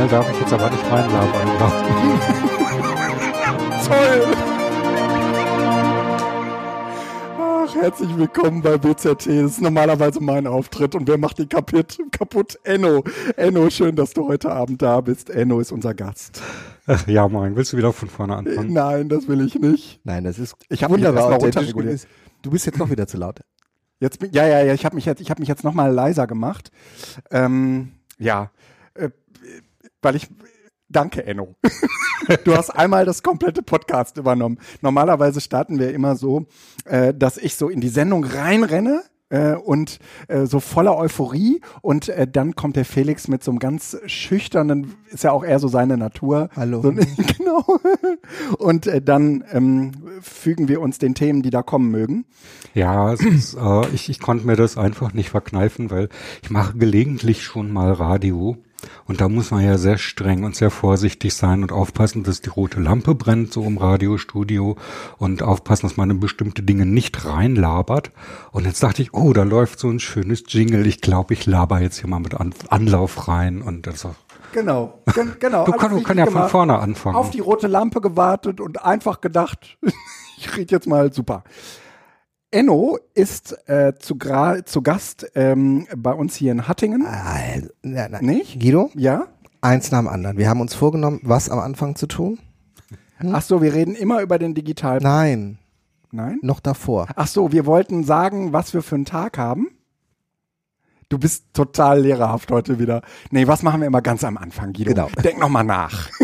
Daniel darf ich jetzt aber nicht reinlabern. Toll! Ach, herzlich willkommen bei BZT. Das ist normalerweise mein Auftritt und wer macht den kaputt? Kaputt? Enno. Enno, schön, dass du heute Abend da bist. Enno ist unser Gast. Ach, ja, moin. Willst du wieder von vorne anfangen? Nein, das will ich nicht. Nein, das ist Ich habe wunderbar runterreguliert. Du bist jetzt noch wieder zu laut. Jetzt, bin- ja, ja, ja, ich habe mich jetzt, ich habe mich jetzt noch mal leiser gemacht. Ähm, ja, äh, weil ich, danke Enno. du hast einmal das komplette Podcast übernommen. Normalerweise starten wir immer so, äh, dass ich so in die Sendung reinrenne. Äh, und äh, so voller Euphorie und äh, dann kommt der Felix mit so einem ganz schüchternen, ist ja auch eher so seine Natur. Hallo. So, genau. Und äh, dann ähm, fügen wir uns den Themen, die da kommen mögen. Ja, es ist, äh, ich, ich konnte mir das einfach nicht verkneifen, weil ich mache gelegentlich schon mal Radio. Und da muss man ja sehr streng und sehr vorsichtig sein und aufpassen, dass die rote Lampe brennt, so im Radiostudio und aufpassen, dass man in bestimmte Dinge nicht reinlabert. Und jetzt dachte ich, oh, da läuft so ein schönes Jingle. Ich glaube, ich laber jetzt hier mal mit An Anlauf rein und das Genau, gen genau. Du alles kann- du richtig kann ja von vorne anfangen. Auf die rote Lampe gewartet und einfach gedacht, ich rede jetzt mal super. Enno ist äh, zu, zu Gast ähm, bei uns hier in Hattingen. Also, na, na. Nicht? Guido, Ja? eins nach dem anderen. Wir haben uns vorgenommen, was am Anfang zu tun? Ach so, wir reden immer über den Digital. Nein, Nein? noch davor. Ach so, wir wollten sagen, was wir für einen Tag haben. Du bist total lehrerhaft heute wieder. Nee, was machen wir immer ganz am Anfang, Guido? Genau. Denk noch mal nach.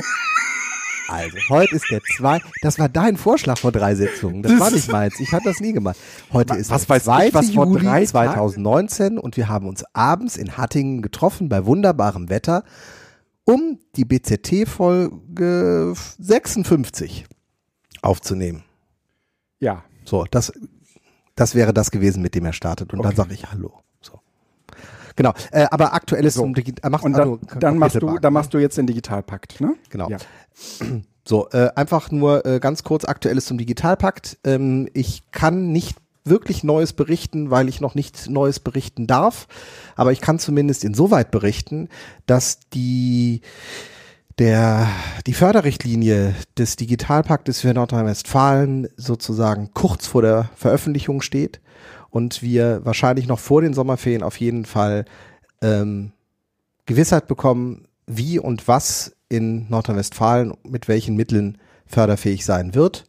Also, heute ist der zwei. Das war dein Vorschlag vor drei Sitzungen. Das war nicht meins. Ich hatte das nie gemacht. Heute ist Was der weiß ich, 2. was vor Juli drei 2019 und wir haben uns abends in Hattingen getroffen bei wunderbarem Wetter, um die BZT-Folge 56 aufzunehmen. Ja. So, das, das wäre das gewesen, mit dem er startet. Und dann Okay. sage ich Hallo. So. Genau. Äh, aber aktuelles So. zum Digital. Mach, Und dann, also, dann machst du, dann machst du jetzt den Digitalpakt, ne? Genau. Ja. So, äh, einfach nur äh, ganz kurz Aktuelles zum Digitalpakt. Ähm, ich kann nicht wirklich Neues berichten, weil ich noch nicht Neues berichten darf. Aber ich kann zumindest insoweit berichten, dass die der, die Förderrichtlinie des Digitalpaktes für Nordrhein-Westfalen sozusagen kurz vor der Veröffentlichung steht und wir wahrscheinlich noch vor den Sommerferien auf jeden Fall ähm, Gewissheit bekommen, wie und was in Nordrhein-Westfalen mit welchen Mitteln förderfähig sein wird.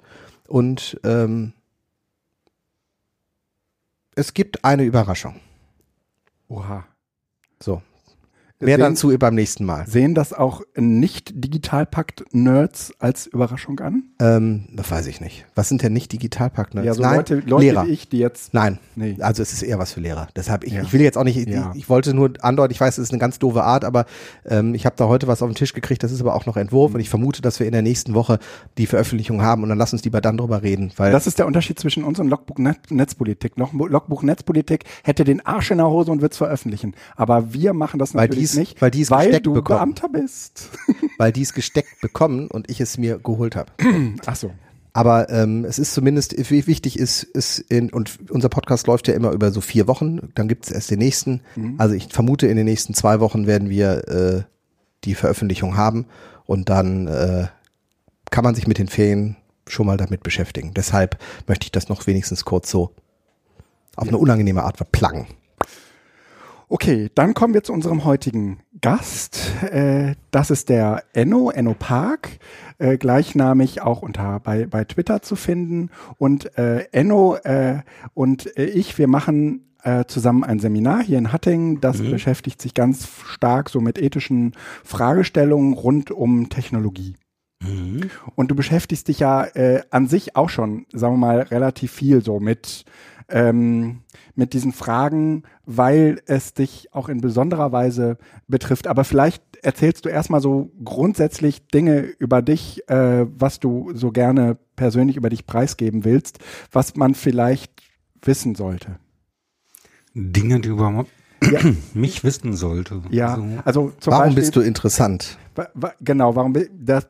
Und ähm, es gibt eine Überraschung. Oha. So. Mehr Sehen- dazu beim nächsten Mal. Sehen das auch Nicht-Digitalpakt-Nerds als Überraschung an? Ähm, das weiß ich nicht. Was sind denn nicht Digitalpakt-Nerds? Ja, so Nein, Leute, Leute Lehrer. wie ich, die jetzt. Nein, Nee. also es ist eher was für Lehrer. Deshalb, ich, Ja. ich will jetzt auch nicht, ich, Ja. ich wollte nur andeuten, ich weiß, es ist eine ganz doofe Art, aber ähm, ich habe da heute was auf den Tisch gekriegt, das ist aber auch noch Entwurf und ich vermute, dass wir in der nächsten Woche die Veröffentlichung haben und dann lass uns lieber dann drüber reden, weil Das ist der Unterschied zwischen uns und Logbuch Net Netzpolitik. Log Logbuch Netzpolitik hätte den Arsch in der Hose und wird es veröffentlichen. Aber wir machen das natürlich die's- nicht, weil die's weil gesteckt du bekommen. Beamter bist. weil die es gesteckt bekommen und ich es mir geholt habe. Ach so. Aber ähm, es ist zumindest, wie wichtig ist, ist in, und unser Podcast läuft ja immer über so vier Wochen, dann gibt es erst den nächsten. Also ich vermute, in den nächsten zwei Wochen werden wir äh, die Veröffentlichung haben und dann äh, kann man sich mit den Ferien schon mal damit beschäftigen. Deshalb möchte ich das noch wenigstens kurz so auf eine unangenehme Art verplagen. Okay, dann kommen wir zu unserem heutigen Gast. Äh, das ist der Enno, Enno Park, äh, gleichnamig auch unter bei, bei Twitter zu finden. Und äh, Enno und ich, wir machen zusammen ein Seminar hier in Hattingen. Das beschäftigt sich ganz stark so mit ethischen Fragestellungen rund um Technologie. Und du beschäftigst dich ja an sich auch schon, sagen wir mal, relativ viel so mit, ähm, mit diesen Fragen, weil es dich auch in besonderer Weise betrifft. Aber vielleicht erzählst du erstmal so grundsätzlich Dinge über dich, äh, was du so gerne persönlich über dich preisgeben willst, was man vielleicht wissen sollte. Dinge, die überhaupt Ja. mich wissen sollte. Ja, Also, also zum Warum Beispiel, bist du interessant? Genau, warum das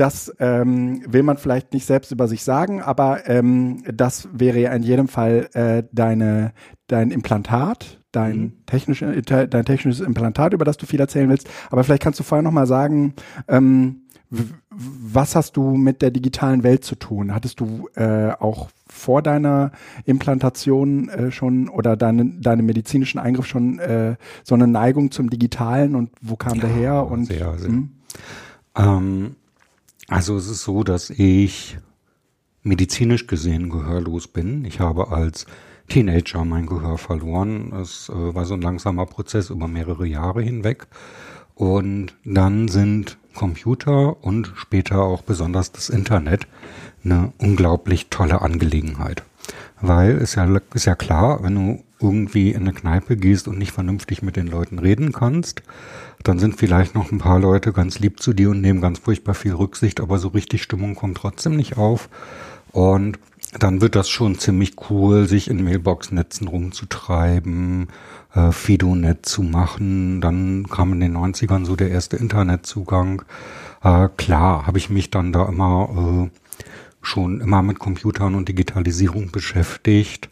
das ähm, will man vielleicht nicht selbst über sich sagen, aber ähm, das wäre ja in jedem Fall äh, deine, dein Implantat, dein, mhm. technisch, dein technisches Implantat, über das du viel erzählen willst. Aber vielleicht kannst du vorher noch mal sagen, ähm, was hast du mit der digitalen Welt zu tun? Hattest du äh, auch vor deiner Implantation äh, schon oder deine, deine medizinischen Eingriff schon äh, so eine Neigung zum Digitalen und wo kam ja, der her? Und, sehr, sehr. Hm? Ähm, also es ist so, dass ich medizinisch gesehen gehörlos bin. Ich habe als Teenager mein Gehör verloren. Es äh, war so ein langsamer Prozess über mehrere Jahre hinweg. Und dann sind Computer und später auch besonders das Internet eine unglaublich tolle Angelegenheit. Weil es ja, ist ja klar, wenn du irgendwie in eine Kneipe gehst und nicht vernünftig mit den Leuten reden kannst, dann sind vielleicht noch ein paar Leute ganz lieb zu dir und nehmen ganz furchtbar viel Rücksicht, aber so richtig Stimmung kommt trotzdem nicht auf. Und dann wird das schon ziemlich cool, sich in Mailbox-Netzen rumzutreiben, äh, Fidonet zu machen. Dann kam in den 90ern so der erste Internetzugang. Äh, klar, habe ich mich dann da immer äh, schon immer mit Computern und Digitalisierung beschäftigt.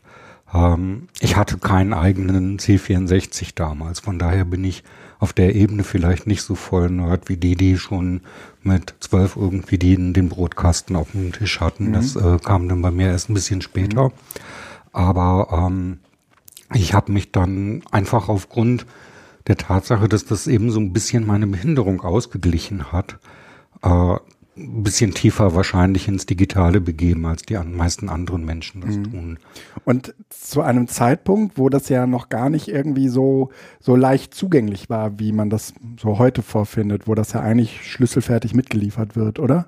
Ähm, ich hatte keinen eigenen C64 damals, von daher bin ich auf der Ebene vielleicht nicht so voll Nerd wie die, die schon mit zwölf irgendwie den, den Brotkasten auf dem Tisch hatten. Mhm. Das äh, kam dann bei mir erst ein bisschen später. Mhm. Aber ähm, ich habe mich dann einfach aufgrund der Tatsache, dass das eben so ein bisschen meine Behinderung ausgeglichen hat, äh, ein bisschen tiefer wahrscheinlich ins Digitale begeben, als die meisten anderen Menschen das mhm. tun. Und zu einem Zeitpunkt, wo das ja noch gar nicht irgendwie so, so leicht zugänglich war, wie man das so heute vorfindet, wo das ja eigentlich schlüsselfertig mitgeliefert wird, oder?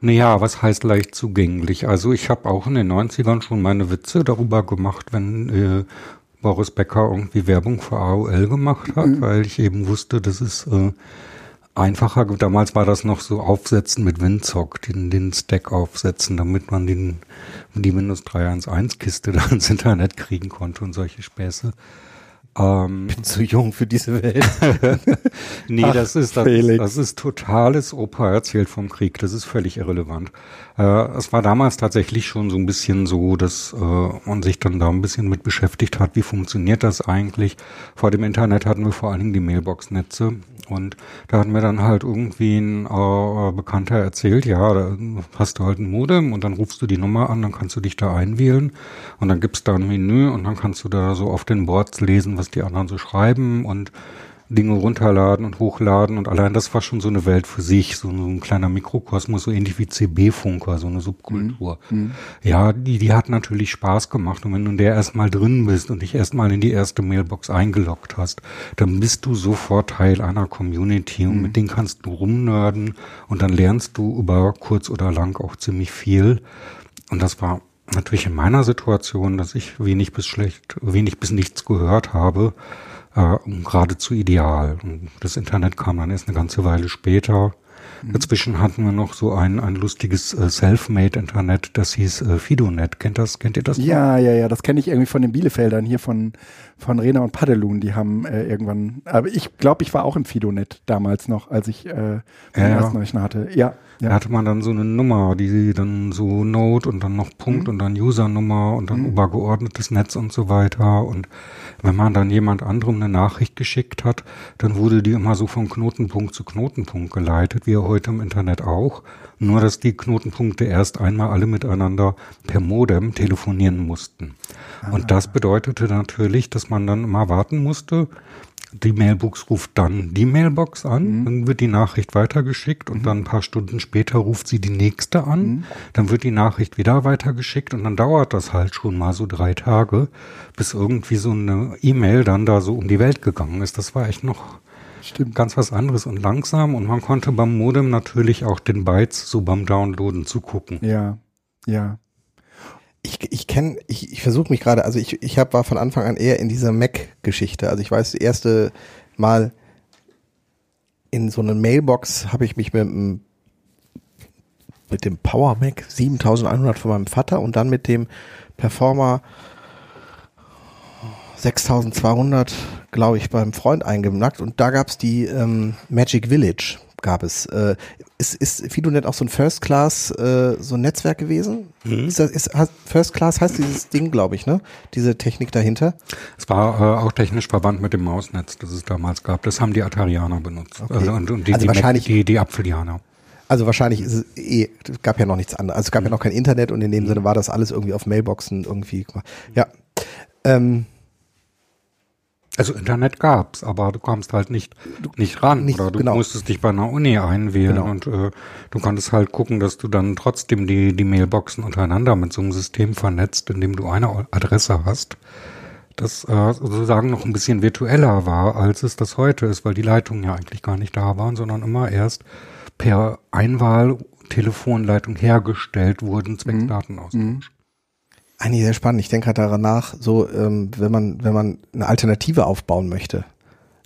Naja, was heißt leicht zugänglich? Also ich habe auch in den 90ern schon meine Witze darüber gemacht, wenn äh, Boris Becker irgendwie Werbung für AOL gemacht hat, mhm. weil ich eben wusste, das ist äh, einfacher. Damals war das noch so Aufsetzen mit Windzock, den, den Stack aufsetzen, damit man den, die Windows 3.1.1 Kiste da ins Internet kriegen konnte und solche Späße. Ähm, Bin zu jung für diese Welt. nee, Ach, das ist das, das, ist totales Opa erzählt vom Krieg. Das ist völlig irrelevant. Äh, es war damals tatsächlich schon so ein bisschen so, dass äh, man sich dann da ein bisschen mit beschäftigt hat. Wie funktioniert das eigentlich? Vor dem Internet hatten wir vor allen Dingen die Mailbox-Netze und da hat mir dann halt irgendwie ein äh, Bekannter erzählt, ja, da hast du halt ein Modem und dann rufst du die Nummer an, dann kannst du dich da einwählen und dann gibt's da ein Menü und dann kannst du da so auf den Boards lesen, was die anderen so schreiben und Dinge runterladen und hochladen und allein das war schon so eine Welt für sich, so, so ein kleiner Mikrokosmos, so ähnlich wie CB-Funker, so eine Subkultur. Mhm. mhm. Ja, die, die hat natürlich Spaß gemacht und wenn du in der erstmal drin bist und dich erstmal in die erste Mailbox eingeloggt hast, dann bist du sofort Teil einer Community und mhm. mit denen kannst du rumnörden und dann lernst du über kurz oder lang auch ziemlich viel und das war natürlich in meiner Situation, dass ich wenig bis schlecht, wenig bis nichts gehört habe, äh, geradezu ideal. Und das Internet kam dann erst eine ganze Weile später. Mhm. Dazwischen hatten wir noch so ein, ein lustiges äh, Self-Made-Internet, das hieß äh, Fidonet. Kennt das, kennt ihr das? Ja, ja, ja, das kenne ich irgendwie von den Bielefeldern hier von, von Rena und Padelun. Die haben äh, irgendwann, aber ich glaube, ich war auch im Fidonet damals noch, als ich äh, den ja, ersten Rechner hatte. Ja. Ja. Da hatte man dann so eine Nummer, die dann so Node und dann noch Punkt mhm. und dann Usernummer und dann mhm. übergeordnetes Netz und so weiter. Und wenn man dann jemand anderem eine Nachricht geschickt hat, dann wurde die immer so von Knotenpunkt zu Knotenpunkt geleitet, wie heute im Internet auch. Nur, dass die Knotenpunkte erst einmal alle miteinander per Modem telefonieren mussten. Ah. Und das bedeutete natürlich, dass man dann immer warten musste, die Mailbox ruft dann die Mailbox an, mhm. dann wird die Nachricht weitergeschickt und mhm. dann ein paar Stunden später ruft sie die nächste an, mhm. dann wird die Nachricht wieder weitergeschickt und dann dauert das halt schon mal so drei Tage, bis irgendwie so eine E-Mail dann da so um die Welt gegangen ist. Das war echt noch Stimmt. ganz was anderes und langsam und man konnte beim Modem natürlich auch den Bytes so beim Downloaden zugucken. Ja, ja ich, ich kenne, ich, ich versuche mich gerade, also ich, ich hab, war von Anfang an eher in dieser Mac-Geschichte. Also ich weiß, das erste Mal in so einer Mailbox habe ich mich mit dem, mit dem Power Mac 7100 von meinem Vater und dann mit dem Performer 6200, glaube ich, beim Freund eingenackt und da gab's die ähm, Magic Village gab es. Äh, ist, ist FidoNet auch so ein First Class, äh, so ein Netzwerk gewesen? Mhm. Ist das, ist, First Class heißt dieses Ding, glaube ich, ne? Diese Technik dahinter? Es war äh, auch technisch verwandt mit dem Mausnetz, das es damals gab. Das haben die Atarianer benutzt. Okay. Also, und, und die, also die, wahrscheinlich, die, die Apfelianer. Also wahrscheinlich ist es eh, es gab ja noch nichts anderes. Also es gab mhm. ja noch kein Internet und in dem mhm. Sinne war das alles irgendwie auf Mailboxen irgendwie. Ja. Ähm, also Internet gab's, aber du kommst halt nicht nicht ran nicht, oder du genau. musstest dich bei einer Uni einwählen genau. und äh, du konntest halt gucken, dass du dann trotzdem die die Mailboxen untereinander mit so einem System vernetzt, in dem du eine Adresse hast, das äh, sozusagen noch ein bisschen virtueller war, als es das heute ist, weil die Leitungen ja eigentlich gar nicht da waren, sondern immer erst per Einwahl-Telefonleitung hergestellt wurden, zwecks mhm. Datenaustausch. Mhm. Eigentlich sehr spannend. Ich denke gerade daran nach, so ähm, wenn man wenn man eine Alternative aufbauen möchte.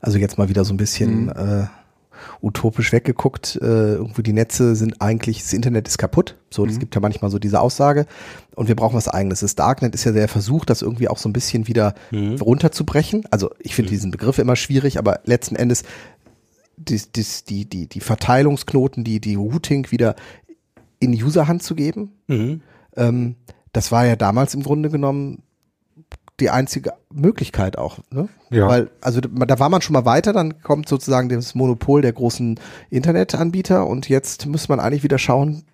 Also jetzt mal wieder so ein bisschen mhm. äh, utopisch weggeguckt. Äh, irgendwo die Netze sind eigentlich das Internet ist kaputt. So, es mhm. gibt ja manchmal so diese Aussage und wir brauchen was Eigenes. Das Darknet ist ja der Versuch, das irgendwie auch so ein bisschen wieder mhm. runterzubrechen. Also ich finde mhm. diesen Begriff immer schwierig, aber letzten Endes die, die, die, die, die Verteilungsknoten, die, die Routing wieder in Userhand zu geben. Mhm. Ähm, das war ja damals im Grunde genommen die einzige Möglichkeit auch, ne? Ja. Weil, also da war man schon mal weiter, dann kommt sozusagen das Monopol der großen Internetanbieter und jetzt muss man eigentlich wieder schauen,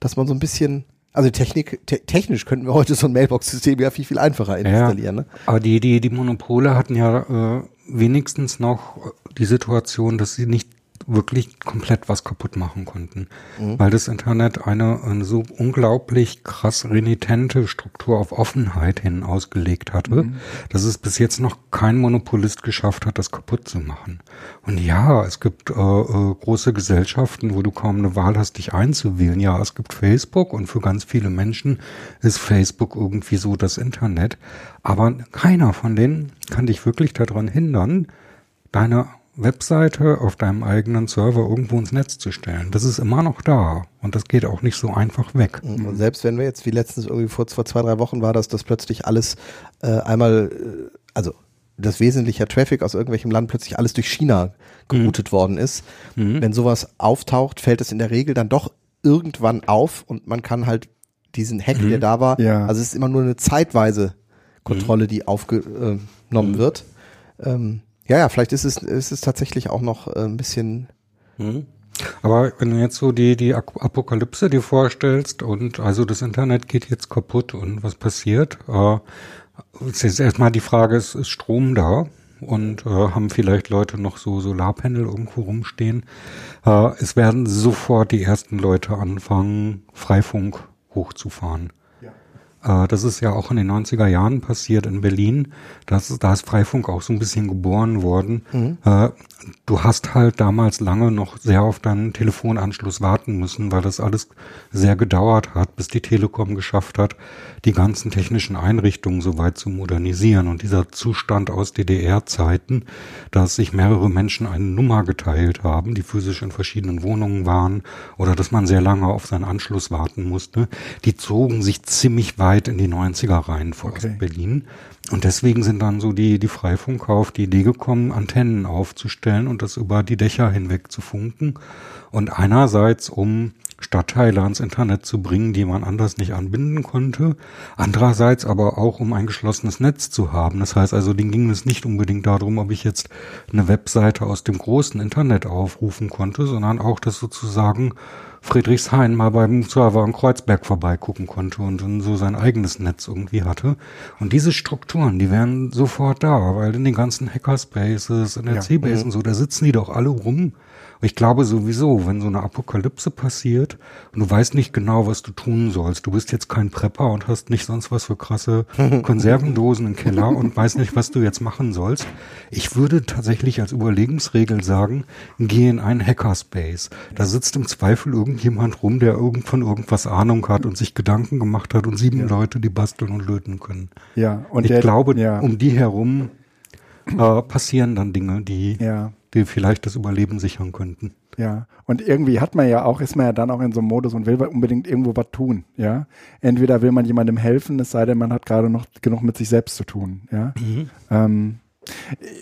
dass man so ein bisschen also Technik, te technisch könnten wir heute so ein Mailbox-System ja viel, viel einfacher installieren. Ja, ne? Aber die, die, die Monopole hatten ja äh, wenigstens noch die Situation, dass sie nicht wirklich komplett was kaputt machen konnten. Mhm. Weil das Internet eine, eine, so unglaublich krass renitente Struktur auf Offenheit hin ausgelegt hatte, mhm. dass es bis jetzt noch kein Monopolist geschafft hat, das kaputt zu machen. Und ja, es gibt äh, äh, große Gesellschaften, wo du kaum eine Wahl hast, dich einzuwählen. Ja, es gibt Facebook und für ganz viele Menschen ist Facebook irgendwie so das Internet. Aber keiner von denen kann dich wirklich daran hindern, deine Webseite auf deinem eigenen Server irgendwo ins Netz zu stellen. Das ist immer noch da und das geht auch nicht so einfach weg. Und selbst wenn wir jetzt, wie letztens irgendwie vor, vor zwei, drei Wochen war, dass das plötzlich alles äh, einmal, äh, also das wesentliche Traffic aus irgendwelchem Land plötzlich alles durch China geroutet mhm. worden ist. Mhm. Wenn sowas auftaucht, fällt es in der Regel dann doch irgendwann auf und man kann halt diesen Hack, mhm. der da war, ja. also es ist immer nur eine zeitweise Kontrolle, mhm. die aufgenommen mhm. wird. Ähm, ja, ja, vielleicht ist es, ist es tatsächlich auch noch äh, ein bisschen. Hm. Aber wenn du jetzt so die, die Apokalypse dir vorstellst und also das Internet geht jetzt kaputt und was passiert, äh, ist erstmal die Frage, ist, ist Strom da? Und äh, haben vielleicht Leute noch so Solarpanel irgendwo rumstehen? Äh, es werden sofort die ersten Leute anfangen, Freifunk hochzufahren. Äh, das ist ja auch in den 90er Jahren passiert in Berlin. Das, da ist Freifunk auch so ein bisschen geboren worden. Mhm. Äh, du hast halt damals lange noch sehr auf deinen Telefonanschluss warten müssen, weil das alles sehr gedauert hat, bis die Telekom geschafft hat, die ganzen technischen Einrichtungen so weit zu modernisieren. Und dieser Zustand aus DDR-Zeiten, dass sich mehrere Menschen eine Nummer geteilt haben, die physisch in verschiedenen Wohnungen waren, oder dass man sehr lange auf seinen Anschluss warten musste, die zogen sich ziemlich weit in die 90er rein vor okay. Berlin. Und deswegen sind dann so die, die Freifunker auf die Idee gekommen, Antennen aufzustellen und das über die Dächer hinweg zu funken. Und einerseits, um Stadtteile ans Internet zu bringen, die man anders nicht anbinden konnte. Andererseits aber auch, um ein geschlossenes Netz zu haben. Das heißt also, denen ging es nicht unbedingt darum, ob ich jetzt eine Webseite aus dem großen Internet aufrufen konnte, sondern auch, dass sozusagen Friedrichshain mal beim Server in Kreuzberg vorbeigucken konnte und dann so sein eigenes Netz irgendwie hatte. Und diese Strukturen, die wären sofort da, weil in den ganzen Hackerspaces, NRC-Bases ja. und so, da sitzen die doch alle rum ich glaube sowieso, wenn so eine Apokalypse passiert und du weißt nicht genau, was du tun sollst, du bist jetzt kein Prepper und hast nicht sonst was für krasse Konservendosen im Keller und weißt nicht, was du jetzt machen sollst. Ich würde tatsächlich als Überlegensregel sagen, geh in einen Hackerspace. Da sitzt im Zweifel irgendjemand rum, der irgend von irgendwas Ahnung hat und sich Gedanken gemacht hat und sieben ja. Leute, die basteln und löten können. Ja, und ich der, glaube, ja. um die herum äh, passieren dann Dinge, die ja die vielleicht das Überleben sichern könnten. Ja, und irgendwie hat man ja auch, ist man ja dann auch in so einem Modus und will unbedingt irgendwo was tun, ja. Entweder will man jemandem helfen, es sei denn, man hat gerade noch genug mit sich selbst zu tun, ja. Mhm. Ähm,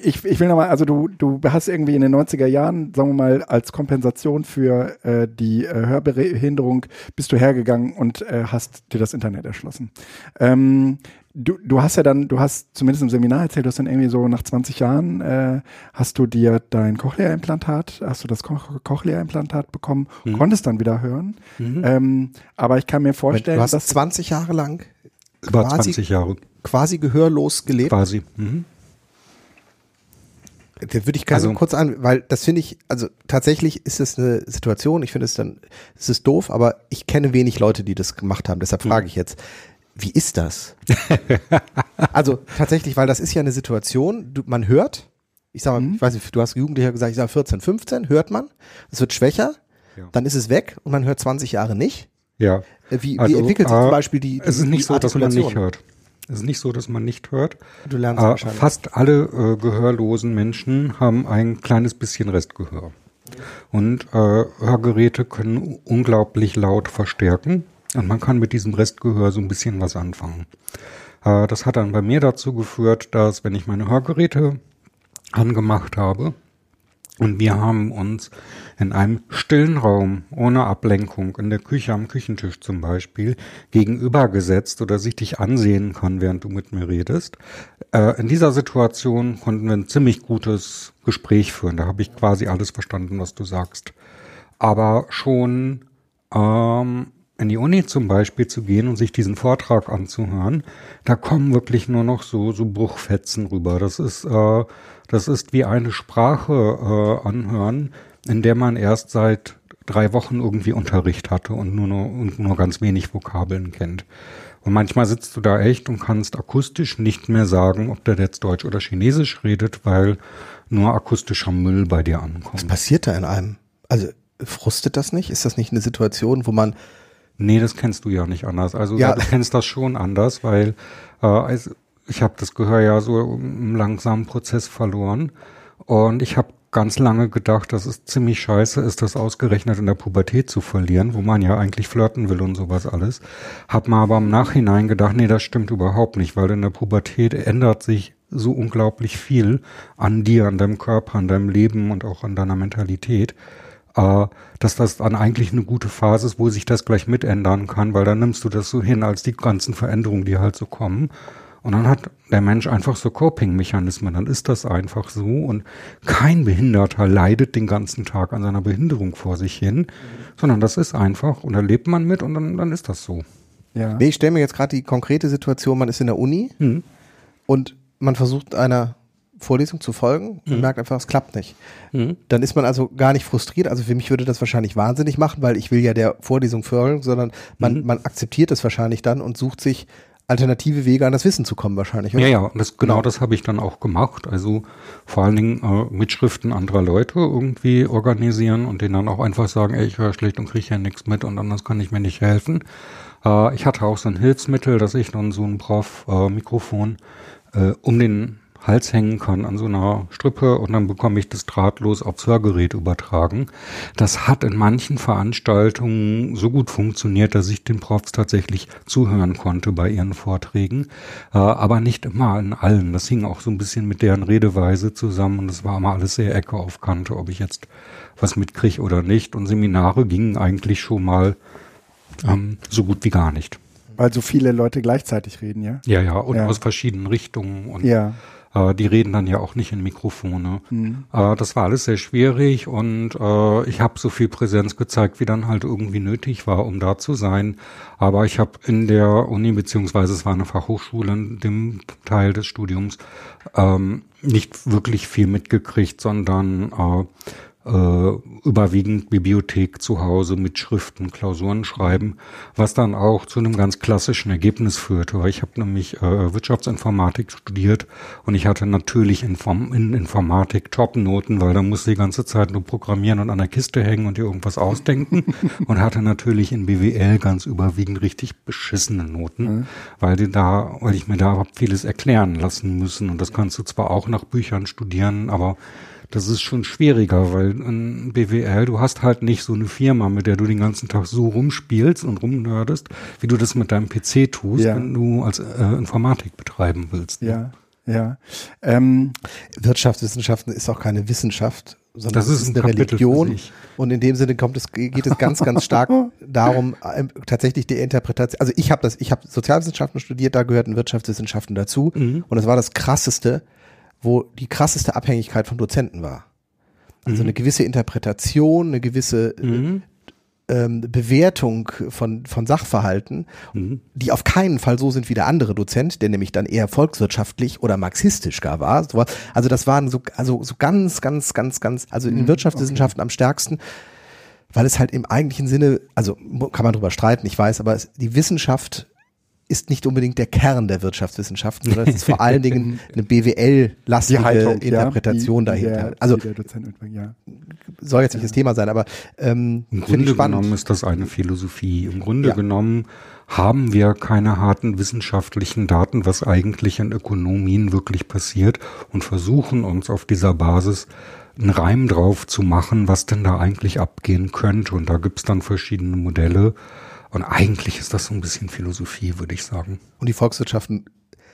Ich, ich will nochmal, also du, du hast irgendwie in den 90er Jahren, sagen wir mal, als Kompensation für äh, die äh, Hörbehinderung bist du hergegangen und äh, hast dir das Internet erschlossen. Ähm, du, du hast ja dann, du hast zumindest im Seminar erzählt, du hast dann irgendwie so nach 20 Jahren, äh, hast du dir dein Cochlea-Implantat, hast du das Co Cochlea-Implantat bekommen, mhm. konntest dann wieder hören. Mhm. Ähm, aber ich kann mir vorstellen, du hast dass 20 Jahre lang über 20 Jahre quasi gehörlos gelebt. Quasi. Mhm. Da würde ich gerne also, kurz an, weil das finde ich, also tatsächlich ist es eine Situation, ich finde es dann, es ist doof, aber ich kenne wenig Leute, die das gemacht haben. Deshalb frage ich jetzt, wie ist das? also tatsächlich, weil das ist ja eine Situation, du, man hört, ich sag mal, mhm. ich weiß nicht, du hast Jugendlicher gesagt, ich sage 14, 15, hört man, es wird schwächer, ja. dann ist es weg und man hört 20 Jahre nicht. Ja. Wie, also, wie entwickelt sich zum Beispiel die, die Es ist nicht so, dass man nicht hört. Es ist nicht so, dass man nicht hört. Du lernst äh. Fast alle äh, gehörlosen Menschen haben ein kleines bisschen Restgehör. Und äh, Hörgeräte können unglaublich laut verstärken. Und man kann mit diesem Restgehör so ein bisschen was anfangen. Äh, das hat dann bei mir dazu geführt, dass wenn ich meine Hörgeräte angemacht habe, und wir haben uns in einem stillen Raum, ohne Ablenkung, in der Küche am Küchentisch zum Beispiel, gegenübergesetzt oder sich dich ansehen kann, während du mit mir redest. Äh, in dieser Situation konnten wir ein ziemlich gutes Gespräch führen. Da habe ich quasi alles verstanden, was du sagst. Aber schon ähm, in die Uni zum Beispiel zu gehen und sich diesen Vortrag anzuhören, da kommen wirklich nur noch so, so Bruchfetzen rüber. Das ist, äh, das ist wie eine Sprache äh, anhören, in der man erst seit drei Wochen irgendwie Unterricht hatte und nur, nur, und nur ganz wenig Vokabeln kennt. Und manchmal sitzt du da echt und kannst akustisch nicht mehr sagen, ob der jetzt Deutsch oder Chinesisch redet, weil nur akustischer Müll bei dir ankommt. Was passiert da in einem? Also frustet das nicht? Ist das nicht eine Situation, wo man Nee, das kennst du ja nicht anders. Also ja. du kennst das schon anders, weil äh, ich habe das Gehör ja so im langsamen Prozess verloren. Und ich habe ganz lange gedacht, dass es ziemlich scheiße ist, das ausgerechnet in der Pubertät zu verlieren, wo man ja eigentlich flirten will und sowas alles. Hab mal aber im Nachhinein gedacht, nee, das stimmt überhaupt nicht, weil in der Pubertät ändert sich so unglaublich viel an dir, an deinem Körper, an deinem Leben und auch an deiner Mentalität äh, dass das dann eigentlich eine gute Phase ist, wo sich das gleich mitändern kann, weil dann nimmst du das so hin als die ganzen Veränderungen, die halt so kommen. Und dann hat der Mensch einfach so Coping-Mechanismen, dann ist das einfach so und kein Behinderter leidet den ganzen Tag an seiner Behinderung vor sich hin, mhm. sondern das ist einfach und da lebt man mit und dann, dann ist das so. Ja. Nee, ich stelle mir jetzt gerade die konkrete Situation, man ist in der Uni mhm. und man versucht einer Vorlesung zu folgen und mhm. merkt einfach, es klappt nicht. Mhm. Dann ist man also gar nicht frustriert. Also für mich würde das wahrscheinlich wahnsinnig machen, weil ich will ja der Vorlesung folgen, sondern man, mhm. man akzeptiert es wahrscheinlich dann und sucht sich alternative Wege an das Wissen zu kommen wahrscheinlich. Oder? Ja, ja, das, genau, genau. das habe ich dann auch gemacht. Also vor allen Dingen äh, Mitschriften anderer Leute irgendwie organisieren und denen dann auch einfach sagen, ey, ich höre schlecht und kriege ja nichts mit und anders kann ich mir nicht helfen. Äh, ich hatte auch so ein Hilfsmittel, dass ich dann so ein Prof-Mikrofon äh, um den Hals hängen kann an so einer Strippe und dann bekomme ich das drahtlos aufs Hörgerät übertragen. Das hat in manchen Veranstaltungen so gut funktioniert, dass ich den Profs tatsächlich zuhören konnte bei ihren Vorträgen, äh, aber nicht immer in allen. Das hing auch so ein bisschen mit deren Redeweise zusammen und es war immer alles sehr Ecke auf Kante, ob ich jetzt was mitkriege oder nicht. Und Seminare gingen eigentlich schon mal ähm, so gut wie gar nicht. Weil so viele Leute gleichzeitig reden, ja? Ja, ja, und ja. aus verschiedenen Richtungen und ja. Äh, die reden dann ja auch nicht in Mikrofone. Mhm. Äh, das war alles sehr schwierig und äh, ich habe so viel Präsenz gezeigt, wie dann halt irgendwie nötig war, um da zu sein. Aber ich habe in der Uni, beziehungsweise es war eine Fachhochschule in dem Teil des Studiums, ähm, nicht wirklich viel mitgekriegt, sondern äh, überwiegend Bibliothek zu Hause mit Schriften, Klausuren schreiben, was dann auch zu einem ganz klassischen Ergebnis führte. Weil ich habe nämlich äh, Wirtschaftsinformatik studiert und ich hatte natürlich Inform in Informatik Top-Noten, weil da musste die ganze Zeit nur programmieren und an der Kiste hängen und dir irgendwas ausdenken und hatte natürlich in BWL ganz überwiegend richtig beschissene Noten, mhm. weil die da, weil ich mir da vieles erklären lassen müssen und das kannst du zwar auch nach Büchern studieren, aber das ist schon schwieriger, weil in BWL, du hast halt nicht so eine Firma, mit der du den ganzen Tag so rumspielst und rumnördest, wie du das mit deinem PC tust, ja. wenn du als äh, Informatik betreiben willst. Ne? Ja. Ja. Ähm, Wirtschaftswissenschaften ist auch keine Wissenschaft, sondern Das ist ein eine Kapitel Religion. Und in dem Sinne kommt es, geht es ganz, ganz stark darum, ähm, tatsächlich die Interpretation. Also ich habe das, ich habe Sozialwissenschaften studiert, da gehörten Wirtschaftswissenschaften dazu. Mhm. Und es war das krasseste, wo die krasseste Abhängigkeit von Dozenten war. Also eine gewisse Interpretation, eine gewisse Mhm. ähm, Bewertung von, von Sachverhalten, Mhm. die auf keinen Fall so sind wie der andere Dozent, der nämlich dann eher volkswirtschaftlich oder marxistisch gar war. Also das waren so, also so ganz, ganz, ganz, ganz, also in Wirtschaftswissenschaften am stärksten, weil es halt im eigentlichen Sinne, also kann man drüber streiten, ich weiß, aber es, die Wissenschaft ist nicht unbedingt der Kern der Wirtschaftswissenschaften, sondern es ist vor allen Dingen eine BWL-lastige Haltung, Interpretation ja, die, dahinter. Die der, also ja. soll jetzt nicht das Thema sein, aber ähm, Im finde Grunde ich spannend. genommen ist das eine Philosophie. Im Grunde Ja. genommen haben wir keine harten wissenschaftlichen Daten, was eigentlich in Ökonomien wirklich passiert und versuchen uns auf dieser Basis einen Reim drauf zu machen, was denn da eigentlich abgehen könnte. Und da gibt's dann verschiedene Modelle. Und eigentlich ist das so ein bisschen Philosophie, würde ich sagen. Und die Volkswirtschaften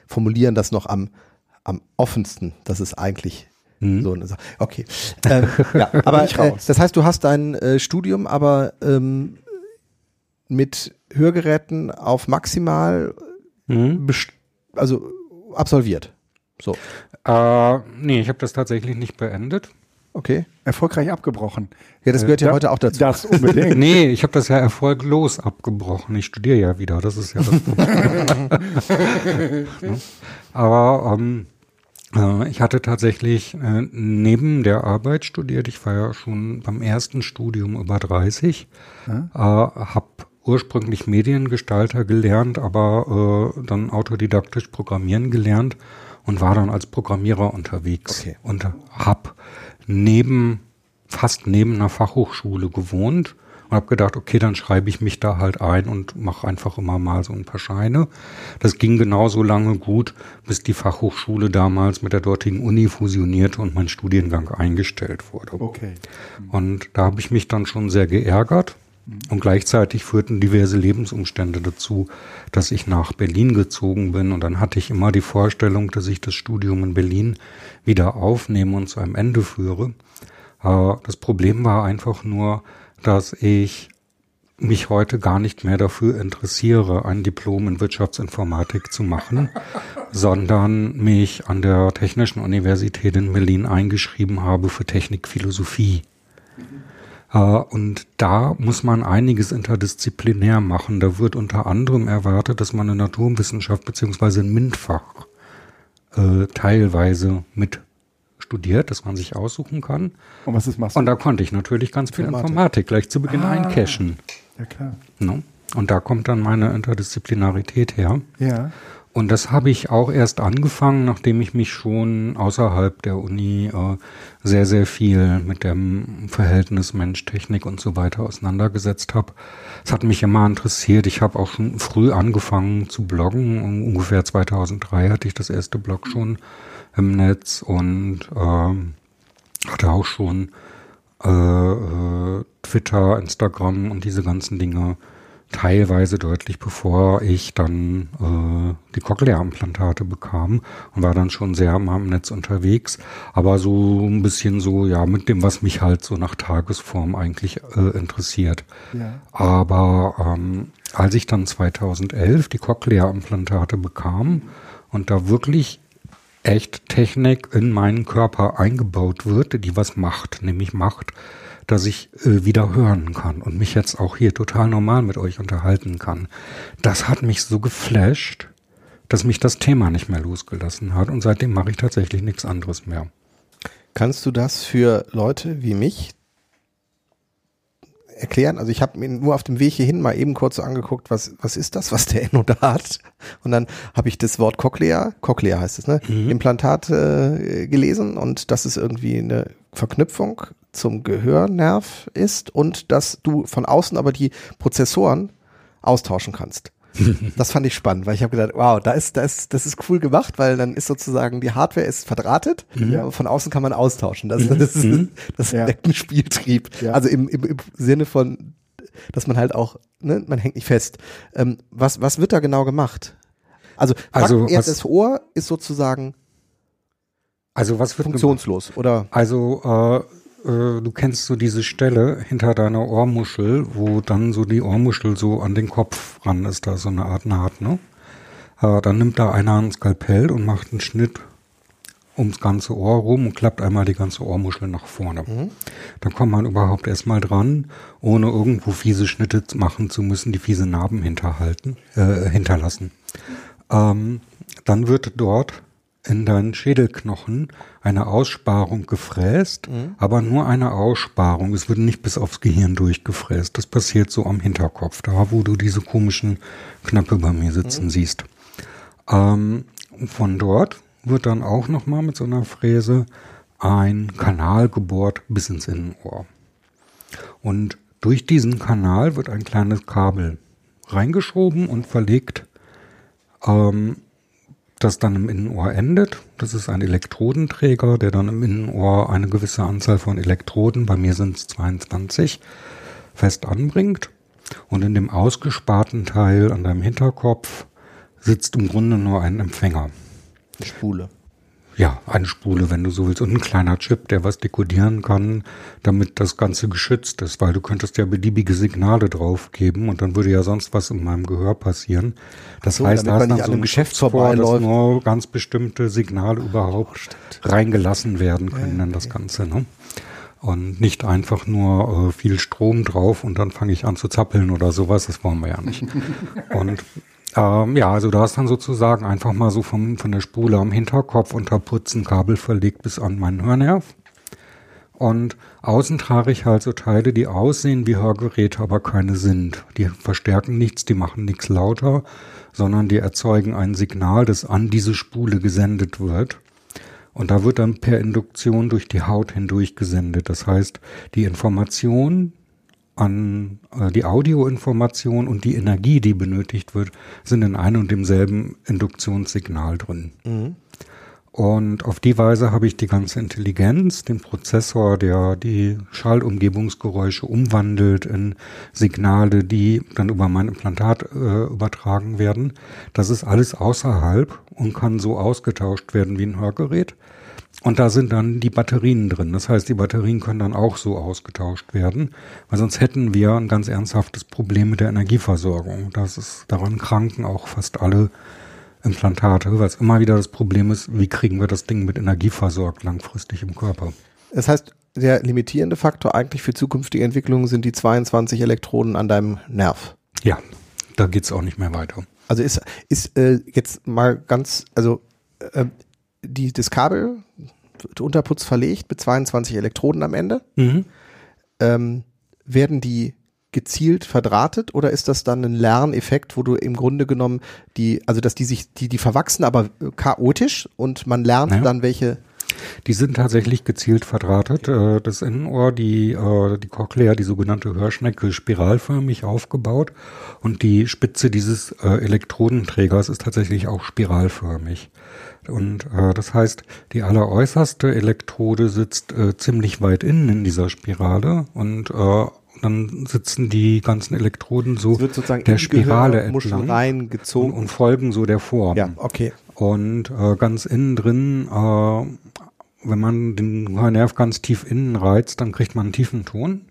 formulieren das noch am, am offensten. Das ist eigentlich Mhm. so eine Sache. Okay. Ähm, ja, aber ich äh, das heißt, du hast dein äh, Studium aber ähm, mit Hörgeräten auf maximal best- also absolviert. So, Äh, nee, ich habe das tatsächlich nicht beendet. Okay. Erfolgreich abgebrochen. Ja, das gehört ja Da- heute auch dazu. Das unbedingt. Nee, ich habe das ja erfolglos abgebrochen. Ich studiere ja wieder, das ist ja das Problem. Aber ähm, äh, ich hatte tatsächlich äh, neben der Arbeit studiert. Ich war ja schon beim ersten Studium über 30, äh, habe ursprünglich Mediengestalter gelernt, aber äh, dann autodidaktisch Programmieren gelernt und war dann als Programmierer unterwegs Okay. und hab neben fast neben einer Fachhochschule gewohnt und habe gedacht, okay, dann schreibe ich mich da halt ein und mache einfach immer mal so ein paar Scheine. Das ging genauso lange gut, bis die Fachhochschule damals mit der dortigen Uni fusionierte und mein Studiengang eingestellt wurde. Okay. Und da habe ich mich dann schon sehr geärgert. Und gleichzeitig führten diverse Lebensumstände dazu, dass ich nach Berlin gezogen bin. Und dann hatte ich immer die Vorstellung, dass ich das Studium in Berlin wieder aufnehme und zu einem Ende führe. Das Problem war einfach nur, dass ich mich heute gar nicht mehr dafür interessiere, ein Diplom in Wirtschaftsinformatik zu machen, sondern mich an der Technischen Universität in Berlin eingeschrieben habe für Technikphilosophie. Äh, Und da muss man einiges interdisziplinär machen. Da wird unter anderem erwartet, dass man eine Naturwissenschaft beziehungsweise ein MINT-Fach äh, teilweise mit studiert, dass man sich aussuchen kann. Und was ist machst du? Und da konnte ich natürlich ganz viel Informatik. Informatik gleich zu Beginn Ah. eincachen. ja, klar. Ne? Und da kommt dann meine Interdisziplinarität her. Ja. Und das habe ich auch erst angefangen, nachdem ich mich schon außerhalb der Uni äh, sehr, sehr viel mit dem Verhältnis Mensch-Technik und so weiter auseinandergesetzt habe. Es hat mich immer interessiert. Ich habe auch schon früh angefangen zu bloggen. Ungefähr 2003 hatte ich das erste Blog schon im Netz und ähm, hatte auch schon äh, äh, Twitter, Instagram und diese ganzen Dinge teilweise deutlich bevor ich dann äh, die Cochlea-Implantate bekam und war dann schon sehr im Netz unterwegs, aber so ein bisschen so, ja, mit dem, was mich halt so nach Tagesform eigentlich äh, interessiert. Ja. Aber ähm, als ich dann 2011 die Cochlea-Implantate bekam und da wirklich echt Technik in meinen Körper eingebaut wird, die was macht, nämlich macht, dass ich äh, wieder hören kann und mich jetzt auch hier total normal mit euch unterhalten kann. Das hat mich so geflasht, dass mich das Thema nicht mehr losgelassen hat und seitdem mache ich tatsächlich nichts anderes mehr. Kannst du das für Leute wie mich erklären? Also ich habe mir nur auf dem Weg hierhin mal eben kurz so angeguckt, was, was ist das, was der Enno da hat? Und dann habe ich das Wort Cochlea, Cochlea heißt es, ne? Implantat äh, gelesen und dass es irgendwie eine Verknüpfung zum Gehörnerv ist und dass du von außen aber die Prozessoren austauschen kannst. Das fand ich spannend, weil ich habe gedacht, wow, da ist, da ist, das ist cool gemacht, weil dann ist sozusagen die Hardware ist verdrahtet, aber von außen kann man austauschen. Das, das ist, das Ja. weckt einen Spieltrieb. Ja. Also im, im, im Sinne von, dass man halt auch, ne, man hängt nicht fest. Ähm, was, was wird da genau gemacht? Also, Also was- das Ohr ist sozusagen Also was wird funktionslos oder? Also äh, äh, du kennst so diese Stelle hinter deiner Ohrmuschel, wo dann so die Ohrmuschel so an den Kopf ran ist, da so eine Art Naht, ne? Äh, dann nimmt da einer ein Skalpell und macht einen Schnitt ums ganze Ohr rum und klappt einmal die ganze Ohrmuschel nach vorne. Mhm. Dann kommt man überhaupt erstmal dran, ohne irgendwo fiese Schnitte machen zu müssen, die fiese Narben hinterhalten, äh, hinterlassen. Ähm, dann wird dort in deinen Schädelknochen eine Aussparung gefräst, mhm. aber nur eine Aussparung. Es wird nicht bis aufs Gehirn durchgefräst. Das passiert so am Hinterkopf, da wo du diese komischen Knöpfe bei mir sitzen mhm. siehst. Ähm, von dort wird dann auch nochmal mit so einer Fräse ein Kanal gebohrt bis ins Innenohr. Und durch diesen Kanal wird ein kleines Kabel reingeschoben und verlegt, ähm, das dann im Innenohr endet. Das ist ein Elektrodenträger, der dann im Innenohr eine gewisse Anzahl von Elektroden, bei mir sind es 22, fest anbringt. Und in dem ausgesparten Teil an deinem Hinterkopf sitzt im Grunde nur ein Empfänger. Eine Spule. Ja, eine Spule, wenn du so willst. Und ein kleiner Chip, der was dekodieren kann, damit das Ganze geschützt ist, weil du könntest ja beliebige Signale draufgeben und dann würde ja sonst was in meinem Gehör passieren. Das so, heißt, da ist dann so ein Geschäft vorbei, dass nur ganz bestimmte Signale überhaupt oh, reingelassen werden können ja, in das Ganze. Ne? Und nicht einfach nur äh, viel Strom drauf und dann fange ich an zu zappeln oder sowas. Das wollen wir ja nicht. und ähm, ja, also da ist dann sozusagen einfach mal so vom, von der Spule am Hinterkopf unter Putzen Kabel verlegt bis an meinen Hörnerv. Und außen trage ich halt so Teile, die aussehen wie Hörgeräte, aber keine sind. Die verstärken nichts, die machen nichts lauter, sondern die erzeugen ein Signal, das an diese Spule gesendet wird. Und da wird dann per Induktion durch die Haut hindurch gesendet. Das heißt, die Information, an äh, die Audioinformation und die Energie, die benötigt wird, sind in einem und demselben Induktionssignal drin. Mhm. Und auf die Weise habe ich die ganze Intelligenz, den Prozessor, der die Schallumgebungsgeräusche umwandelt in Signale, die dann über mein Implantat äh, übertragen werden. Das ist alles außerhalb und kann so ausgetauscht werden wie ein Hörgerät. Und da sind dann die Batterien drin. Das heißt, die Batterien können dann auch so ausgetauscht werden, weil sonst hätten wir ein ganz ernsthaftes Problem mit der Energieversorgung. Das ist, daran kranken auch fast alle Implantate, weil es immer wieder das Problem ist, wie kriegen wir das Ding mit Energie versorgt langfristig im Körper. Das heißt, der limitierende Faktor eigentlich für zukünftige Entwicklungen sind die 22 Elektroden an deinem Nerv. Ja, da geht's auch nicht mehr weiter. Also ist, ist äh, jetzt mal ganz, also äh, die, das Kabel, Unterputz verlegt mit 22 Elektroden am Ende. Mhm. Ähm, werden die gezielt verdrahtet oder ist das dann ein Lerneffekt, wo du im Grunde genommen die, also dass die sich, die, die verwachsen, aber chaotisch und man lernt naja. dann welche die sind tatsächlich gezielt verdrahtet. Äh, das Innenohr, die, äh, die Cochlea, die sogenannte Hörschnecke, spiralförmig aufgebaut und die Spitze dieses äh, Elektrodenträgers ist tatsächlich auch spiralförmig. Und das heißt, die alleräußerste Elektrode sitzt ziemlich weit innen in dieser Spirale und dann sitzen die ganzen Elektroden so der Spirale entlang und, folgen so der Form. Ja, okay. Und äh, ganz innen drin, äh, wenn man den Hörnerv ganz tief innen reizt, dann kriegt man einen tiefen Ton.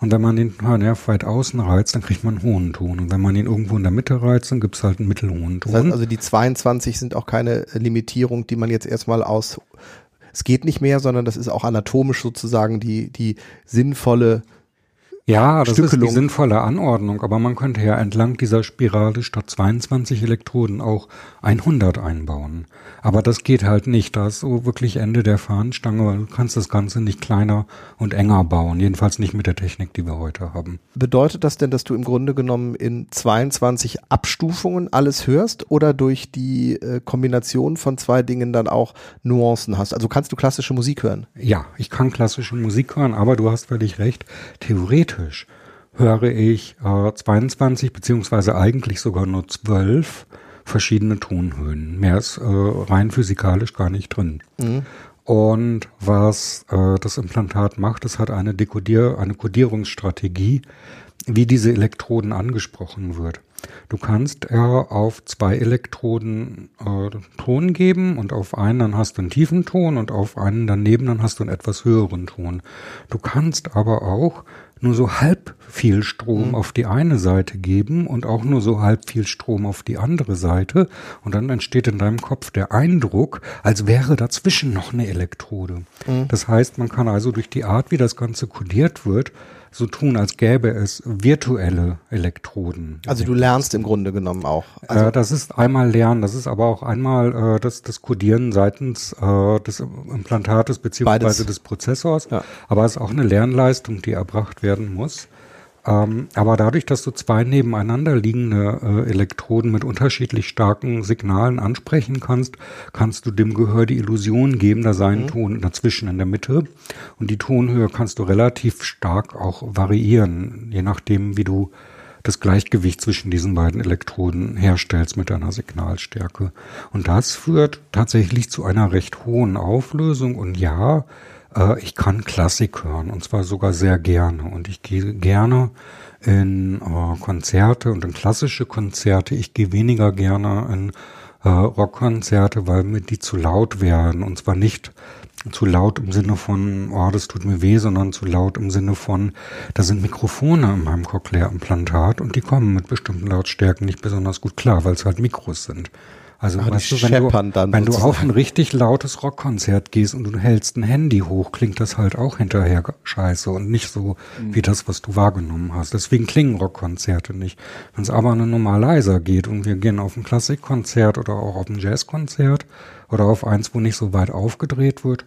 Und wenn man den Hörnerv weit außen reizt, dann kriegt man einen hohen Ton. Und wenn man ihn irgendwo in der Mitte reizt, dann gibt es halt einen mittelhohen Ton. Das heißt also die 22 sind auch keine Limitierung, die man jetzt erstmal aus es geht nicht mehr, sondern das ist auch anatomisch sozusagen die, die sinnvolle ja, das Stückelung. ist die sinnvolle Anordnung, aber man könnte ja entlang dieser Spirale statt 22 Elektroden auch 100 einbauen. Aber das geht halt nicht. Da ist so wirklich Ende der Fahnenstange, weil du kannst das Ganze nicht kleiner und enger bauen. Jedenfalls nicht mit der Technik, die wir heute haben. Bedeutet das denn, dass du im Grunde genommen in 22 Abstufungen alles hörst oder durch die äh, Kombination von zwei Dingen dann auch Nuancen hast? Also kannst du klassische Musik hören? Ja, ich kann klassische Musik hören, aber du hast völlig recht. Theoretisch theoretisch höre ich äh, 22 beziehungsweise eigentlich sogar nur 12 verschiedene Tonhöhen. Mehr ist äh, rein physikalisch gar nicht drin. Mhm. Und was äh, das Implantat macht, es hat eine Dekodier, eine Kodierungsstrategie, wie diese Elektroden angesprochen wird. Du kannst ja auf zwei Elektroden äh, Ton geben und auf einen dann hast du einen tiefen Ton und auf einen daneben dann hast du einen etwas höheren Ton. Du kannst aber auch nur so halb viel Strom mhm. auf die eine Seite geben und auch nur so halb viel Strom auf die andere Seite. Und dann entsteht in deinem Kopf der Eindruck, als wäre dazwischen noch eine Elektrode. Mhm. Das heißt, man kann also durch die Art, wie das Ganze kodiert wird, so tun, als gäbe es virtuelle Elektroden. Also du lernst im Grunde genommen auch. Also äh, das ist einmal Lernen, das ist aber auch einmal äh, das, das Codieren seitens äh, des Implantates beziehungsweise des Prozessors. Ja. Aber es ist auch eine Lernleistung, die erbracht werden muss. Ähm, aber dadurch, dass du zwei nebeneinander liegende äh, Elektroden mit unterschiedlich starken Signalen ansprechen kannst, kannst du dem Gehör die Illusion geben, da sei ein mhm. Ton dazwischen in der Mitte. Und die Tonhöhe kannst du relativ stark auch variieren, je nachdem, wie du das Gleichgewicht zwischen diesen beiden Elektroden herstellst mit deiner Signalstärke. Und das führt tatsächlich zu einer recht hohen Auflösung. Und ja, äh, ich kann Klassik hören und zwar sogar sehr gerne. Und ich gehe gerne in äh, Konzerte und in klassische Konzerte. Ich gehe weniger gerne in äh, Rockkonzerte, weil mir die zu laut wären. Und zwar nicht zu laut im Sinne von, oh, das tut mir weh, sondern zu laut im Sinne von, da sind Mikrofone in meinem Cochlea-Implantat und die kommen mit bestimmten Lautstärken nicht besonders gut klar, weil es halt Mikros sind. Also Ach, weißt du, wenn, du, wenn du auf ein richtig lautes Rockkonzert gehst und du hältst ein Handy hoch, klingt das halt auch hinterher scheiße und nicht so mhm. wie das, was du wahrgenommen hast. Deswegen klingen Rockkonzerte nicht. Wenn es aber eine Nummer leiser geht und wir gehen auf ein Klassikkonzert oder auch auf ein Jazzkonzert oder auf eins, wo nicht so weit aufgedreht wird,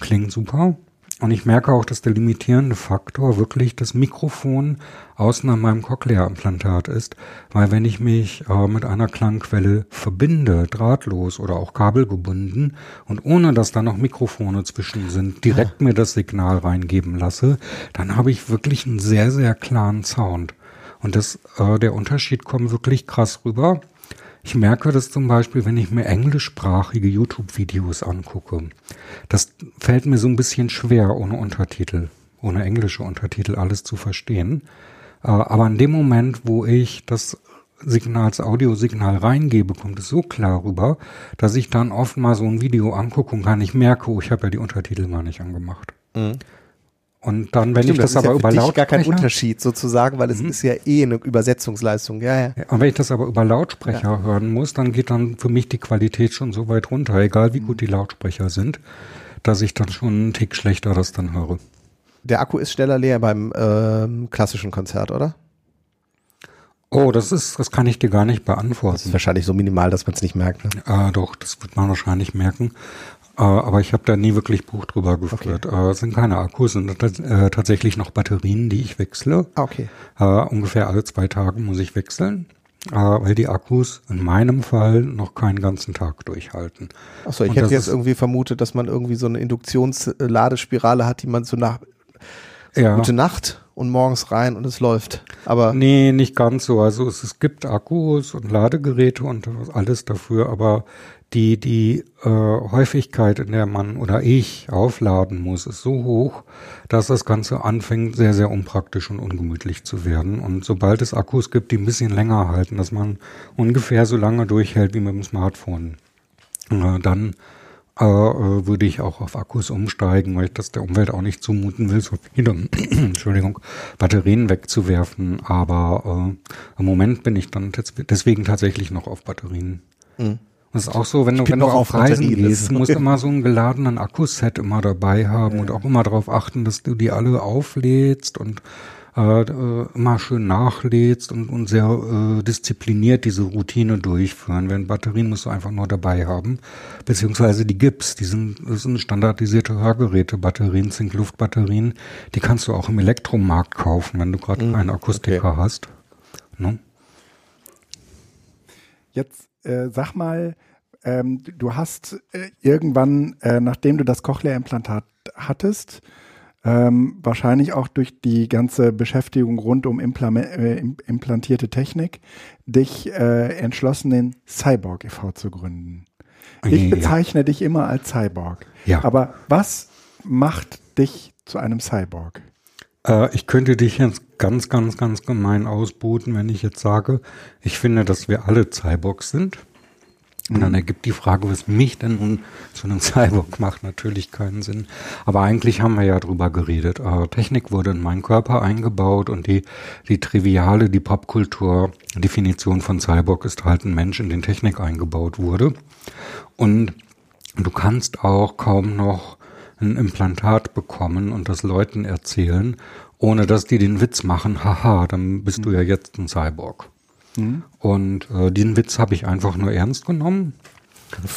klingt super. Und ich merke auch, dass der limitierende Faktor wirklich das Mikrofon außen an meinem Cochlea-Implantat ist, weil wenn ich mich äh, mit einer Klangquelle verbinde, drahtlos oder auch kabelgebunden und ohne dass da noch Mikrofone zwischen sind, direkt mir das Signal reingeben lasse, dann habe ich wirklich einen sehr, sehr klaren Sound. Und das, äh, der Unterschied kommt wirklich krass rüber. Ich merke das zum Beispiel, wenn ich mir englischsprachige YouTube-Videos angucke. Das fällt mir so ein bisschen schwer, ohne Untertitel, ohne englische Untertitel alles zu verstehen. Äh, aber in dem Moment, wo ich das Signal als Audiosignal reingebe, kommt es so klar rüber, dass ich dann oft mal so ein Video angucke und gar nicht merke, oh, ich habe ja die Untertitel mal nicht angemacht. Mhm. Und dann, wenn Stimmt, ich das, das aber ja über Lautsprecher... gar kein Unterschied sozusagen, weil es mhm. ist ja eh eine Übersetzungsleistung. Ja, ja. Und wenn ich das aber über Lautsprecher ja. hören muss, dann geht dann für mich die Qualität schon so weit runter, egal wie gut die Lautsprecher sind, dass ich dann schon einen Tick schlechter das dann höre. Der Akku ist schneller leer beim ähm, klassischen Konzert, oder? Oh, das ist, das kann ich dir gar nicht beantworten. Das ist wahrscheinlich so minimal, dass man es nicht merkt. Ne? Ah, doch, das wird man wahrscheinlich merken. Äh, aber ich habe da nie wirklich Buch drüber geführt. Okay. Äh, es sind keine Akkus, sind äh, tatsächlich noch Batterien, die ich wechsle. Ah, okay. Äh, ungefähr alle zwei Tage muss ich wechseln, äh, weil die Akkus in meinem Fall noch keinen ganzen Tag durchhalten. Achso, ich Und hätte jetzt irgendwie vermutet, dass man irgendwie so eine Induktionsladespirale hat, die man so nach so ja. gute Nacht und morgens rein und es läuft. Aber nee, nicht ganz so. Also es, es gibt Akkus und Ladegeräte und alles dafür, aber die, die äh, Häufigkeit, in der man oder ich aufladen muss, ist so hoch, dass das Ganze anfängt, sehr, sehr unpraktisch und ungemütlich zu werden. Und sobald es Akkus gibt, die ein bisschen länger halten, dass man ungefähr so lange durchhält wie mit dem Smartphone, äh, dann äh, äh, würde ich auch auf Akkus umsteigen, weil ich das der Umwelt auch nicht zumuten will, so viele Entschuldigung, Batterien wegzuwerfen. Aber äh, im Moment bin ich dann deswegen tatsächlich noch auf Batterien. Mhm. Das ist auch so, wenn du, wenn du auf Reisen gehst, musst du immer so einen geladenen Akkuset immer dabei haben ja. und auch immer darauf achten, dass du die alle auflädst und äh, immer schön nachlädst und, und sehr äh, diszipliniert diese Routine durchführen. Wenn Batterien musst du einfach nur dabei haben, beziehungsweise die gibt's. Die sind, das sind standardisierte Hörgeräte, Batterien, Zinkluftbatterien. Die kannst du auch im Elektromarkt kaufen, wenn du gerade mhm. einen Akustiker okay. hast. Ne? Jetzt äh, sag mal, ähm, du hast äh, irgendwann, äh, nachdem du das Cochlea-Implantat hattest, ähm, wahrscheinlich auch durch die ganze Beschäftigung rund um Impla äh, implantierte Technik, dich äh, entschlossen, den Cyborg e.V. zu gründen. Ich bezeichne ja. dich immer als Cyborg. Ja. Aber was macht dich zu einem Cyborg? Äh, ich könnte dich jetzt ganz, ganz, ganz gemein ausbooten, wenn ich jetzt sage, ich finde, dass wir alle Cyborgs sind. Und dann ergibt die Frage, was mich denn nun zu einem Cyborg macht, natürlich keinen Sinn. Aber eigentlich haben wir ja drüber geredet. Äh, Technik wurde in meinen Körper eingebaut und die, die triviale, die Popkultur-Definition von Cyborg ist halt ein Mensch, in den Technik eingebaut wurde. Und du kannst auch kaum noch ein Implantat bekommen und das Leuten erzählen, ohne dass die den Witz machen, haha, dann bist du ja jetzt ein Cyborg. Mhm. Und äh, diesen Witz habe ich einfach nur ernst genommen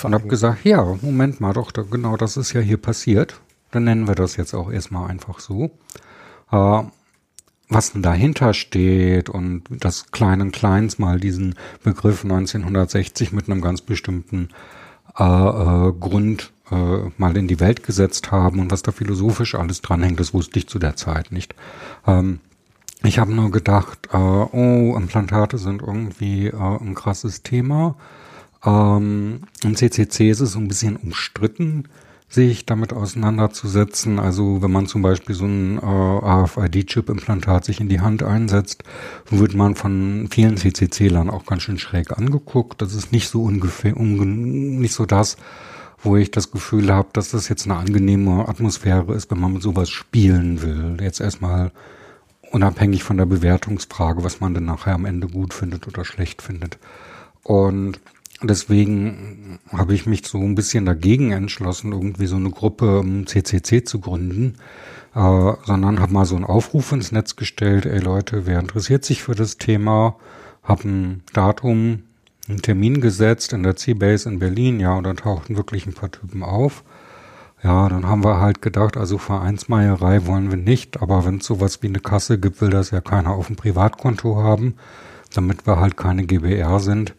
und habe gesagt, ja, Moment mal doch, da, genau das ist ja hier passiert. Dann nennen wir das jetzt auch erstmal einfach so. Äh, was denn dahinter steht und das Kleinen Kleins mal diesen Begriff 1960 mit einem ganz bestimmten äh, äh, Grund äh, mal in die Welt gesetzt haben und was da philosophisch alles dranhängt, das wusste ich zu der Zeit nicht. Ähm, ich habe nur gedacht, äh, oh, Implantate sind irgendwie äh, ein krasses Thema. Ähm, Im CCC ist es so ein bisschen umstritten, sich damit auseinanderzusetzen. Also wenn man zum Beispiel so ein äh, AFID-Chip-Implantat sich in die Hand einsetzt, wird man von vielen CCC-Lern auch ganz schön schräg angeguckt. Das ist nicht so ungefähr, nicht so das, wo ich das Gefühl habe, dass das jetzt eine angenehme Atmosphäre ist, wenn man mit sowas spielen will. Jetzt erstmal unabhängig von der Bewertungsfrage, was man dann nachher am Ende gut findet oder schlecht findet. Und deswegen habe ich mich so ein bisschen dagegen entschlossen, irgendwie so eine Gruppe im CCC zu gründen, äh, sondern habe mal so einen Aufruf ins Netz gestellt, ey Leute, wer interessiert sich für das Thema, habe ein Datum, einen Termin gesetzt in der C-Base in Berlin, ja, und da tauchten wirklich ein paar Typen auf. Ja, dann haben wir halt gedacht, also Vereinsmeierei wollen wir nicht, aber wenn es sowas wie eine Kasse gibt, will das ja keiner auf dem Privatkonto haben, damit wir halt keine GBR sind,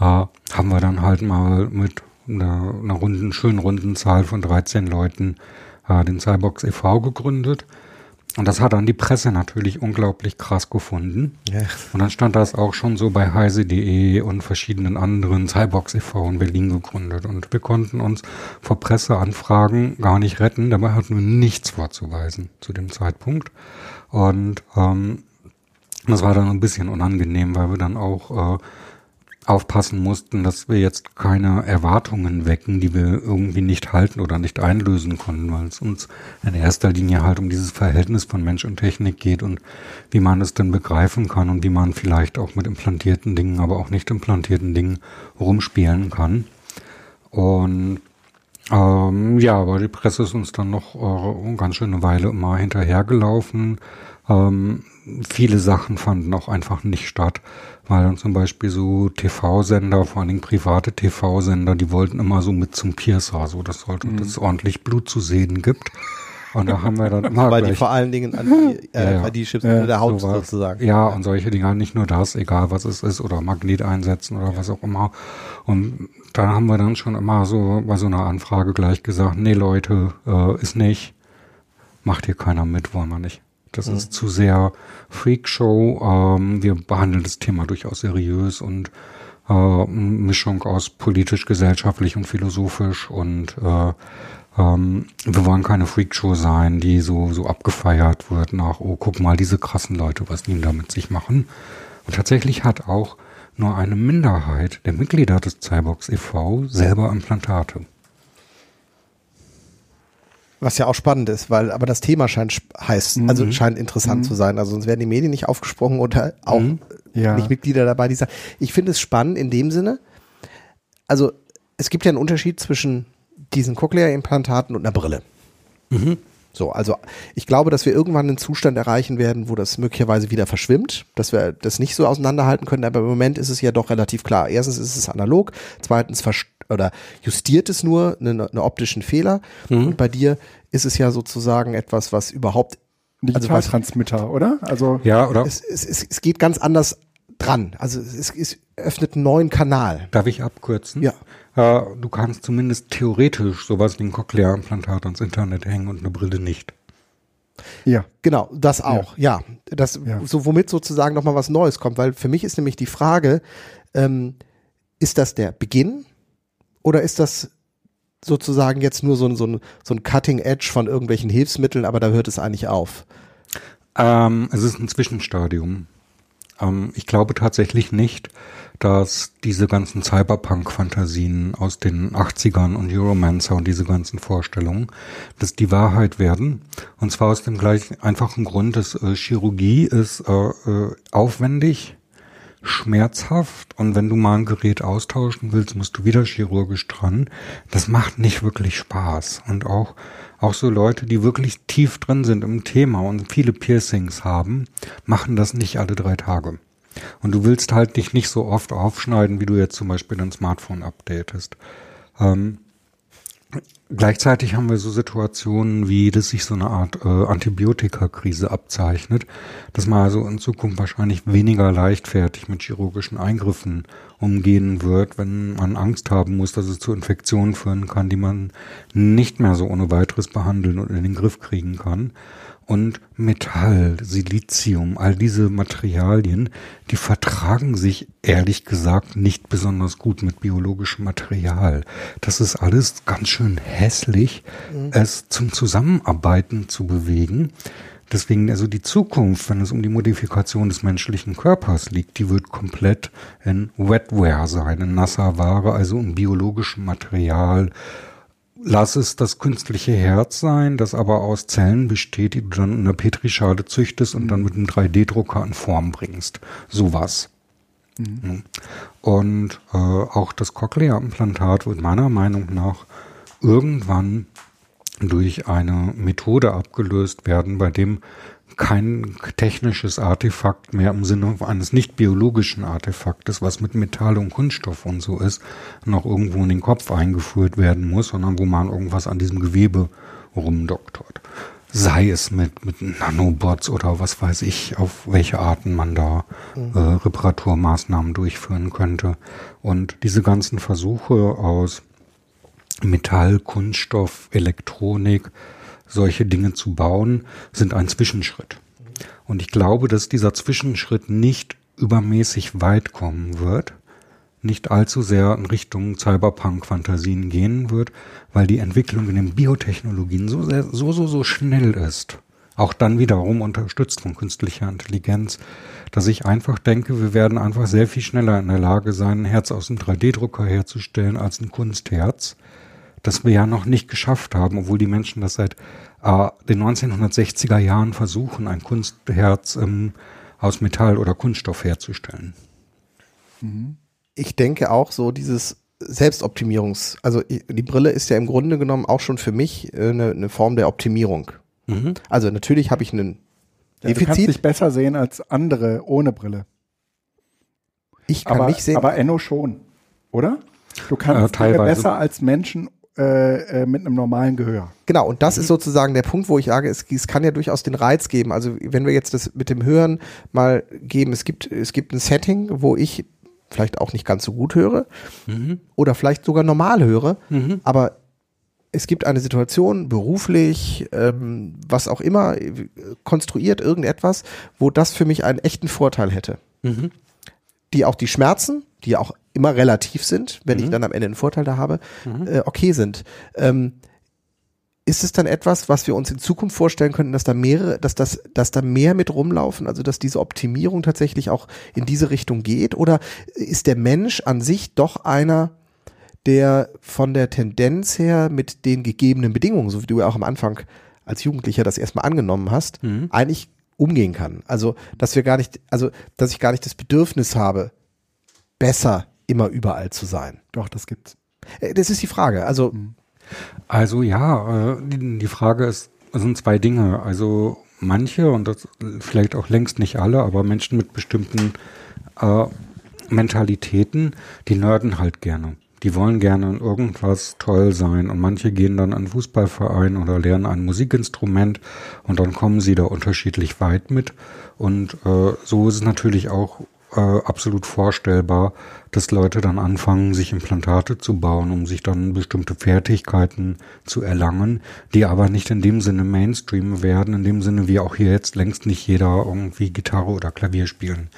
äh, haben wir dann halt mal mit einer, einer runden, schönen runden Zahl von 13 Leuten äh, den Cybox e.V. gegründet. Und das hat dann die Presse natürlich unglaublich krass gefunden. Ja. Und dann stand das auch schon so bei heise.de und verschiedenen anderen Cybox e.V. in Berlin gegründet. Und wir konnten uns vor Presseanfragen gar nicht retten. Dabei hatten wir nichts vorzuweisen zu dem Zeitpunkt. Und ähm, das war dann ein bisschen unangenehm, weil wir dann auch äh, aufpassen mussten, dass wir jetzt keine Erwartungen wecken, die wir irgendwie nicht halten oder nicht einlösen konnten, weil es uns in erster Linie halt um dieses Verhältnis von Mensch und Technik geht und wie man es denn begreifen kann und wie man vielleicht auch mit implantierten Dingen, aber auch nicht implantierten Dingen rumspielen kann. Und ähm, ja, aber die Presse ist uns dann noch äh, ganz schöne Weile immer hinterhergelaufen. Ähm, viele Sachen fanden auch einfach nicht statt, weil dann zum Beispiel so TV-Sender, vor allen Dingen private TV-Sender, die wollten immer so mit zum Piercer, so dass sollte, mhm. dass es ordentlich Blut zu sehen gibt. Und da haben wir dann immer Weil die vor allen Dingen an die, äh, ja, die Chips ja, der Haut sowas. sozusagen. Ja, und solche Dinge, nicht nur das, egal was es ist, oder Magnet einsetzen oder ja. was auch immer. Und da haben wir dann schon immer so bei so einer Anfrage gleich gesagt, nee Leute, äh, ist nicht, macht hier keiner mit, wollen wir nicht. Das mhm. ist zu sehr Freakshow. Ähm, wir behandeln das Thema durchaus seriös und äh, Mischung aus politisch, gesellschaftlich und philosophisch und äh, ähm, wir wollen keine Freakshow sein, die so, so abgefeiert wird nach, oh, guck mal, diese krassen Leute, was die da mit sich machen. Und tatsächlich hat auch nur eine Minderheit der Mitglieder des Cyborgs e.V. selber Implantate. Was ja auch spannend ist, weil aber das Thema scheint heißt, also mhm. scheint interessant mhm. zu sein. Also sonst wären die Medien nicht aufgesprungen oder auch mhm. ja. nicht Mitglieder dabei, die sagen. Ich finde es spannend in dem Sinne. Also es gibt ja einen Unterschied zwischen diesen Cochlea-Implantaten und einer Brille. Mhm. So, also ich glaube, dass wir irgendwann einen Zustand erreichen werden, wo das möglicherweise wieder verschwimmt, dass wir das nicht so auseinanderhalten können, aber im Moment ist es ja doch relativ klar. Erstens ist es analog, zweitens oder justiert es nur einen, einen optischen Fehler mhm. und bei dir ist es ja sozusagen etwas, was überhaupt Digitaltransmitter, also oder? Also ja, oder? Es, es, es, es geht ganz anders dran. Also es, es öffnet einen neuen Kanal. Darf ich abkürzen? Ja. Äh, du kannst zumindest theoretisch sowas wie ein Cochlea-Implantat ans Internet hängen und eine Brille nicht. Ja. Genau, das auch, ja. ja. Das, ja. so womit sozusagen nochmal was Neues kommt, weil für mich ist nämlich die Frage, ähm, ist das der Beginn oder ist das sozusagen jetzt nur so ein, so ein, so ein Cutting Edge von irgendwelchen Hilfsmitteln, aber da hört es eigentlich auf? Ähm, es ist ein Zwischenstadium. Ähm, ich glaube tatsächlich nicht, dass diese ganzen Cyberpunk-Fantasien aus den 80ern und Euromancer und diese ganzen Vorstellungen, dass die Wahrheit werden. Und zwar aus dem gleich einfachen Grund, dass äh, Chirurgie ist äh, äh, aufwendig, schmerzhaft und wenn du mal ein Gerät austauschen willst, musst du wieder chirurgisch dran. Das macht nicht wirklich Spaß. Und auch, auch so Leute, die wirklich tief drin sind im Thema und viele Piercings haben, machen das nicht alle drei Tage. Und du willst halt dich nicht so oft aufschneiden, wie du jetzt zum Beispiel dein Smartphone updatest. Ähm, gleichzeitig haben wir so Situationen, wie dass sich so eine Art äh, Antibiotikakrise abzeichnet, dass man also in Zukunft wahrscheinlich weniger leichtfertig mit chirurgischen Eingriffen umgehen wird, wenn man Angst haben muss, dass es zu Infektionen führen kann, die man nicht mehr so ohne weiteres behandeln und in den Griff kriegen kann und Metall, Silizium, all diese Materialien, die vertragen sich ehrlich gesagt nicht besonders gut mit biologischem Material. Das ist alles ganz schön hässlich, mhm. es zum Zusammenarbeiten zu bewegen. Deswegen also die Zukunft, wenn es um die Modifikation des menschlichen Körpers liegt, die wird komplett in Wetware sein, in nasser Ware, also in biologischem Material, lass es das künstliche Herz sein, das aber aus Zellen besteht, die du dann in einer Petrischale züchtest und dann mit einem 3D-Drucker in Form bringst. Sowas. Mhm. Und äh, auch das Cochlea-Implantat wird meiner Meinung nach irgendwann durch eine Methode abgelöst werden, bei dem kein technisches Artefakt mehr im Sinne eines nicht biologischen Artefaktes, was mit Metall und Kunststoff und so ist, noch irgendwo in den Kopf eingeführt werden muss, sondern wo man irgendwas an diesem Gewebe rumdoktort. Sei es mit, mit Nanobots oder was weiß ich, auf welche Arten man da mhm. äh, Reparaturmaßnahmen durchführen könnte. Und diese ganzen Versuche aus Metall, Kunststoff, Elektronik, solche Dinge zu bauen, sind ein Zwischenschritt. Und ich glaube, dass dieser Zwischenschritt nicht übermäßig weit kommen wird, nicht allzu sehr in Richtung Cyberpunk-Fantasien gehen wird, weil die Entwicklung in den Biotechnologien so, sehr, so, so, so schnell ist. Auch dann wiederum unterstützt von künstlicher Intelligenz, dass ich einfach denke, wir werden einfach sehr viel schneller in der Lage sein, ein Herz aus einem 3D-Drucker herzustellen als ein Kunstherz das wir ja noch nicht geschafft haben, obwohl die Menschen das seit äh, den 1960er Jahren versuchen, ein Kunstherz ähm, aus Metall oder Kunststoff herzustellen. Mhm. Ich denke auch so dieses Selbstoptimierungs, also die Brille ist ja im Grunde genommen auch schon für mich äh, eine, eine Form der Optimierung. Mhm. Also natürlich habe ich einen ja, Defizit. Du kannst dich besser sehen als andere ohne Brille. Ich kann aber, mich sehen. Aber Enno schon, oder? Du kannst äh, besser als Menschen äh, äh, mit einem normalen Gehör. Genau, und das mhm. ist sozusagen der Punkt, wo ich sage, es, es kann ja durchaus den Reiz geben. Also wenn wir jetzt das mit dem Hören mal geben, es gibt, es gibt ein Setting, wo ich vielleicht auch nicht ganz so gut höre mhm. oder vielleicht sogar normal höre, mhm. aber es gibt eine Situation, beruflich, ähm, was auch immer, konstruiert irgendetwas, wo das für mich einen echten Vorteil hätte. Mhm. Die auch die Schmerzen, die auch immer relativ sind, wenn mhm. ich dann am Ende einen Vorteil da habe, mhm. äh, okay sind. Ähm, ist es dann etwas, was wir uns in Zukunft vorstellen könnten, dass da mehrere, dass das, dass da mehr mit rumlaufen, also dass diese Optimierung tatsächlich auch in diese Richtung geht? Oder ist der Mensch an sich doch einer, der von der Tendenz her mit den gegebenen Bedingungen, so wie du ja auch am Anfang als Jugendlicher das erstmal angenommen hast, mhm. eigentlich umgehen kann. Also, dass wir gar nicht, also, dass ich gar nicht das Bedürfnis habe, besser immer überall zu sein. Doch, das gibt's. Äh, das ist die Frage. Also, mhm. also ja, äh, die Frage ist, sind zwei Dinge. Also manche und das vielleicht auch längst nicht alle, aber Menschen mit bestimmten äh, Mentalitäten, die nörden halt gerne. Die wollen gerne in irgendwas toll sein und manche gehen dann an einen Fußballverein oder lernen ein Musikinstrument und dann kommen sie da unterschiedlich weit mit. Und äh, so ist es natürlich auch äh, absolut vorstellbar, dass Leute dann anfangen, sich Implantate zu bauen, um sich dann bestimmte Fertigkeiten zu erlangen, die aber nicht in dem Sinne Mainstream werden, in dem Sinne wie auch hier jetzt längst nicht jeder irgendwie Gitarre oder Klavier spielen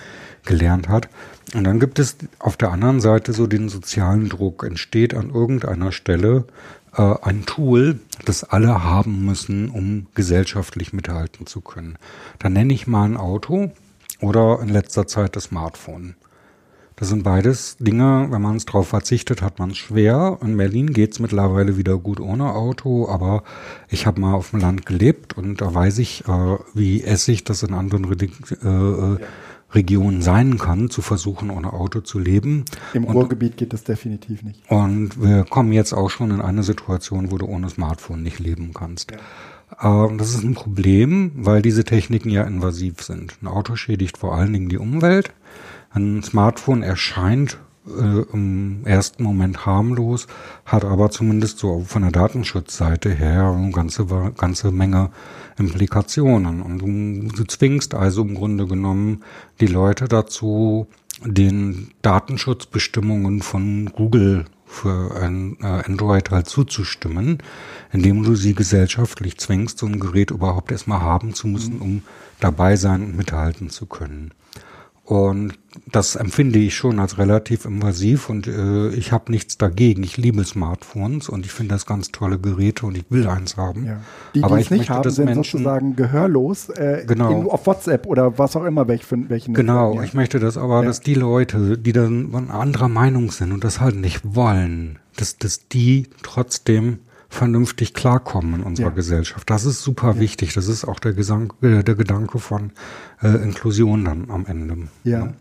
gelernt hat. Und dann gibt es auf der anderen Seite so den sozialen Druck, entsteht an irgendeiner Stelle äh, ein Tool, das alle haben müssen, um gesellschaftlich mithalten zu können. Dann nenne ich mal ein Auto oder in letzter Zeit das Smartphone. Das sind beides Dinge, wenn man es drauf verzichtet, hat man es schwer. In Berlin geht's mittlerweile wieder gut ohne Auto, aber ich habe mal auf dem Land gelebt und da weiß ich, äh, wie essig das in anderen Re äh, ja. Regionen sein kann, zu versuchen, ohne Auto zu leben. Im und, Ruhrgebiet geht das definitiv nicht. Und wir kommen jetzt auch schon in eine Situation, wo du ohne Smartphone nicht leben kannst. Ja. Äh, das ist ein Problem, weil diese Techniken ja invasiv sind. Ein Auto schädigt vor allen Dingen die Umwelt. Ein Smartphone erscheint äh, im ersten Moment harmlos, hat aber zumindest so von der Datenschutzseite her eine ganze, ganze Menge Implikationen. Und du, du zwingst also im Grunde genommen die Leute dazu, den Datenschutzbestimmungen von Google für ein äh, Android halt zuzustimmen, indem du sie gesellschaftlich zwingst, so ein Gerät überhaupt erstmal haben zu müssen, um dabei sein und mithalten zu können. Und das empfinde ich schon als relativ invasiv und äh, ich habe nichts dagegen. Ich liebe Smartphones und ich finde das ganz tolle Geräte und ich will eins haben. Ja. Die, Aber die es nicht haben, sind Menschen, sozusagen gehörlos äh, genau. in, auf WhatsApp oder was auch immer, welch, welchen. Genau, ja. ich möchte das aber, ja. dass die Leute, die dann anderer Meinung sind und das halt nicht wollen, dass, dass die trotzdem vernünftig klarkommen in unserer ja. Gesellschaft. Das ist super ja. wichtig. Das ist auch der, Gesang, äh, der Gedanke von äh, Inklusion dann am Ende. Ja. Ne?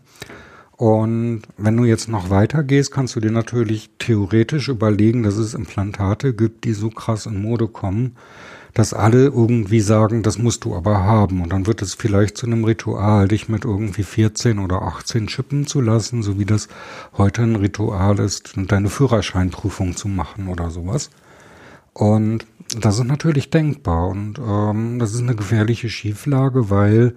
Und wenn du jetzt noch weiter gehst, kannst du dir natürlich theoretisch überlegen, dass es Implantate gibt, die so krass in Mode kommen, dass alle irgendwie sagen, das musst du aber haben. Und dann wird es vielleicht zu einem Ritual, dich mit irgendwie 14 oder 18 chippen zu lassen, so wie das heute ein Ritual ist, deine Führerscheinprüfung zu machen oder sowas. Und das ist natürlich denkbar und ähm, das ist eine gefährliche Schieflage, weil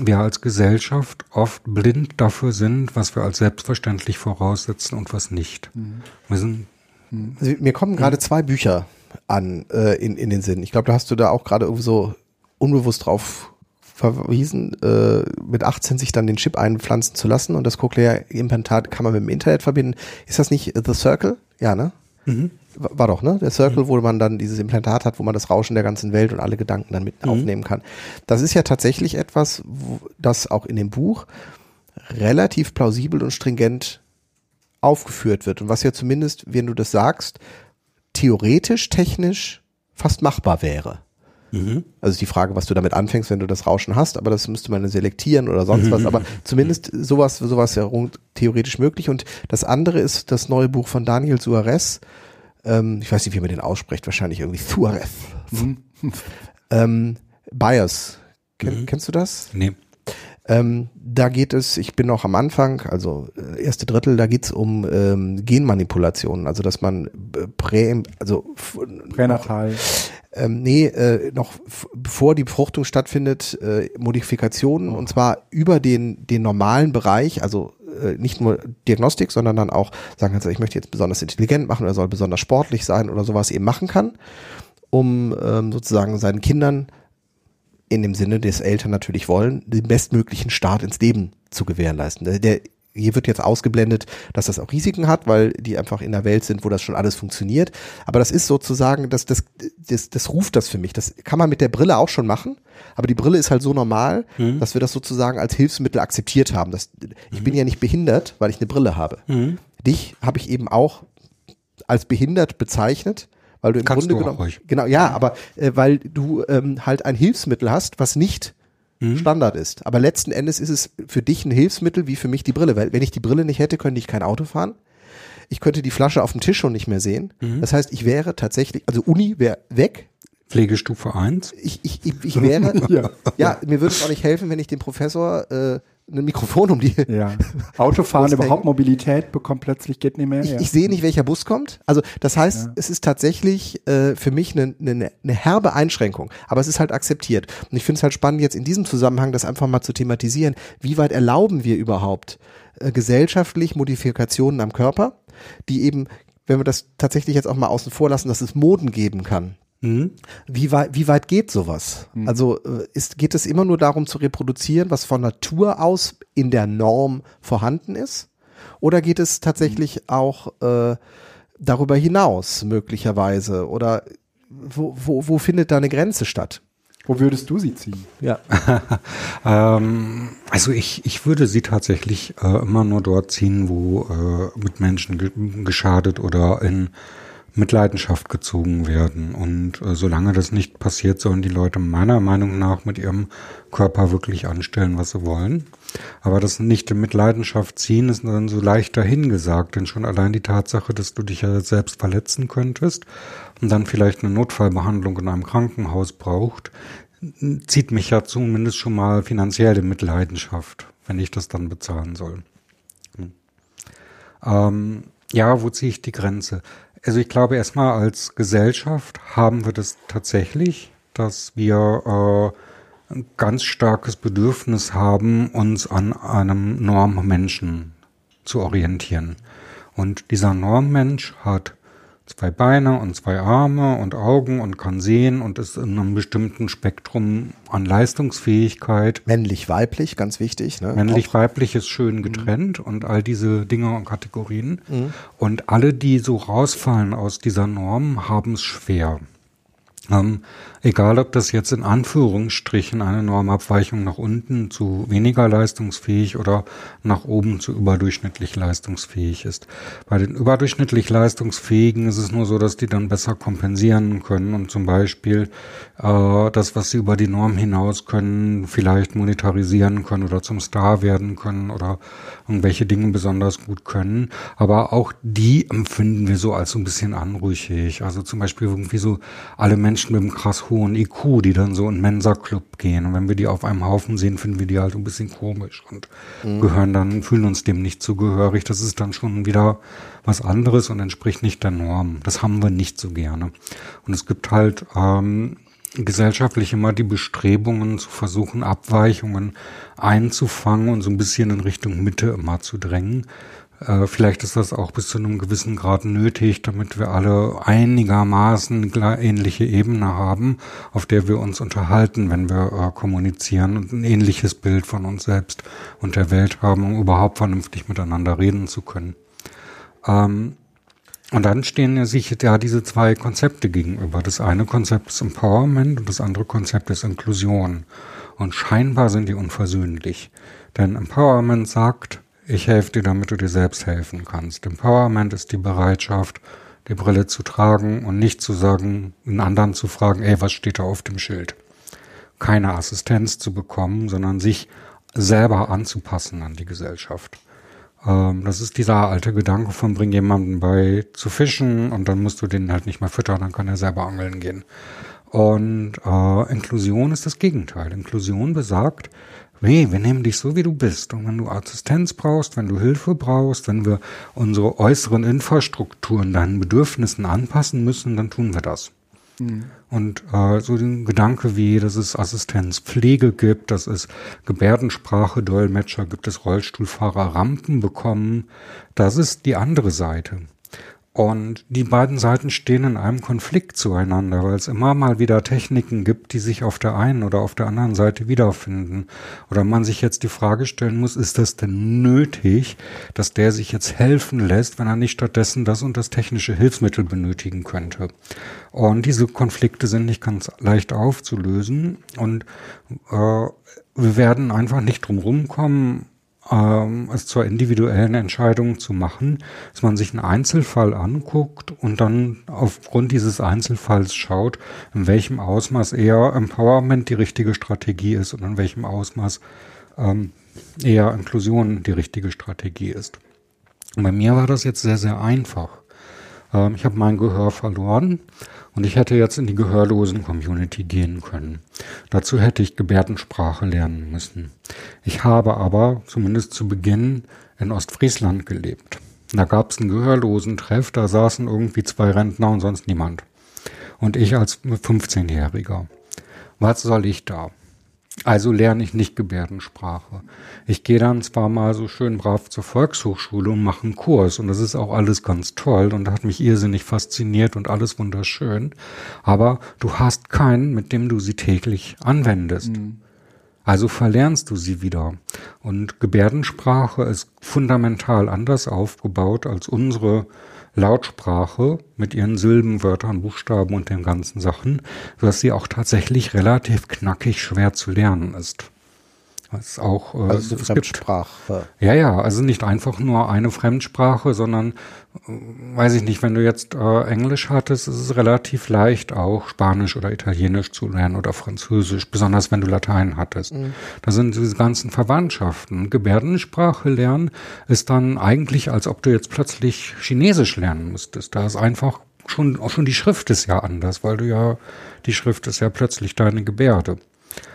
wir als Gesellschaft oft blind dafür sind, was wir als selbstverständlich voraussetzen und was nicht. Mhm. Wir sind, mhm. also mir kommen gerade zwei Bücher an äh, in, in den Sinn. Ich glaube, da hast du da auch gerade irgendwie so unbewusst drauf verwiesen, äh, mit 18 sich dann den Chip einpflanzen zu lassen und das Cochlea-Implantat kann man mit dem Internet verbinden. Ist das nicht The Circle? Ja, ne? Mhm. War doch, ne? Der Circle, mhm. wo man dann dieses Implantat hat, wo man das Rauschen der ganzen Welt und alle Gedanken dann mit mhm. aufnehmen kann. Das ist ja tatsächlich etwas, wo, das auch in dem Buch relativ plausibel und stringent aufgeführt wird und was ja zumindest, wenn du das sagst, theoretisch, technisch fast machbar wäre. Mhm. Also die Frage, was du damit anfängst, wenn du das Rauschen hast, aber das müsste man selektieren oder sonst mhm. was. Aber zumindest sowas, sowas ja theoretisch möglich. Und das andere ist das neue Buch von Daniel Suarez. Ähm, ich weiß nicht, wie man den ausspricht, wahrscheinlich irgendwie Suarez. Ähm, Bias. Ken, mhm. Kennst du das? Nee. Ähm, da geht es, ich bin noch am Anfang, also äh, erste Drittel, da geht es um ähm, Genmanipulationen, also dass man äh, prä, also pränatal. Ähm, nee, äh, noch bevor die Befruchtung stattfindet, äh, Modifikationen oh. und zwar über den, den normalen Bereich, also äh, nicht nur Diagnostik, sondern dann auch sagen kannst, ich möchte jetzt besonders intelligent machen oder soll besonders sportlich sein oder sowas eben machen kann, um ähm, sozusagen seinen Kindern in dem Sinne des Eltern natürlich wollen, den bestmöglichen Start ins Leben zu gewährleisten. Der, der hier wird jetzt ausgeblendet, dass das auch Risiken hat, weil die einfach in der Welt sind, wo das schon alles funktioniert. Aber das ist sozusagen, das, das, das, das ruft das für mich. Das kann man mit der Brille auch schon machen. Aber die Brille ist halt so normal, mhm. dass wir das sozusagen als Hilfsmittel akzeptiert haben. Das, ich mhm. bin ja nicht behindert, weil ich eine Brille habe. Mhm. Dich habe ich eben auch als behindert bezeichnet weil du im Kannst Grunde genommen genau ja, aber äh, weil du ähm, halt ein Hilfsmittel hast, was nicht mhm. Standard ist. Aber letzten Endes ist es für dich ein Hilfsmittel wie für mich die Brille, weil wenn ich die Brille nicht hätte, könnte ich kein Auto fahren. Ich könnte die Flasche auf dem Tisch schon nicht mehr sehen. Mhm. Das heißt, ich wäre tatsächlich, also Uni wäre weg. Pflegestufe 1? Ich, ich, ich, ich wäre, ja. ja, mir würde es auch nicht helfen, wenn ich den Professor äh, ein Mikrofon um die. Ja. Autofahren, überhaupt Mobilität bekommt plötzlich, geht nicht mehr. Ich, ja. ich sehe nicht, welcher Bus kommt. Also das heißt, ja. es ist tatsächlich äh, für mich eine, eine, eine herbe Einschränkung, aber es ist halt akzeptiert. Und ich finde es halt spannend, jetzt in diesem Zusammenhang das einfach mal zu thematisieren. Wie weit erlauben wir überhaupt äh, gesellschaftlich Modifikationen am Körper, die eben, wenn wir das tatsächlich jetzt auch mal außen vor lassen, dass es Moden geben kann Mhm. Wie, weit, wie weit geht sowas? Mhm. Also äh, ist, geht es immer nur darum zu reproduzieren, was von Natur aus in der Norm vorhanden ist? Oder geht es tatsächlich mhm. auch äh, darüber hinaus möglicherweise? Oder wo, wo, wo findet da eine Grenze statt? Wo würdest du sie ziehen? Ja. ähm, also ich, ich würde sie tatsächlich äh, immer nur dort ziehen, wo äh, mit Menschen ge geschadet oder in Mitleidenschaft gezogen werden. Und äh, solange das nicht passiert, sollen die Leute meiner Meinung nach mit ihrem Körper wirklich anstellen, was sie wollen. Aber das nicht in Mitleidenschaft ziehen ist dann so leicht dahingesagt, denn schon allein die Tatsache, dass du dich ja selbst verletzen könntest und dann vielleicht eine Notfallbehandlung in einem Krankenhaus braucht, zieht mich ja zumindest schon mal finanziell in Mitleidenschaft, wenn ich das dann bezahlen soll. Hm. Ähm, ja, wo ziehe ich die Grenze? Also ich glaube erstmal als Gesellschaft haben wir das tatsächlich, dass wir äh, ein ganz starkes Bedürfnis haben, uns an einem Normmenschen zu orientieren. Und dieser Normmensch hat zwei Beine und zwei Arme und Augen und kann sehen und ist in einem bestimmten Spektrum an Leistungsfähigkeit. Männlich-weiblich, ganz wichtig. Ne? Männlich-weiblich ist schön mhm. getrennt mhm. und all diese Dinge und Kategorien. Mhm. Und alle, die so rausfallen aus dieser Norm, haben es schwer. Ähm, egal, ob das jetzt in Anführungsstrichen eine Normabweichung nach unten zu weniger leistungsfähig oder nach oben zu überdurchschnittlich leistungsfähig ist. Bei den überdurchschnittlich leistungsfähigen ist es nur so, dass die dann besser kompensieren können und zum Beispiel äh, das, was sie über die Norm hinaus können, vielleicht monetarisieren können oder zum Star werden können oder irgendwelche Dinge besonders gut können. Aber auch die empfinden wir so als so ein bisschen anrüchig. Also zum Beispiel irgendwie so alle Menschen mit einem krass hohen IQ, die dann so in Mensa-Club gehen. Und wenn wir die auf einem Haufen sehen, finden wir die halt ein bisschen komisch und mhm. gehören dann, fühlen uns dem nicht zugehörig. Das ist dann schon wieder was anderes und entspricht nicht der Norm. Das haben wir nicht so gerne. Und es gibt halt ähm, gesellschaftlich immer die Bestrebungen zu versuchen, Abweichungen einzufangen und so ein bisschen in Richtung Mitte immer zu drängen. Äh, vielleicht ist das auch bis zu einem gewissen Grad nötig, damit wir alle einigermaßen ähnliche Ebene haben, auf der wir uns unterhalten, wenn wir äh, kommunizieren und ein ähnliches Bild von uns selbst und der Welt haben, um überhaupt vernünftig miteinander reden zu können. Ähm, und dann stehen sich ja diese zwei Konzepte gegenüber. Das eine Konzept ist Empowerment und das andere Konzept ist Inklusion. Und scheinbar sind die unversöhnlich. Denn Empowerment sagt, ich helfe dir, damit du dir selbst helfen kannst. Empowerment ist die Bereitschaft, die Brille zu tragen und nicht zu sagen, einen anderen zu fragen, ey, was steht da auf dem Schild? Keine Assistenz zu bekommen, sondern sich selber anzupassen an die Gesellschaft. Ähm, das ist dieser alte Gedanke von bring jemanden bei zu fischen und dann musst du den halt nicht mehr füttern, dann kann er selber angeln gehen. Und äh, Inklusion ist das Gegenteil. Inklusion besagt, nee, wir nehmen dich so, wie du bist. Und wenn du Assistenz brauchst, wenn du Hilfe brauchst, wenn wir unsere äußeren Infrastrukturen deinen Bedürfnissen anpassen müssen, dann tun wir das. Mhm. Und äh, so den Gedanke wie, dass es Assistenzpflege gibt, dass es Gebärdensprache, Dolmetscher gibt, es Rollstuhlfahrer Rampen bekommen, das ist die andere Seite. Und die beiden Seiten stehen in einem Konflikt zueinander, weil es immer mal wieder Techniken gibt, die sich auf der einen oder auf der anderen Seite wiederfinden. Oder man sich jetzt die Frage stellen muss, ist das denn nötig, dass der sich jetzt helfen lässt, wenn er nicht stattdessen das und das technische Hilfsmittel benötigen könnte? Und diese Konflikte sind nicht ganz leicht aufzulösen und äh, wir werden einfach nicht drum rumkommen, ähm, es zur individuellen Entscheidung zu machen, dass man sich einen Einzelfall anguckt und dann aufgrund dieses Einzelfalls schaut, in welchem Ausmaß eher Empowerment die richtige Strategie ist und in welchem Ausmaß ähm, eher Inklusion die richtige Strategie ist. Und bei mir war das jetzt sehr, sehr einfach. Ähm, ich habe mein Gehör verloren und ich hätte jetzt in die gehörlosen Community gehen können. Dazu hätte ich Gebärdensprache lernen müssen. Ich habe aber, zumindest zu Beginn, in Ostfriesland gelebt. Da gab es einen gehörlosen Treff, da saßen irgendwie zwei Rentner und sonst niemand. Und ich als 15-Jähriger. Was soll ich da? Also lerne ich nicht Gebärdensprache. Ich gehe dann zwar mal so schön brav zur Volkshochschule und mache einen Kurs und das ist auch alles ganz toll und hat mich irrsinnig fasziniert und alles wunderschön, aber du hast keinen, mit dem du sie täglich anwendest. Mhm. Also verlernst du sie wieder. Und Gebärdensprache ist fundamental anders aufgebaut als unsere Lautsprache mit ihren Silben, Wörtern, Buchstaben und den ganzen Sachen, sodass sie auch tatsächlich relativ knackig schwer zu lernen ist. Das auch, äh, also es Fremdsprache. Gibt, ja, ja, also nicht einfach nur eine Fremdsprache, sondern äh, weiß ich nicht, wenn du jetzt äh, Englisch hattest, ist es relativ leicht auch Spanisch oder Italienisch zu lernen oder Französisch, besonders wenn du Latein hattest. Mhm. Da sind diese ganzen Verwandtschaften. Gebärdensprache lernen ist dann eigentlich, als ob du jetzt plötzlich Chinesisch lernen müsstest. Da ist einfach schon, auch schon die Schrift ist ja anders, weil du ja, die Schrift ist ja plötzlich deine Gebärde.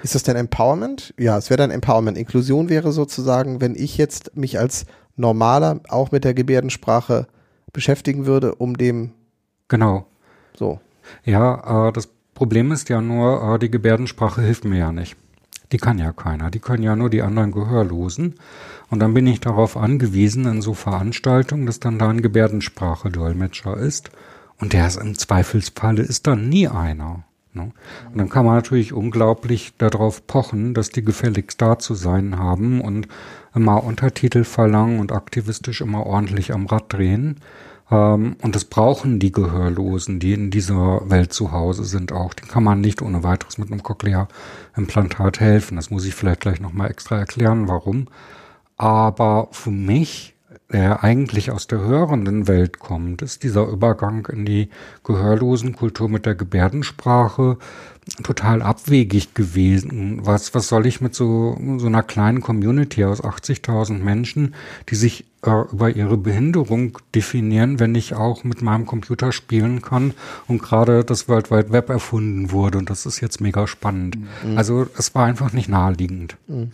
Ist das denn Empowerment? Ja, es wäre dann Empowerment. Inklusion wäre sozusagen, wenn ich jetzt mich als Normaler auch mit der Gebärdensprache beschäftigen würde, um dem. Genau. So. Ja, äh, das Problem ist ja nur, äh, die Gebärdensprache hilft mir ja nicht. Die kann ja keiner. Die können ja nur die anderen Gehörlosen. Und dann bin ich darauf angewiesen, in so Veranstaltungen, dass dann da ein Gebärdensprache-Dolmetscher ist. Und der ist im Zweifelsfalle ist dann nie einer. Ne? Und dann kann man natürlich unglaublich darauf pochen, dass die gefälligst da zu sein haben und immer Untertitel verlangen und aktivistisch immer ordentlich am Rad drehen. Ähm, und das brauchen die Gehörlosen, die in dieser Welt zu Hause sind auch. Die kann man nicht ohne weiteres mit einem Cochlea-Implantat helfen. Das muss ich vielleicht gleich nochmal extra erklären, warum. Aber für mich der eigentlich aus der hörenden Welt kommt, ist dieser Übergang in die Gehörlosenkultur mit der Gebärdensprache total abwegig gewesen. Was, was soll ich mit so, so einer kleinen Community aus 80.000 Menschen, die sich äh, über ihre Behinderung definieren, wenn ich auch mit meinem Computer spielen kann und gerade das World Wide Web erfunden wurde und das ist jetzt mega spannend. Mhm. Also es war einfach nicht naheliegend. Mhm.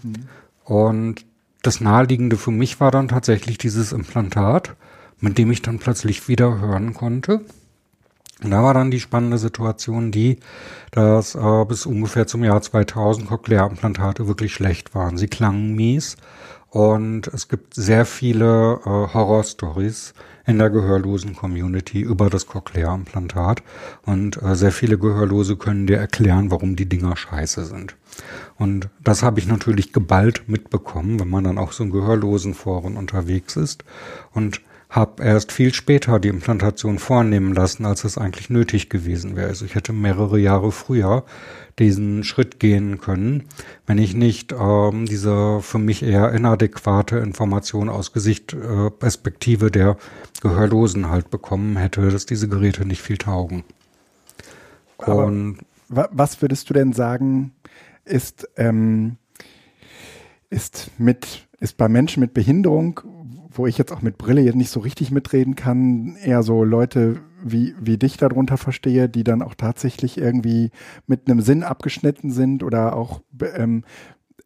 Und das Naheliegende für mich war dann tatsächlich dieses Implantat, mit dem ich dann plötzlich wieder hören konnte. Und da war dann die spannende Situation die, dass äh, bis ungefähr zum Jahr 2000 Cochlea-Implantate wirklich schlecht waren. Sie klangen mies und es gibt sehr viele äh, Horror-Stories in der gehörlosen Community über das Cochlea-Implantat und äh, sehr viele Gehörlose können dir erklären, warum die Dinger scheiße sind. Und das habe ich natürlich geballt mitbekommen, wenn man dann auch so in gehörlosen Foren unterwegs ist und habe erst viel später die Implantation vornehmen lassen, als es eigentlich nötig gewesen wäre. Also ich hätte mehrere Jahre früher diesen Schritt gehen können, wenn ich nicht ähm, diese für mich eher inadäquate Information aus Gesichtperspektive äh, der Gehörlosen halt bekommen hätte, dass diese Geräte nicht viel taugen. Und was würdest du denn sagen, ist, ähm, ist mit, ist bei Menschen mit Behinderung, wo ich jetzt auch mit Brille jetzt nicht so richtig mitreden kann, eher so Leute wie, wie dich darunter verstehe, die dann auch tatsächlich irgendwie mit einem Sinn abgeschnitten sind oder auch, ähm,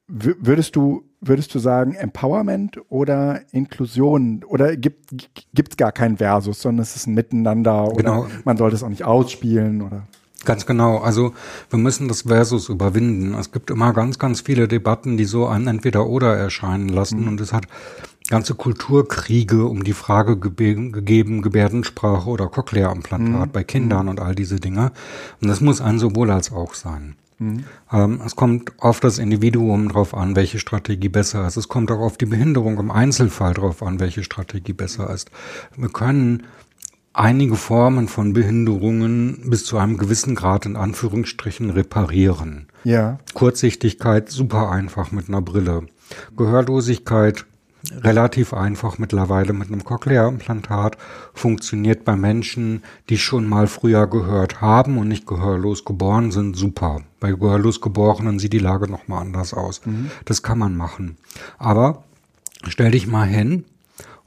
würdest du, würdest du sagen Empowerment oder Inklusion oder gibt es gar kein Versus, sondern es ist ein Miteinander oder genau. man sollte es auch nicht ausspielen oder? Ganz genau. Also wir müssen das Versus überwinden. Es gibt immer ganz, ganz viele Debatten, die so ein Entweder-Oder erscheinen lassen. Mhm. Und es hat ganze Kulturkriege um die Frage gegeben, Gebärdensprache oder Cochlea-Implantat mhm. bei Kindern mhm. und all diese Dinge. Und das muss ein sowohl als auch sein. Mhm. Ähm, es kommt auf das Individuum drauf an, welche Strategie besser ist. Es kommt auch auf die Behinderung im Einzelfall drauf an, welche Strategie besser ist. Wir können einige Formen von Behinderungen bis zu einem gewissen Grad in Anführungsstrichen reparieren. Ja. Kurzsichtigkeit super einfach mit einer Brille. Gehörlosigkeit relativ einfach mittlerweile mit einem Cochlea-Implantat funktioniert bei Menschen, die schon mal früher gehört haben und nicht gehörlos geboren sind, super. Bei gehörlos Geborenen sieht die Lage nochmal anders aus. Mhm. Das kann man machen. Aber stell dich mal hin,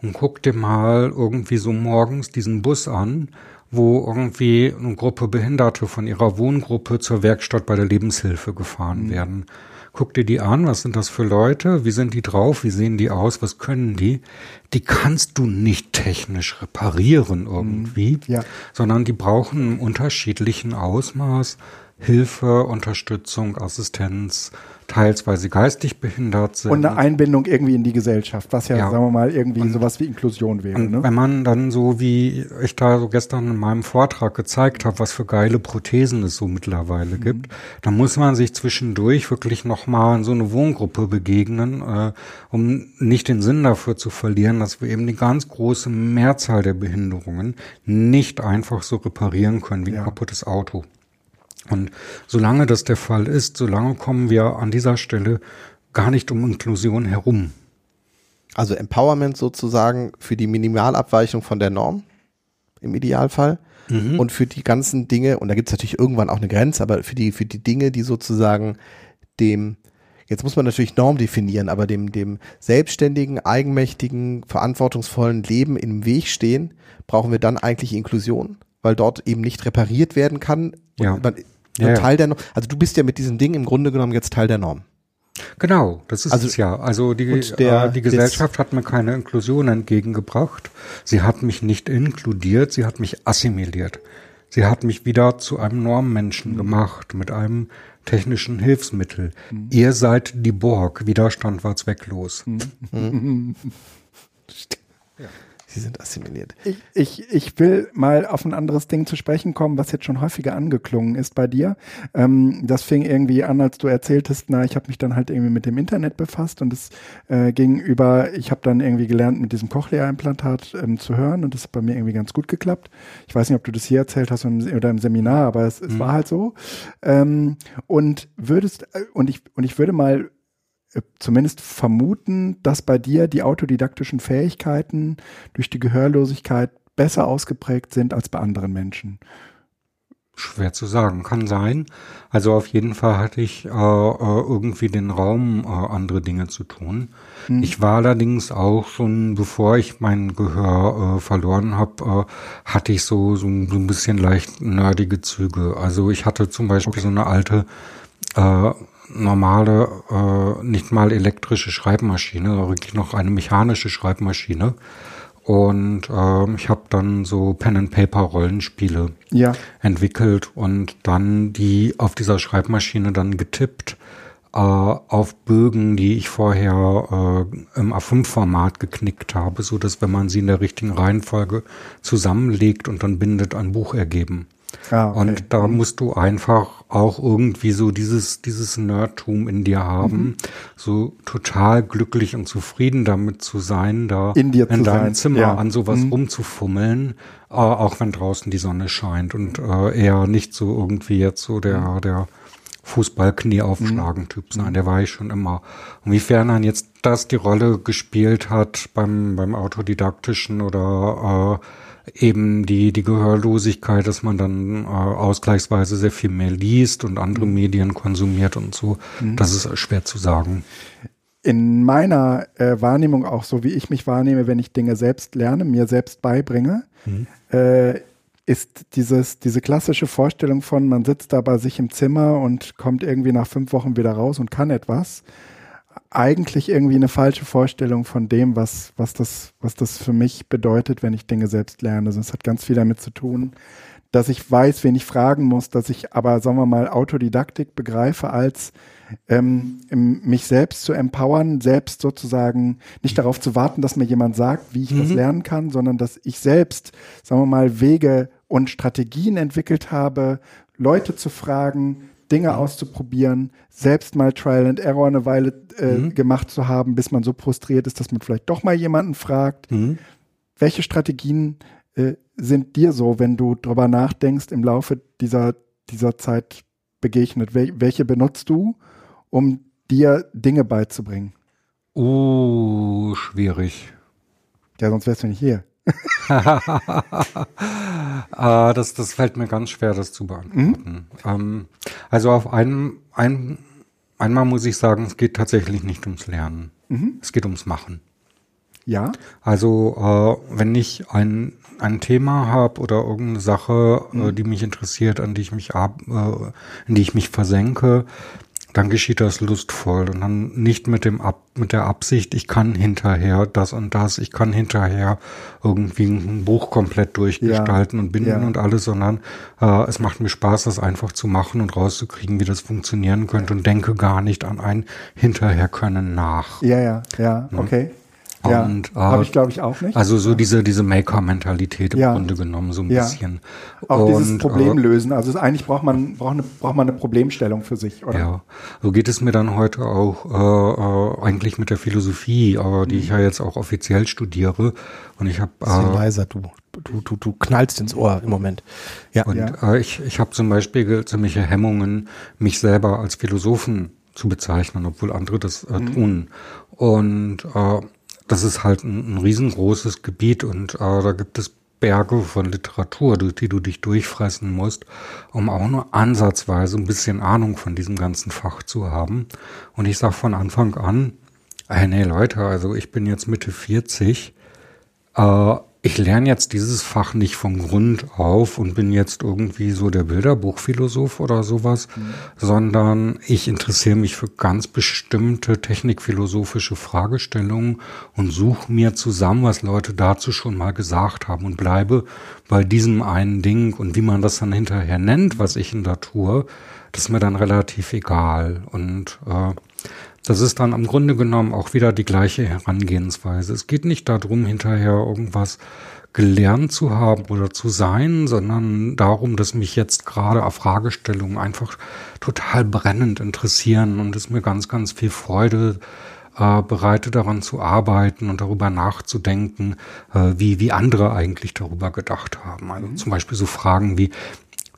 und guck dir mal irgendwie so morgens diesen Bus an, wo irgendwie eine Gruppe Behinderte von ihrer Wohngruppe zur Werkstatt bei der Lebenshilfe gefahren mhm. werden. Guck dir die an, was sind das für Leute, wie sind die drauf, wie sehen die aus, was können die? Die kannst du nicht technisch reparieren irgendwie, mhm. ja. sondern die brauchen im unterschiedlichen Ausmaß Hilfe, Unterstützung, Assistenz, teils weil sie geistig behindert sind. Und eine Einbindung irgendwie in die Gesellschaft, was ja, ja. sagen wir mal, irgendwie und, sowas wie Inklusion wäre. Ne? wenn man dann so, wie ich da so gestern in meinem Vortrag gezeigt habe, was für geile Prothesen es so mittlerweile mhm. gibt, dann muss man sich zwischendurch wirklich nochmal in so eine Wohngruppe begegnen, äh, um nicht den Sinn dafür zu verlieren, dass wir eben die ganz große Mehrzahl der Behinderungen nicht einfach so reparieren können wie ja. ein kaputtes Auto. Und solange das der Fall ist, solange kommen wir an dieser Stelle gar nicht um Inklusion herum. Also Empowerment sozusagen für die Minimalabweichung von der Norm im Idealfall mhm. und für die ganzen Dinge, und da gibt es natürlich irgendwann auch eine Grenze, aber für die, für die Dinge, die sozusagen dem, jetzt muss man natürlich Norm definieren, aber dem, dem selbstständigen, eigenmächtigen, verantwortungsvollen Leben im Weg stehen, brauchen wir dann eigentlich Inklusion, weil dort eben nicht repariert werden kann. Ja. Man, ja, Teil der Norm. Also du bist ja mit diesem Ding im Grunde genommen jetzt Teil der Norm. Genau, das ist also, es ja. Also die, der, äh, die Gesellschaft hat mir keine Inklusion entgegengebracht. Sie hat mich nicht inkludiert, sie hat mich assimiliert. Sie hat mich wieder zu einem Normmenschen mhm. gemacht mit einem technischen Hilfsmittel. Mhm. Ihr seid die Borg, Widerstand war zwecklos. Mhm. Sie sind assimiliert. Ich, ich, ich will mal auf ein anderes Ding zu sprechen kommen, was jetzt schon häufiger angeklungen ist bei dir. Ähm, das fing irgendwie an, als du erzähltest, na, ich habe mich dann halt irgendwie mit dem Internet befasst und es äh, ging über, ich habe dann irgendwie gelernt, mit diesem Cochlea-Implantat ähm, zu hören und das hat bei mir irgendwie ganz gut geklappt. Ich weiß nicht, ob du das hier erzählt hast oder im Seminar, aber es, es mhm. war halt so. Ähm, und würdest, äh, und ich, und ich würde mal zumindest vermuten, dass bei dir die autodidaktischen Fähigkeiten durch die Gehörlosigkeit besser ausgeprägt sind als bei anderen Menschen. Schwer zu sagen, kann sein. Also auf jeden Fall hatte ich äh, äh irgendwie den Raum, äh, andere Dinge zu tun. Hm. Ich war allerdings auch schon, bevor ich mein Gehör äh, verloren habe, äh, hatte ich so, so, so, ein bisschen leicht nerdige Züge. Also ich hatte zum Beispiel okay. so eine alte äh, normale, äh, nicht mal elektrische Schreibmaschine, sondern wirklich noch eine mechanische Schreibmaschine. Und äh, ich habe dann so Pen-and-Paper-Rollenspiele ja. entwickelt und dann die auf dieser Schreibmaschine dann getippt äh, auf Bögen, die ich vorher äh, im A5-Format geknickt habe, so dass wenn man sie in der richtigen Reihenfolge zusammenlegt und dann bindet, ein Buch ergeben. Ah, okay. Und da musst du einfach auch irgendwie so dieses, dieses Nerdtum in dir haben, mhm. so total glücklich und zufrieden damit zu sein, da in, dir in deinem sein. Zimmer ja. an sowas mhm. rumzufummeln, äh, auch wenn draußen die Sonne scheint und äh, eher nicht so irgendwie jetzt so der, mhm. der Fußballknie aufschlagen mhm. Typ sein, der war ich schon immer. Und wiefern dann jetzt das die Rolle gespielt hat beim, beim autodidaktischen oder äh, eben die, die Gehörlosigkeit, dass man dann äh, ausgleichsweise sehr viel mehr liest und andere mhm. Medien konsumiert und so. Mhm. Das ist schwer zu sagen. In meiner äh, Wahrnehmung auch so, wie ich mich wahrnehme, wenn ich Dinge selbst lerne, mir selbst beibringe, mhm. äh, ist dieses, diese klassische Vorstellung von, man sitzt da bei sich im Zimmer und kommt irgendwie nach fünf Wochen wieder raus und kann etwas eigentlich irgendwie eine falsche Vorstellung von dem, was, was, das, was das für mich bedeutet, wenn ich Dinge selbst lerne. Also es hat ganz viel damit zu tun, dass ich weiß, wen ich fragen muss, dass ich aber, sagen wir mal, Autodidaktik begreife als ähm, mich selbst zu empowern, selbst sozusagen nicht darauf zu warten, dass mir jemand sagt, wie ich mhm. das lernen kann, sondern dass ich selbst, sagen wir mal, Wege und Strategien entwickelt habe, Leute zu fragen, Dinge auszuprobieren, selbst mal Trial and Error eine Weile äh, mhm. gemacht zu haben, bis man so frustriert ist, dass man vielleicht doch mal jemanden fragt. Mhm. Welche Strategien äh, sind dir so, wenn du drüber nachdenkst, im Laufe dieser, dieser Zeit begegnet? Wel welche benutzt du, um dir Dinge beizubringen? Oh, schwierig. Ja, sonst wärst du nicht hier. Ah, das, das fällt mir ganz schwer, das zu beantworten. Mhm. Ähm, also auf einem, ein, einmal muss ich sagen, es geht tatsächlich nicht ums Lernen. Mhm. Es geht ums Machen. Ja. Also äh, wenn ich ein, ein Thema habe oder irgendeine Sache, äh, mhm. äh, die mich interessiert, an die ich mich ab, äh, in die ich mich versenke, dann geschieht das lustvoll und dann nicht mit dem Ab, mit der Absicht, ich kann hinterher das und das, ich kann hinterher irgendwie ein Buch komplett durchgestalten ja, und binden ja. und alles, sondern äh, es macht mir Spaß, das einfach zu machen und rauszukriegen, wie das funktionieren könnte und denke gar nicht an ein hinterher können nach. Ja, ja, ja, ne? okay. Ja, und, äh, habe ich glaube ich auch nicht. Also so diese diese Maker-Mentalität im ja. Grunde genommen so ein ja. bisschen. Auch und, dieses Problem äh, lösen. Also eigentlich braucht man braucht eine, braucht man eine Problemstellung für sich, oder? Ja, so geht es mir dann heute auch äh, äh, eigentlich mit der Philosophie, aber die ich ja jetzt auch offiziell studiere. Und ich habe äh, leiser, du du du du knallst ins Ohr im Moment. Ja. Und ja. Äh, ich ich habe zum Beispiel ziemliche Hemmungen, mich selber als Philosophen zu bezeichnen, obwohl andere das äh, mhm. tun. Und äh, das ist halt ein, ein riesengroßes Gebiet und äh, da gibt es Berge von Literatur, durch die du dich durchfressen musst, um auch nur ansatzweise ein bisschen Ahnung von diesem ganzen Fach zu haben. Und ich sag von Anfang an, hey, nee Leute, also ich bin jetzt Mitte 40, äh, ich lerne jetzt dieses Fach nicht vom Grund auf und bin jetzt irgendwie so der Bilderbuchphilosoph oder sowas, mhm. sondern ich interessiere mich für ganz bestimmte technikphilosophische Fragestellungen und suche mir zusammen, was Leute dazu schon mal gesagt haben und bleibe bei diesem einen Ding und wie man das dann hinterher nennt, was ich in da tue, das ist mir dann relativ egal und äh, das ist dann im Grunde genommen auch wieder die gleiche Herangehensweise. Es geht nicht darum, hinterher irgendwas gelernt zu haben oder zu sein, sondern darum, dass mich jetzt gerade auf Fragestellungen einfach total brennend interessieren und es mir ganz, ganz viel Freude äh, bereite, daran zu arbeiten und darüber nachzudenken, äh, wie, wie andere eigentlich darüber gedacht haben. Also mhm. zum Beispiel so Fragen wie,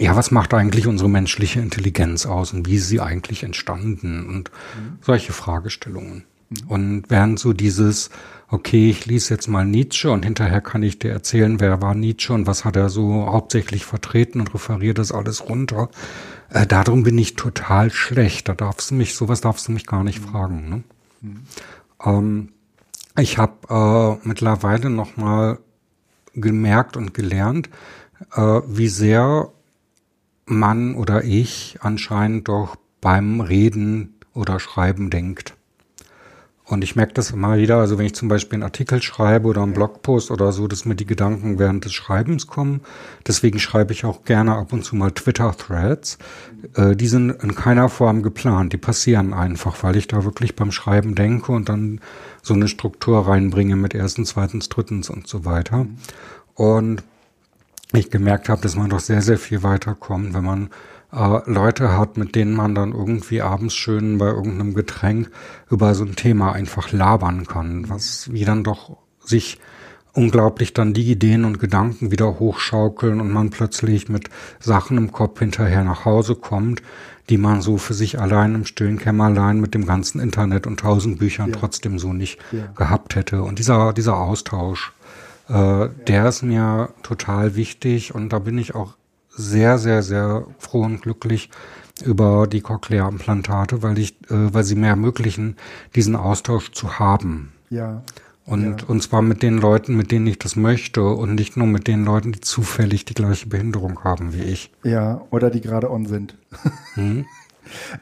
ja, was macht eigentlich unsere menschliche Intelligenz aus und wie ist sie eigentlich entstanden und mhm. solche Fragestellungen. Mhm. Und während so dieses, okay, ich lese jetzt mal Nietzsche und hinterher kann ich dir erzählen, wer war Nietzsche und was hat er so hauptsächlich vertreten und referiere das alles runter. Äh, darum bin ich total schlecht. Da darfst du mich, sowas darfst du mich gar nicht mhm. fragen. Ne? Mhm. Ähm, ich habe äh, mittlerweile nochmal gemerkt und gelernt, äh, wie sehr man oder ich anscheinend doch beim Reden oder Schreiben denkt. Und ich merke das immer wieder, also wenn ich zum Beispiel einen Artikel schreibe oder einen Blogpost oder so, dass mir die Gedanken während des Schreibens kommen. Deswegen schreibe ich auch gerne ab und zu mal Twitter-Threads. Äh, die sind in keiner Form geplant, die passieren einfach, weil ich da wirklich beim Schreiben denke und dann so eine Struktur reinbringe mit erstens, zweitens, drittens und so weiter. Und ich gemerkt habe, dass man doch sehr, sehr viel weiterkommt, wenn man äh, Leute hat, mit denen man dann irgendwie abends schön bei irgendeinem Getränk über so ein Thema einfach labern kann, was wie dann doch sich unglaublich dann die Ideen und Gedanken wieder hochschaukeln und man plötzlich mit Sachen im Kopf hinterher nach Hause kommt, die man so für sich allein im stillen Kämmerlein mit dem ganzen Internet und tausend Büchern ja. trotzdem so nicht ja. gehabt hätte. Und dieser, dieser Austausch, äh, der ist mir total wichtig und da bin ich auch sehr, sehr, sehr froh und glücklich über die Cochlea-Implantate, weil ich, äh, weil sie mir ermöglichen, diesen Austausch zu haben. Ja. Und, ja. und zwar mit den Leuten, mit denen ich das möchte und nicht nur mit den Leuten, die zufällig die gleiche Behinderung haben wie ich. Ja, oder die gerade on sind. Hm?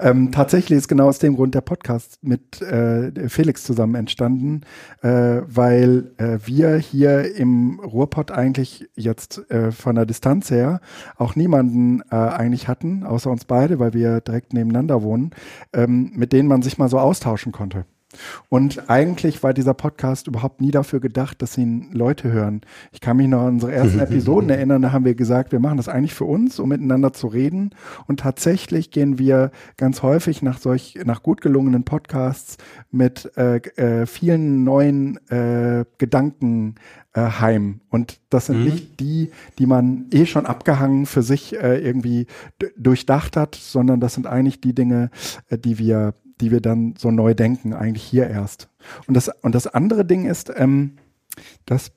Ähm, tatsächlich ist genau aus dem Grund der Podcast mit äh, Felix zusammen entstanden, äh, weil äh, wir hier im Ruhrpott eigentlich jetzt äh, von der Distanz her auch niemanden äh, eigentlich hatten, außer uns beide, weil wir direkt nebeneinander wohnen, ähm, mit denen man sich mal so austauschen konnte. Und eigentlich war dieser Podcast überhaupt nie dafür gedacht, dass ihn Leute hören. Ich kann mich noch an unsere ersten Episoden erinnern, da haben wir gesagt, wir machen das eigentlich für uns, um miteinander zu reden. Und tatsächlich gehen wir ganz häufig nach solch, nach gut gelungenen Podcasts mit äh, äh, vielen neuen äh, Gedanken äh, heim. Und das sind mhm. nicht die, die man eh schon abgehangen für sich äh, irgendwie durchdacht hat, sondern das sind eigentlich die Dinge, äh, die wir die wir dann so neu denken, eigentlich hier erst. Und das, und das andere Ding ist, ähm, das,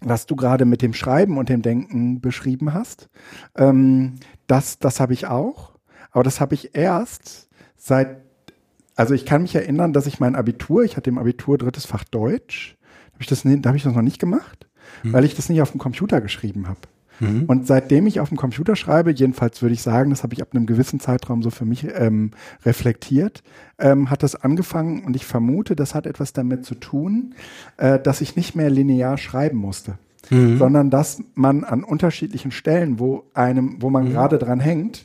was du gerade mit dem Schreiben und dem Denken beschrieben hast, ähm, das, das habe ich auch. Aber das habe ich erst seit, also ich kann mich erinnern, dass ich mein Abitur, ich hatte im Abitur drittes Fach Deutsch, habe ich das, da habe ich das noch nicht gemacht, hm. weil ich das nicht auf dem Computer geschrieben habe Mhm. Und seitdem ich auf dem Computer schreibe, jedenfalls würde ich sagen, das habe ich ab einem gewissen Zeitraum so für mich ähm, reflektiert, ähm, hat das angefangen und ich vermute, das hat etwas damit zu tun, äh, dass ich nicht mehr linear schreiben musste. Mhm. sondern dass man an unterschiedlichen Stellen, wo einem, wo man mhm. gerade dran hängt,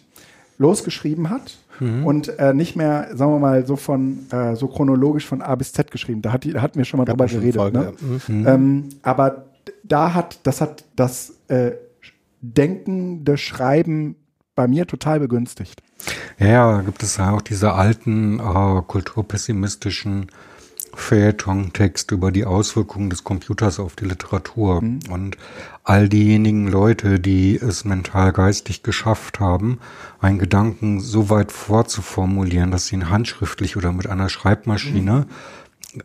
losgeschrieben hat mhm. und äh, nicht mehr, sagen wir mal, so von äh, so chronologisch von A bis Z geschrieben. Da, hat die, da hatten wir schon mal drüber geredet. Folge, ne? ja. mhm. ähm, aber da hat, das hat das äh, denkende Schreiben bei mir total begünstigt. Ja, gibt es ja auch diese alten äh, kulturpessimistischen Feuilleton-Text über die Auswirkungen des Computers auf die Literatur. Mhm. Und all diejenigen Leute, die es mental geistig geschafft haben, einen Gedanken so weit vorzuformulieren, dass sie ihn handschriftlich oder mit einer Schreibmaschine mhm.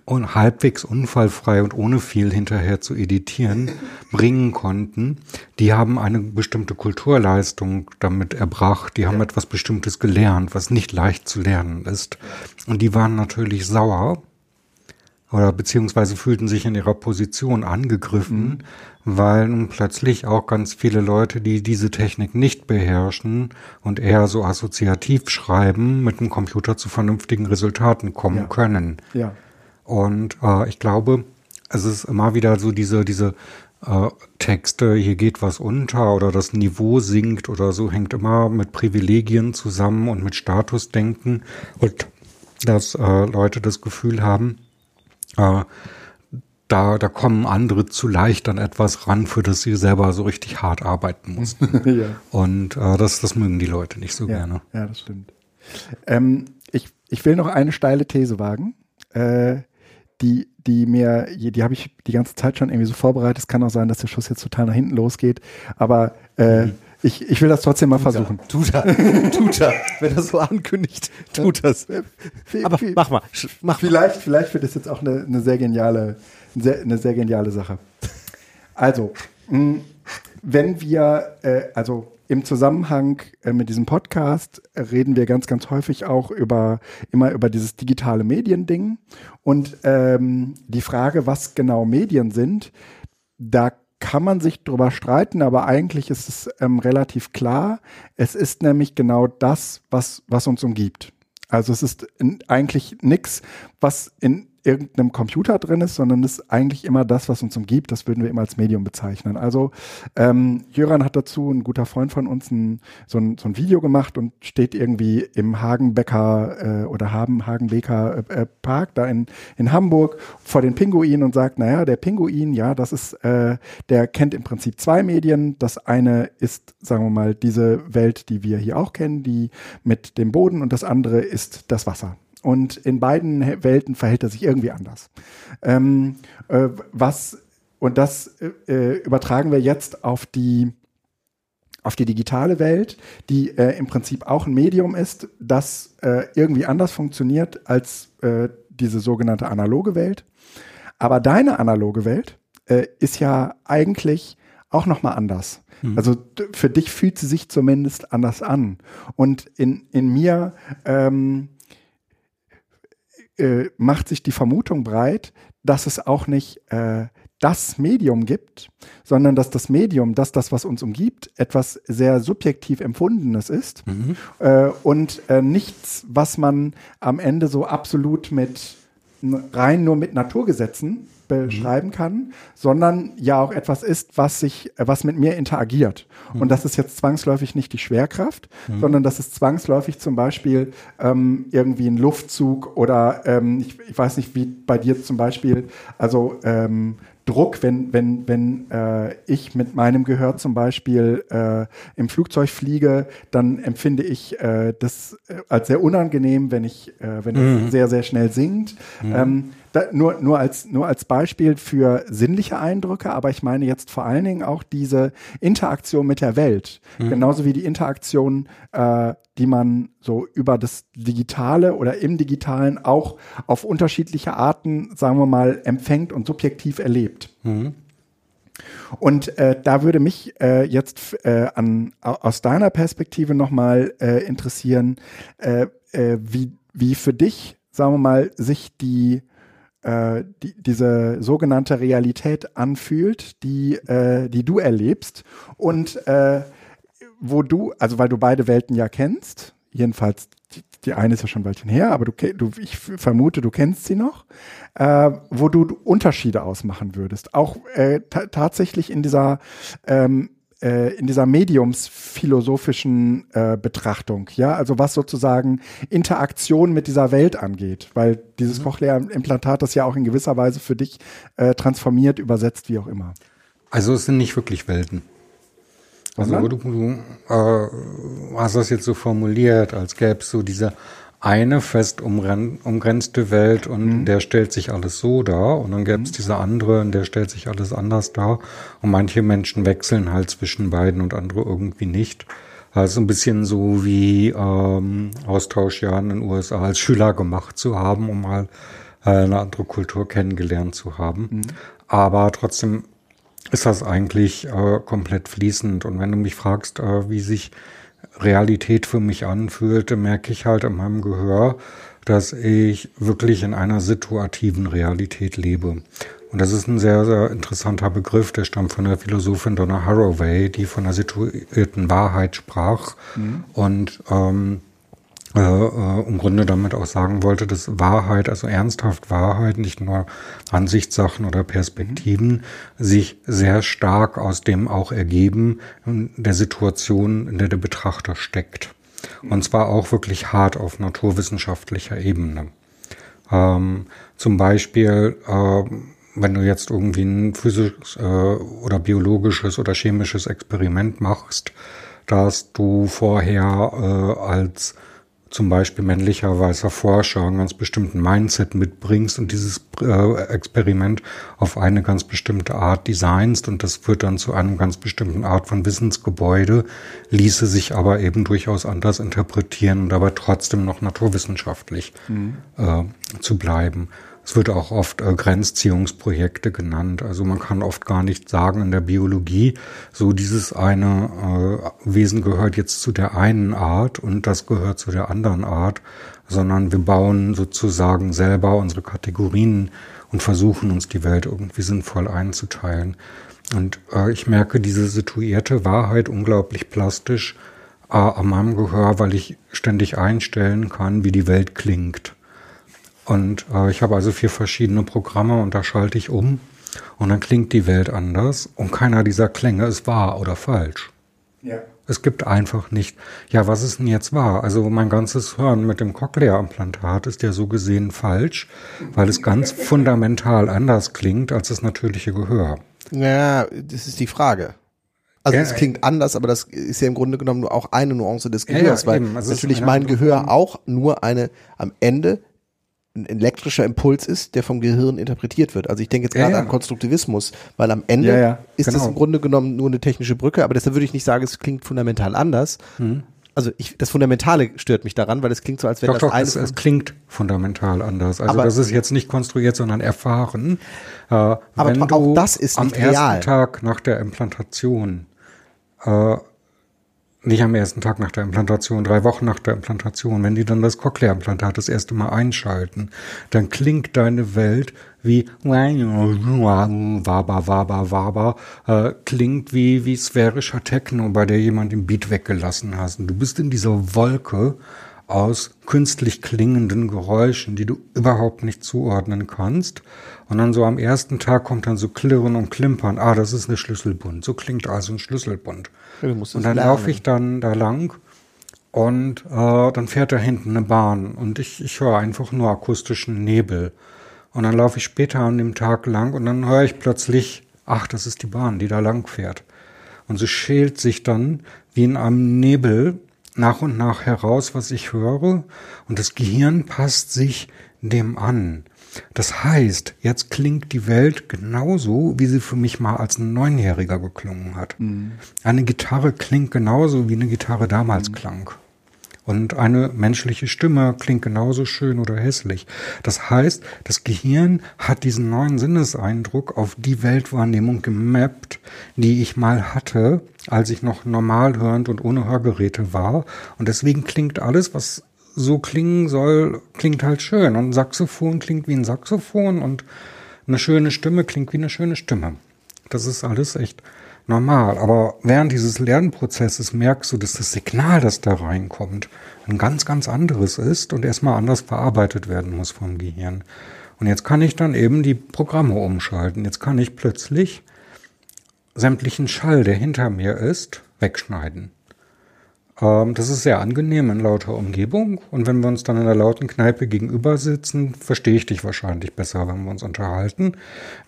Und halbwegs unfallfrei und ohne viel hinterher zu editieren bringen konnten, die haben eine bestimmte Kulturleistung damit erbracht, die haben ja. etwas Bestimmtes gelernt, was nicht leicht zu lernen ist. Und die waren natürlich sauer, oder beziehungsweise fühlten sich in ihrer Position angegriffen, mhm. weil nun plötzlich auch ganz viele Leute, die diese Technik nicht beherrschen und eher so assoziativ schreiben, mit dem Computer zu vernünftigen Resultaten kommen ja. können. Ja. Und äh, ich glaube, es ist immer wieder so diese, diese äh, Texte, hier geht was unter oder das Niveau sinkt oder so, hängt immer mit Privilegien zusammen und mit Statusdenken und dass äh, Leute das Gefühl haben, äh, da, da kommen andere zu leicht an etwas ran, für das sie selber so richtig hart arbeiten mussten. ja. Und äh, das, das mögen die Leute nicht so ja, gerne. Ja, das stimmt. Ähm, ich, ich will noch eine steile These wagen, äh, die, die mir, die habe ich die ganze Zeit schon irgendwie so vorbereitet. Es kann auch sein, dass der Schuss jetzt total nach hinten losgeht, aber äh, mhm. Ich, ich will das trotzdem mal versuchen. Tut er, tut er. Wenn er so ankündigt, tut das. Aber mach mal. Mach vielleicht, vielleicht wird es jetzt auch eine, eine sehr geniale, sehr, eine sehr geniale Sache. Also, mh, wenn wir, äh, also im Zusammenhang äh, mit diesem Podcast reden wir ganz, ganz häufig auch über immer über dieses digitale Mediending und ähm, die Frage, was genau Medien sind, da kann man sich drüber streiten, aber eigentlich ist es ähm, relativ klar. Es ist nämlich genau das, was, was uns umgibt. Also es ist in, eigentlich nichts, was in irgendeinem Computer drin ist, sondern ist eigentlich immer das, was uns umgibt. Das würden wir immer als Medium bezeichnen. Also ähm, Jöran hat dazu, ein guter Freund von uns, ein, so, ein, so ein Video gemacht und steht irgendwie im Hagenbecker äh, oder Haben Hagenbeker äh, äh, Park da in, in Hamburg vor den Pinguinen und sagt, naja, der Pinguin, ja, das ist, äh, der kennt im Prinzip zwei Medien. Das eine ist, sagen wir mal, diese Welt, die wir hier auch kennen, die mit dem Boden und das andere ist das Wasser. Und in beiden Welten verhält er sich irgendwie anders. Ähm, äh, was, und das äh, übertragen wir jetzt auf die, auf die digitale Welt, die äh, im Prinzip auch ein Medium ist, das äh, irgendwie anders funktioniert als äh, diese sogenannte analoge Welt. Aber deine analoge Welt äh, ist ja eigentlich auch nochmal anders. Mhm. Also für dich fühlt sie sich zumindest anders an. Und in, in mir ähm, äh, macht sich die Vermutung breit, dass es auch nicht äh, das Medium gibt, sondern dass das Medium, dass das, was uns umgibt, etwas sehr subjektiv Empfundenes ist mhm. äh, und äh, nichts, was man am Ende so absolut mit rein nur mit Naturgesetzen beschreiben mhm. kann, sondern ja auch etwas ist, was sich, was mit mir interagiert. Mhm. Und das ist jetzt zwangsläufig nicht die Schwerkraft, mhm. sondern das ist zwangsläufig zum Beispiel ähm, irgendwie ein Luftzug oder ähm, ich, ich, weiß nicht, wie bei dir zum Beispiel, also ähm, Druck, wenn, wenn, wenn äh, ich mit meinem Gehör zum Beispiel äh, im Flugzeug fliege, dann empfinde ich äh, das äh, als sehr unangenehm, wenn ich, äh, wenn mhm. es sehr, sehr schnell singt. Mhm. Ähm, da, nur, nur, als, nur als Beispiel für sinnliche Eindrücke, aber ich meine jetzt vor allen Dingen auch diese Interaktion mit der Welt. Mhm. Genauso wie die Interaktion, äh, die man so über das Digitale oder im Digitalen auch auf unterschiedliche Arten, sagen wir mal, empfängt und subjektiv erlebt. Mhm. Und äh, da würde mich äh, jetzt äh, an, aus deiner Perspektive nochmal äh, interessieren, äh, äh, wie, wie für dich, sagen wir mal, sich die äh, die, diese sogenannte Realität anfühlt, die, äh, die du erlebst und äh, wo du, also weil du beide Welten ja kennst, jedenfalls die, die eine ist ja schon ein Weilchen her, aber du, du ich vermute, du kennst sie noch, äh, wo du Unterschiede ausmachen würdest. Auch äh, tatsächlich in dieser ähm, äh, in dieser mediumsphilosophischen äh, Betrachtung, ja, also was sozusagen Interaktion mit dieser Welt angeht, weil dieses mhm. Cochlea-Implantat das ja auch in gewisser Weise für dich äh, transformiert, übersetzt, wie auch immer. Also es sind nicht wirklich Welten. Also du, du äh, hast das jetzt so formuliert, als gäbe es so diese eine fest umgrenzte Welt und mhm. der stellt sich alles so dar und dann gäbe es mhm. diese andere und der stellt sich alles anders dar und manche Menschen wechseln halt zwischen beiden und andere irgendwie nicht. Also ein bisschen so wie ähm, Austausch ja in den USA als Schüler gemacht zu haben, um mal äh, eine andere Kultur kennengelernt zu haben. Mhm. Aber trotzdem ist das eigentlich äh, komplett fließend. Und wenn du mich fragst, äh, wie sich Realität für mich anfühlte, merke ich halt in meinem Gehör, dass ich wirklich in einer situativen Realität lebe. Und das ist ein sehr, sehr interessanter Begriff, der stammt von der Philosophin Donna Haraway, die von der situierten Wahrheit sprach. Mhm. Und ähm, äh, äh, im Grunde damit auch sagen wollte, dass Wahrheit, also ernsthaft Wahrheit, nicht nur Ansichtssachen oder Perspektiven, sich sehr stark aus dem auch ergeben, der Situation, in der der Betrachter steckt. Und zwar auch wirklich hart auf naturwissenschaftlicher Ebene. Ähm, zum Beispiel, äh, wenn du jetzt irgendwie ein physisches äh, oder biologisches oder chemisches Experiment machst, dass du vorher äh, als zum Beispiel männlicher weißer Forscher einen ganz bestimmten Mindset mitbringst und dieses äh, Experiment auf eine ganz bestimmte Art designst und das führt dann zu einem ganz bestimmten Art von Wissensgebäude, ließe sich aber eben durchaus anders interpretieren und aber trotzdem noch naturwissenschaftlich mhm. äh, zu bleiben. Es wird auch oft äh, Grenzziehungsprojekte genannt. Also man kann oft gar nicht sagen in der Biologie, so dieses eine äh, Wesen gehört jetzt zu der einen Art und das gehört zu der anderen Art, sondern wir bauen sozusagen selber unsere Kategorien und versuchen uns die Welt irgendwie sinnvoll einzuteilen. Und äh, ich merke diese situierte Wahrheit unglaublich plastisch äh, an meinem Gehör, weil ich ständig einstellen kann, wie die Welt klingt. Und äh, ich habe also vier verschiedene Programme und da schalte ich um und dann klingt die Welt anders und keiner dieser Klänge ist wahr oder falsch. Ja. Es gibt einfach nicht, ja, was ist denn jetzt wahr? Also mein ganzes Hören mit dem Cochlea-Implantat ist ja so gesehen falsch, weil es ganz fundamental anders klingt als das natürliche Gehör. Ja, das ist die Frage. Also es klingt anders, aber das ist ja im Grunde genommen nur auch eine Nuance des Gehörs, ja, ja, weil also natürlich mein Gehör auch nur eine am Ende ein elektrischer Impuls ist, der vom Gehirn interpretiert wird. Also ich denke jetzt gerade ja, ja. an Konstruktivismus, weil am Ende ja, ist genau. es im Grunde genommen nur eine technische Brücke, aber deshalb würde ich nicht sagen, es klingt fundamental anders. Mhm. Also ich, das Fundamentale stört mich daran, weil es klingt so, als wenn doch, das doch, es, es klingt fundamental anders. Also aber, das ist jetzt nicht konstruiert, sondern erfahren. Äh, aber auch das ist am ersten Tag nach der Implantation äh, nicht am ersten Tag nach der Implantation, drei Wochen nach der Implantation, wenn die dann das Cochlea-Implantat das erste Mal einschalten, dann klingt deine Welt wie waber, waber, waber, äh, klingt wie, wie sphärischer Techno, bei der jemand den Beat weggelassen hast. Und du bist in dieser Wolke aus künstlich klingenden Geräuschen, die du überhaupt nicht zuordnen kannst. Und dann so am ersten Tag kommt dann so Klirren und Klimpern. Ah, das ist eine Schlüsselbund. So klingt also ein Schlüsselbund. Und dann laufe ich dann da lang und äh, dann fährt da hinten eine Bahn und ich, ich höre einfach nur akustischen Nebel. Und dann laufe ich später an dem Tag lang und dann höre ich plötzlich, ach, das ist die Bahn, die da lang fährt. Und so schält sich dann wie in einem Nebel nach und nach heraus, was ich höre. Und das Gehirn passt sich dem an. Das heißt, jetzt klingt die Welt genauso, wie sie für mich mal als ein Neunjähriger geklungen hat. Mhm. Eine Gitarre klingt genauso, wie eine Gitarre damals mhm. klang. Und eine menschliche Stimme klingt genauso schön oder hässlich. Das heißt, das Gehirn hat diesen neuen Sinneseindruck auf die Weltwahrnehmung gemappt, die ich mal hatte, als ich noch normal hörend und ohne Hörgeräte war. Und deswegen klingt alles, was so klingen soll, klingt halt schön. Und ein Saxophon klingt wie ein Saxophon und eine schöne Stimme klingt wie eine schöne Stimme. Das ist alles echt normal. Aber während dieses Lernprozesses merkst du, dass das Signal, das da reinkommt, ein ganz, ganz anderes ist und erstmal anders verarbeitet werden muss vom Gehirn. Und jetzt kann ich dann eben die Programme umschalten. Jetzt kann ich plötzlich sämtlichen Schall, der hinter mir ist, wegschneiden. Ähm, das ist sehr angenehm in lauter Umgebung. Und wenn wir uns dann in der lauten Kneipe gegenüber sitzen, verstehe ich dich wahrscheinlich besser, wenn wir uns unterhalten,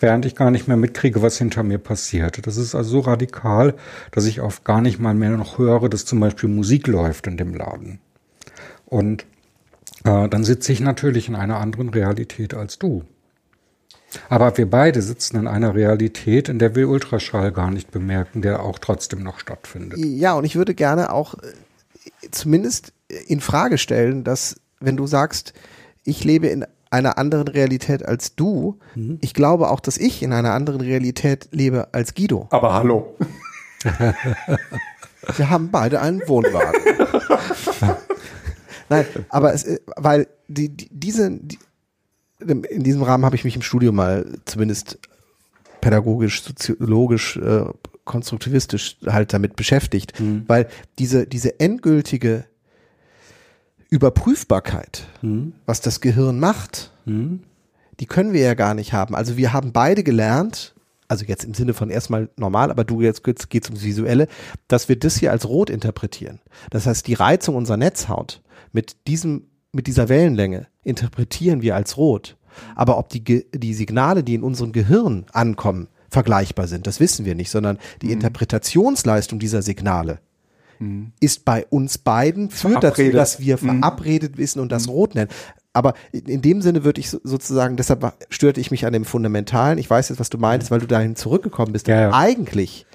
während ich gar nicht mehr mitkriege, was hinter mir passiert. Das ist also so radikal, dass ich oft gar nicht mal mehr noch höre, dass zum Beispiel Musik läuft in dem Laden. Und äh, dann sitze ich natürlich in einer anderen Realität als du. Aber wir beide sitzen in einer Realität, in der wir Ultraschall gar nicht bemerken, der auch trotzdem noch stattfindet. Ja, und ich würde gerne auch äh, zumindest in Frage stellen, dass wenn du sagst, ich lebe in einer anderen Realität als du, mhm. ich glaube auch, dass ich in einer anderen Realität lebe als Guido. Aber hallo. Wir haben beide einen Wohnwagen. Nein, aber es, äh, weil die, die diese, die, in diesem Rahmen habe ich mich im Studio mal zumindest pädagogisch, soziologisch, äh, konstruktivistisch halt damit beschäftigt, mhm. weil diese, diese endgültige Überprüfbarkeit, mhm. was das Gehirn macht, mhm. die können wir ja gar nicht haben. Also wir haben beide gelernt, also jetzt im Sinne von erstmal normal, aber du jetzt, jetzt geht es ums Visuelle, dass wir das hier als rot interpretieren. Das heißt, die Reizung unserer Netzhaut mit diesem mit dieser Wellenlänge interpretieren wir als rot. Aber ob die, die Signale, die in unserem Gehirn ankommen, vergleichbar sind, das wissen wir nicht, sondern die mhm. Interpretationsleistung dieser Signale mhm. ist bei uns beiden, führt dazu, dass wir mhm. verabredet wissen und das mhm. rot nennen. Aber in dem Sinne würde ich sozusagen, deshalb störte ich mich an dem Fundamentalen. Ich weiß jetzt, was du meintest, weil du dahin zurückgekommen bist. Ja, ja. Eigentlich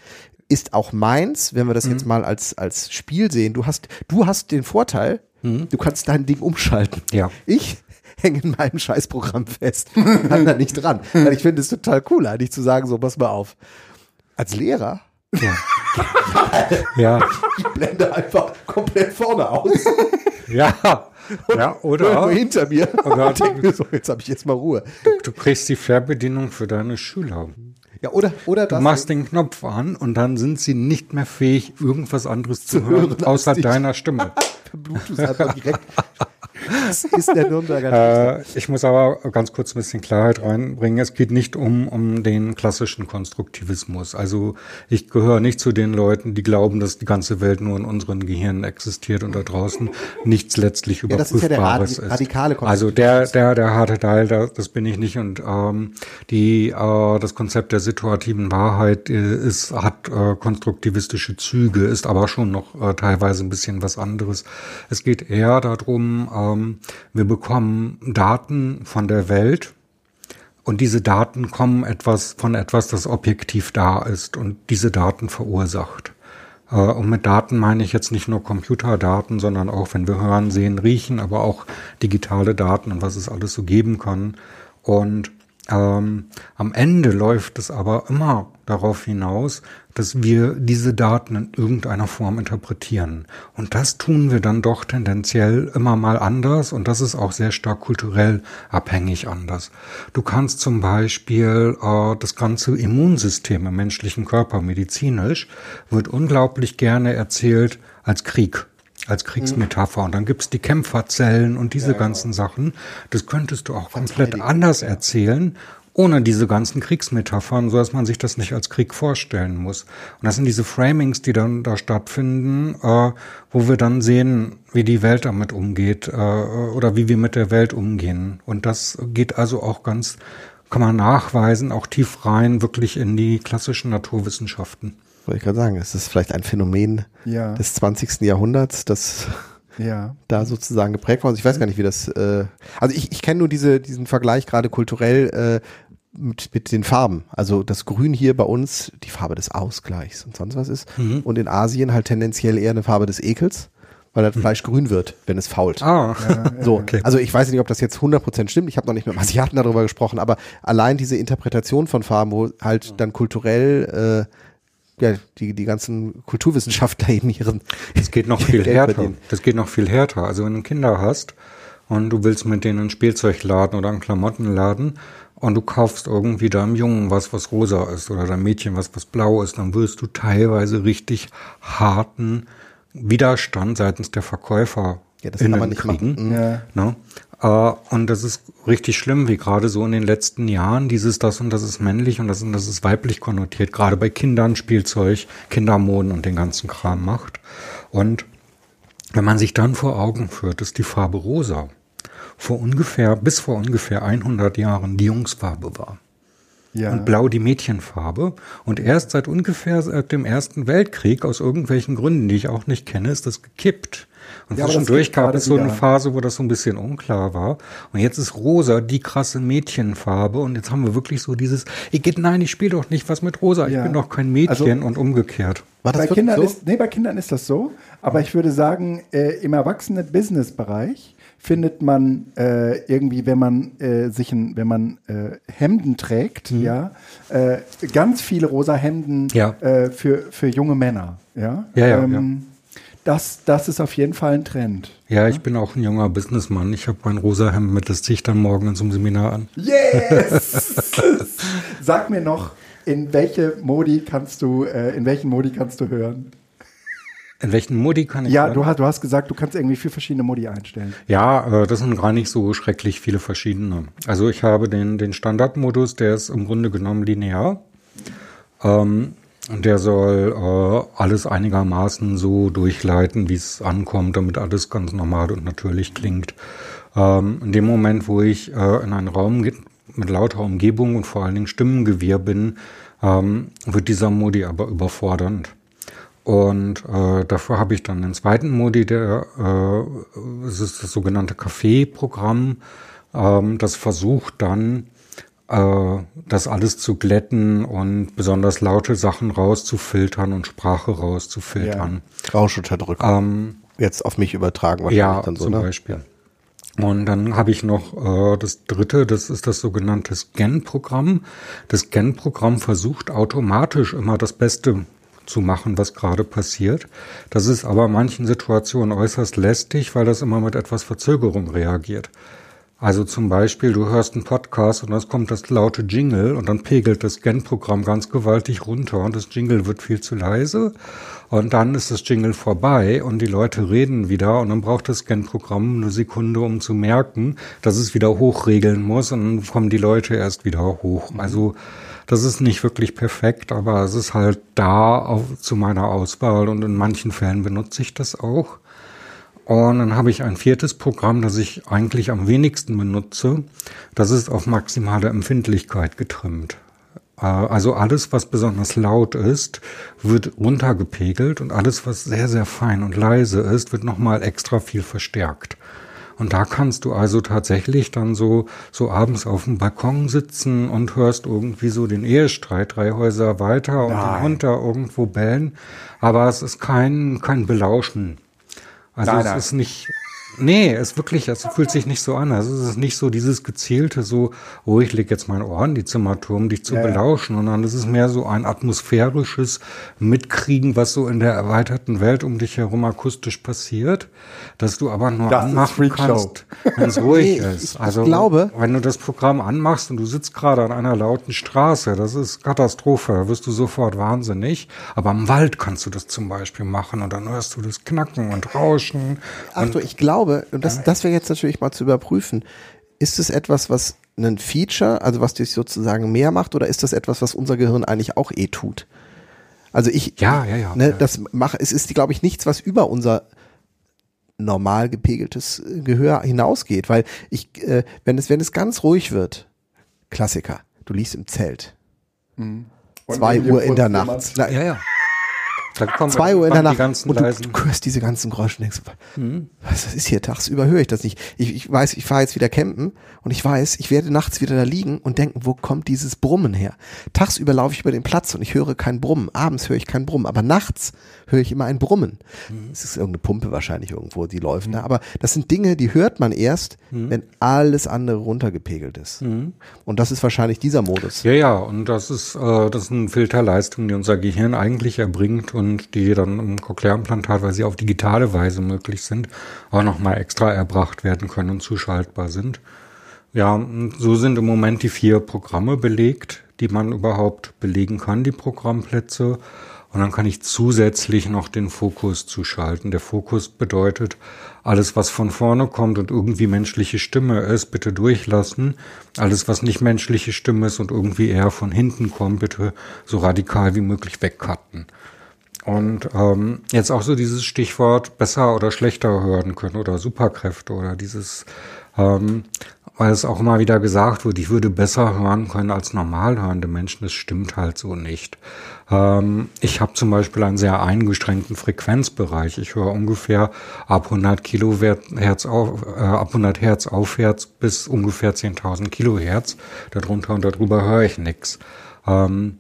ist auch meins, wenn wir das mhm. jetzt mal als, als Spiel sehen, du hast, du hast den Vorteil, Mhm. Du kannst dein Ding umschalten. Ja. Ich hänge in meinem Scheißprogramm fest kann da nicht dran. Weil ich finde es total cool, eigentlich zu sagen, so, pass mal auf. Als Lehrer ja. ja. Ich blende einfach komplett vorne aus. Ja. ja, oder? Irgendwo hinter mir. Oder denk mir so, jetzt habe ich jetzt mal Ruhe. Du, du, kriegst die Fernbedienung für deine Schüler. Ja, oder, oder Du machst den Knopf an und dann sind sie nicht mehr fähig, irgendwas anderes zu, zu hören, hören außer deiner Stimme. Bluetooth einfach direkt. Das ist der Nürnberger. Äh, ich muss aber ganz kurz ein bisschen Klarheit reinbringen. Es geht nicht um, um den klassischen Konstruktivismus. Also ich gehöre nicht zu den Leuten, die glauben, dass die ganze Welt nur in unseren Gehirnen existiert und da draußen nichts letztlich Überprüfbares ja, das ist. Ja der radikale ist. Also der, der, der harte Teil, das bin ich nicht. Und ähm, die, äh, das Konzept der situativen Wahrheit äh, ist, hat äh, konstruktivistische Züge, ist aber schon noch äh, teilweise ein bisschen was anderes. Es geht eher darum, ähm, wir bekommen Daten von der Welt und diese Daten kommen etwas von etwas, das objektiv da ist und diese Daten verursacht. Äh, und mit Daten meine ich jetzt nicht nur Computerdaten, sondern auch, wenn wir hören, sehen, riechen, aber auch digitale Daten und was es alles so geben kann. Und ähm, am Ende läuft es aber immer darauf hinaus, dass wir diese Daten in irgendeiner Form interpretieren. Und das tun wir dann doch tendenziell immer mal anders und das ist auch sehr stark kulturell abhängig anders. Du kannst zum Beispiel äh, das ganze Immunsystem im menschlichen Körper medizinisch wird unglaublich gerne erzählt als Krieg als Kriegsmetapher. Und dann gibt's die Kämpferzellen und diese ja, ganzen genau. Sachen. Das könntest du auch komplett anders erzählen, ohne diese ganzen Kriegsmetaphern, so dass man sich das nicht als Krieg vorstellen muss. Und das sind diese Framings, die dann da stattfinden, äh, wo wir dann sehen, wie die Welt damit umgeht äh, oder wie wir mit der Welt umgehen. Und das geht also auch ganz, kann man nachweisen, auch tief rein, wirklich in die klassischen Naturwissenschaften. Wollte ich gerade sagen, es ist vielleicht ein Phänomen ja. des 20. Jahrhunderts, das ja. da sozusagen geprägt war. Ich weiß gar nicht, wie das. Äh, also ich, ich kenne nur diese, diesen Vergleich gerade kulturell äh, mit, mit den Farben. Also das Grün hier bei uns die Farbe des Ausgleichs und sonst was ist. Mhm. Und in Asien halt tendenziell eher eine Farbe des Ekels weil das mhm. Fleisch grün wird, wenn es fault. Ah, ja, so. Okay. Also ich weiß nicht, ob das jetzt 100% stimmt. Ich habe noch nicht mit Asiaten darüber gesprochen, aber allein diese Interpretation von Farben, wo halt dann kulturell äh, ja, die, die ganzen Kulturwissenschaftler eben ihren. Das geht noch viel härter. Das geht noch viel härter. Also wenn du Kinder hast und du willst mit denen einen Spielzeugladen oder einen Klamottenladen und du kaufst irgendwie deinem Jungen was, was rosa ist oder deinem Mädchen was, was blau ist, dann wirst du teilweise richtig harten Widerstand seitens der Verkäufer ja, das kann man nicht kriegen. Ja. Ne? Uh, und das ist richtig schlimm, wie gerade so in den letzten Jahren dieses, das und das ist männlich und das und das ist weiblich konnotiert, gerade bei Kindern Spielzeug, Kindermoden und den ganzen Kram macht. Und wenn man sich dann vor Augen führt, dass die Farbe rosa vor ungefähr, bis vor ungefähr 100 Jahren die Jungsfarbe war. Ja. Und blau die Mädchenfarbe. Und erst seit ungefähr seit dem Ersten Weltkrieg, aus irgendwelchen Gründen, die ich auch nicht kenne, ist das gekippt. Und ja, zwischendurch gab es so eine Phase, wo das so ein bisschen unklar war. Und jetzt ist rosa die krasse Mädchenfarbe. Und jetzt haben wir wirklich so dieses, ich geht, nein, ich spiele doch nicht was mit rosa, ich ja. bin doch kein Mädchen also, und umgekehrt. War das bei Kindern so? ist, nee, bei Kindern ist das so. Aber ich würde sagen, äh, im Erwachsenen-Business-Bereich findet man äh, irgendwie, wenn man äh, sich ein, wenn man äh, Hemden trägt, mhm. ja, äh, ganz viele rosa Hemden ja. äh, für, für junge Männer. Ja, ja, ja, ähm, ja das, das ist auf jeden Fall ein Trend. Ja, ich bin auch ein junger Businessmann. Ich habe mein rosa Hemd mit, das ziehe ich dann morgen in so einem Seminar an. Yes! Sag mir noch, in welche Modi kannst du, äh, in welchen Modi kannst du hören? In welchen Modi kann ich Ja, du hast, du hast gesagt, du kannst irgendwie vier verschiedene Modi einstellen. Ja, äh, das sind gar nicht so schrecklich viele verschiedene. Also ich habe den, den Standardmodus, der ist im Grunde genommen linear. Ähm, der soll äh, alles einigermaßen so durchleiten, wie es ankommt, damit alles ganz normal und natürlich klingt. Ähm, in dem Moment, wo ich äh, in einen Raum mit lauter Umgebung und vor allen Dingen Stimmengewirr bin, ähm, wird dieser Modi aber überfordernd. Und äh, dafür habe ich dann den zweiten Modi, der äh, es ist das sogenannte Café-Programm, ähm, das versucht dann äh, das alles zu glätten und besonders laute Sachen rauszufiltern und Sprache rauszufiltern. Ja. Rauschunterdrücken. Ähm, Jetzt auf mich übertragen wahrscheinlich ja, dann so. Zum ne? Beispiel. Und dann habe ich noch äh, das dritte, das ist das sogenannte Scan-Programm. Das Scan-Programm versucht automatisch immer das Beste zu machen, was gerade passiert. Das ist aber in manchen Situationen äußerst lästig, weil das immer mit etwas Verzögerung reagiert. Also zum Beispiel, du hörst einen Podcast und es kommt das laute Jingle und dann pegelt das Scan-Programm ganz gewaltig runter und das Jingle wird viel zu leise und dann ist das Jingle vorbei und die Leute reden wieder und dann braucht das Scan-Programm eine Sekunde, um zu merken, dass es wieder hochregeln muss und dann kommen die Leute erst wieder hoch. Also das ist nicht wirklich perfekt, aber es ist halt da auf, zu meiner Auswahl und in manchen Fällen benutze ich das auch. Und dann habe ich ein viertes Programm, das ich eigentlich am wenigsten benutze. Das ist auf maximale Empfindlichkeit getrimmt. Äh, also alles, was besonders laut ist, wird runtergepegelt und alles, was sehr, sehr fein und leise ist, wird nochmal extra viel verstärkt. Und da kannst du also tatsächlich dann so, so abends auf dem Balkon sitzen und hörst irgendwie so den Ehestreit drei Häuser weiter und den Hund da irgendwo bellen. Aber es ist kein, kein Belauschen. Also nein, es nein. ist nicht, Nee, es wirklich, es fühlt sich nicht so an. Also es ist nicht so dieses gezielte, so, oh, ich leg jetzt mein Ohr in die Zimmertour, um dich zu ja, belauschen, sondern es ist mehr so ein atmosphärisches Mitkriegen, was so in der erweiterten Welt um dich herum akustisch passiert, dass du aber nur das anmachen kannst, wenn es ruhig nee, ist. Also, glaube, wenn du das Programm anmachst und du sitzt gerade an einer lauten Straße, das ist Katastrophe, da wirst du sofort wahnsinnig. Aber im Wald kannst du das zum Beispiel machen und dann hörst du das Knacken und Rauschen. Ach du, ich glaube, glaube, und das, das wäre jetzt natürlich mal zu überprüfen, ist es etwas, was ein Feature, also was dich sozusagen mehr macht, oder ist das etwas, was unser Gehirn eigentlich auch eh tut? Also ich, ja, ja, ja, ne, ja. das mache, es ist, glaube ich, nichts, was über unser normal gepegeltes Gehör hinausgeht, weil ich, äh, wenn es, wenn es ganz ruhig wird, Klassiker, du liegst im Zelt, mhm. zwei Uhr in der Nacht, ja, ja. Dann kommen 2 Uhr in der Nacht und du, du hörst diese ganzen Geräusche und denkst, was das ist hier, tagsüber höre ich das nicht. Ich, ich weiß, ich fahre jetzt wieder campen und ich weiß, ich werde nachts wieder da liegen und denken, wo kommt dieses Brummen her? Tagsüber laufe ich über den Platz und ich höre kein Brummen, abends höre ich kein Brummen, aber nachts höre ich immer ein Brummen. Es ist irgendeine Pumpe wahrscheinlich irgendwo, die läuft, ne? aber das sind Dinge, die hört man erst, wenn alles andere runtergepegelt ist. Und das ist wahrscheinlich dieser Modus. Ja, ja, und das ist, äh, das sind Filterleistungen, die unser Gehirn eigentlich erbringt und die dann im Cochlea-Implantat, weil sie auf digitale Weise möglich sind, auch nochmal extra erbracht werden können und zuschaltbar sind. Ja, so sind im Moment die vier Programme belegt, die man überhaupt belegen kann, die Programmplätze. Und dann kann ich zusätzlich noch den Fokus zuschalten. Der Fokus bedeutet, alles, was von vorne kommt und irgendwie menschliche Stimme ist, bitte durchlassen. Alles, was nicht menschliche Stimme ist und irgendwie eher von hinten kommt, bitte so radikal wie möglich wegcutten. Und ähm, jetzt auch so dieses Stichwort besser oder schlechter hören können oder Superkräfte oder dieses, ähm, weil es auch immer wieder gesagt wird, ich würde besser hören können als normal hörende Menschen. Das stimmt halt so nicht. Ähm, ich habe zum Beispiel einen sehr eingeschränkten Frequenzbereich. Ich höre ungefähr ab 100 Kilohertz auf, äh, ab 100 Hertz aufwärts bis ungefähr 10.000 Kilohertz. Darunter und darüber höre ich nichts. Ähm,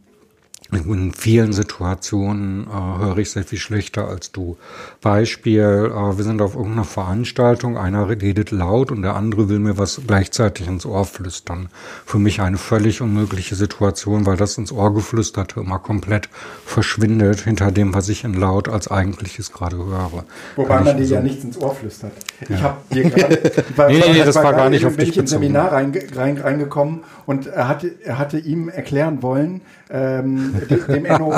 in vielen Situationen äh, höre ich sehr viel schlechter als du. Beispiel, äh, wir sind auf irgendeiner Veranstaltung, einer redet laut und der andere will mir was gleichzeitig ins Ohr flüstern. Für mich eine völlig unmögliche Situation, weil das ins Ohr geflüsterte immer komplett verschwindet hinter dem, was ich in laut als eigentliches gerade höre. Wobei man dir ja so- nichts ins Ohr flüstert. Ich habe dir gerade, Nee, nee, weil- das war gar nicht auf bin dich ich im bezogen. Seminar rein, rein, reingekommen und er hatte, er hatte ihm erklären wollen, ähm, dem, dem Enno,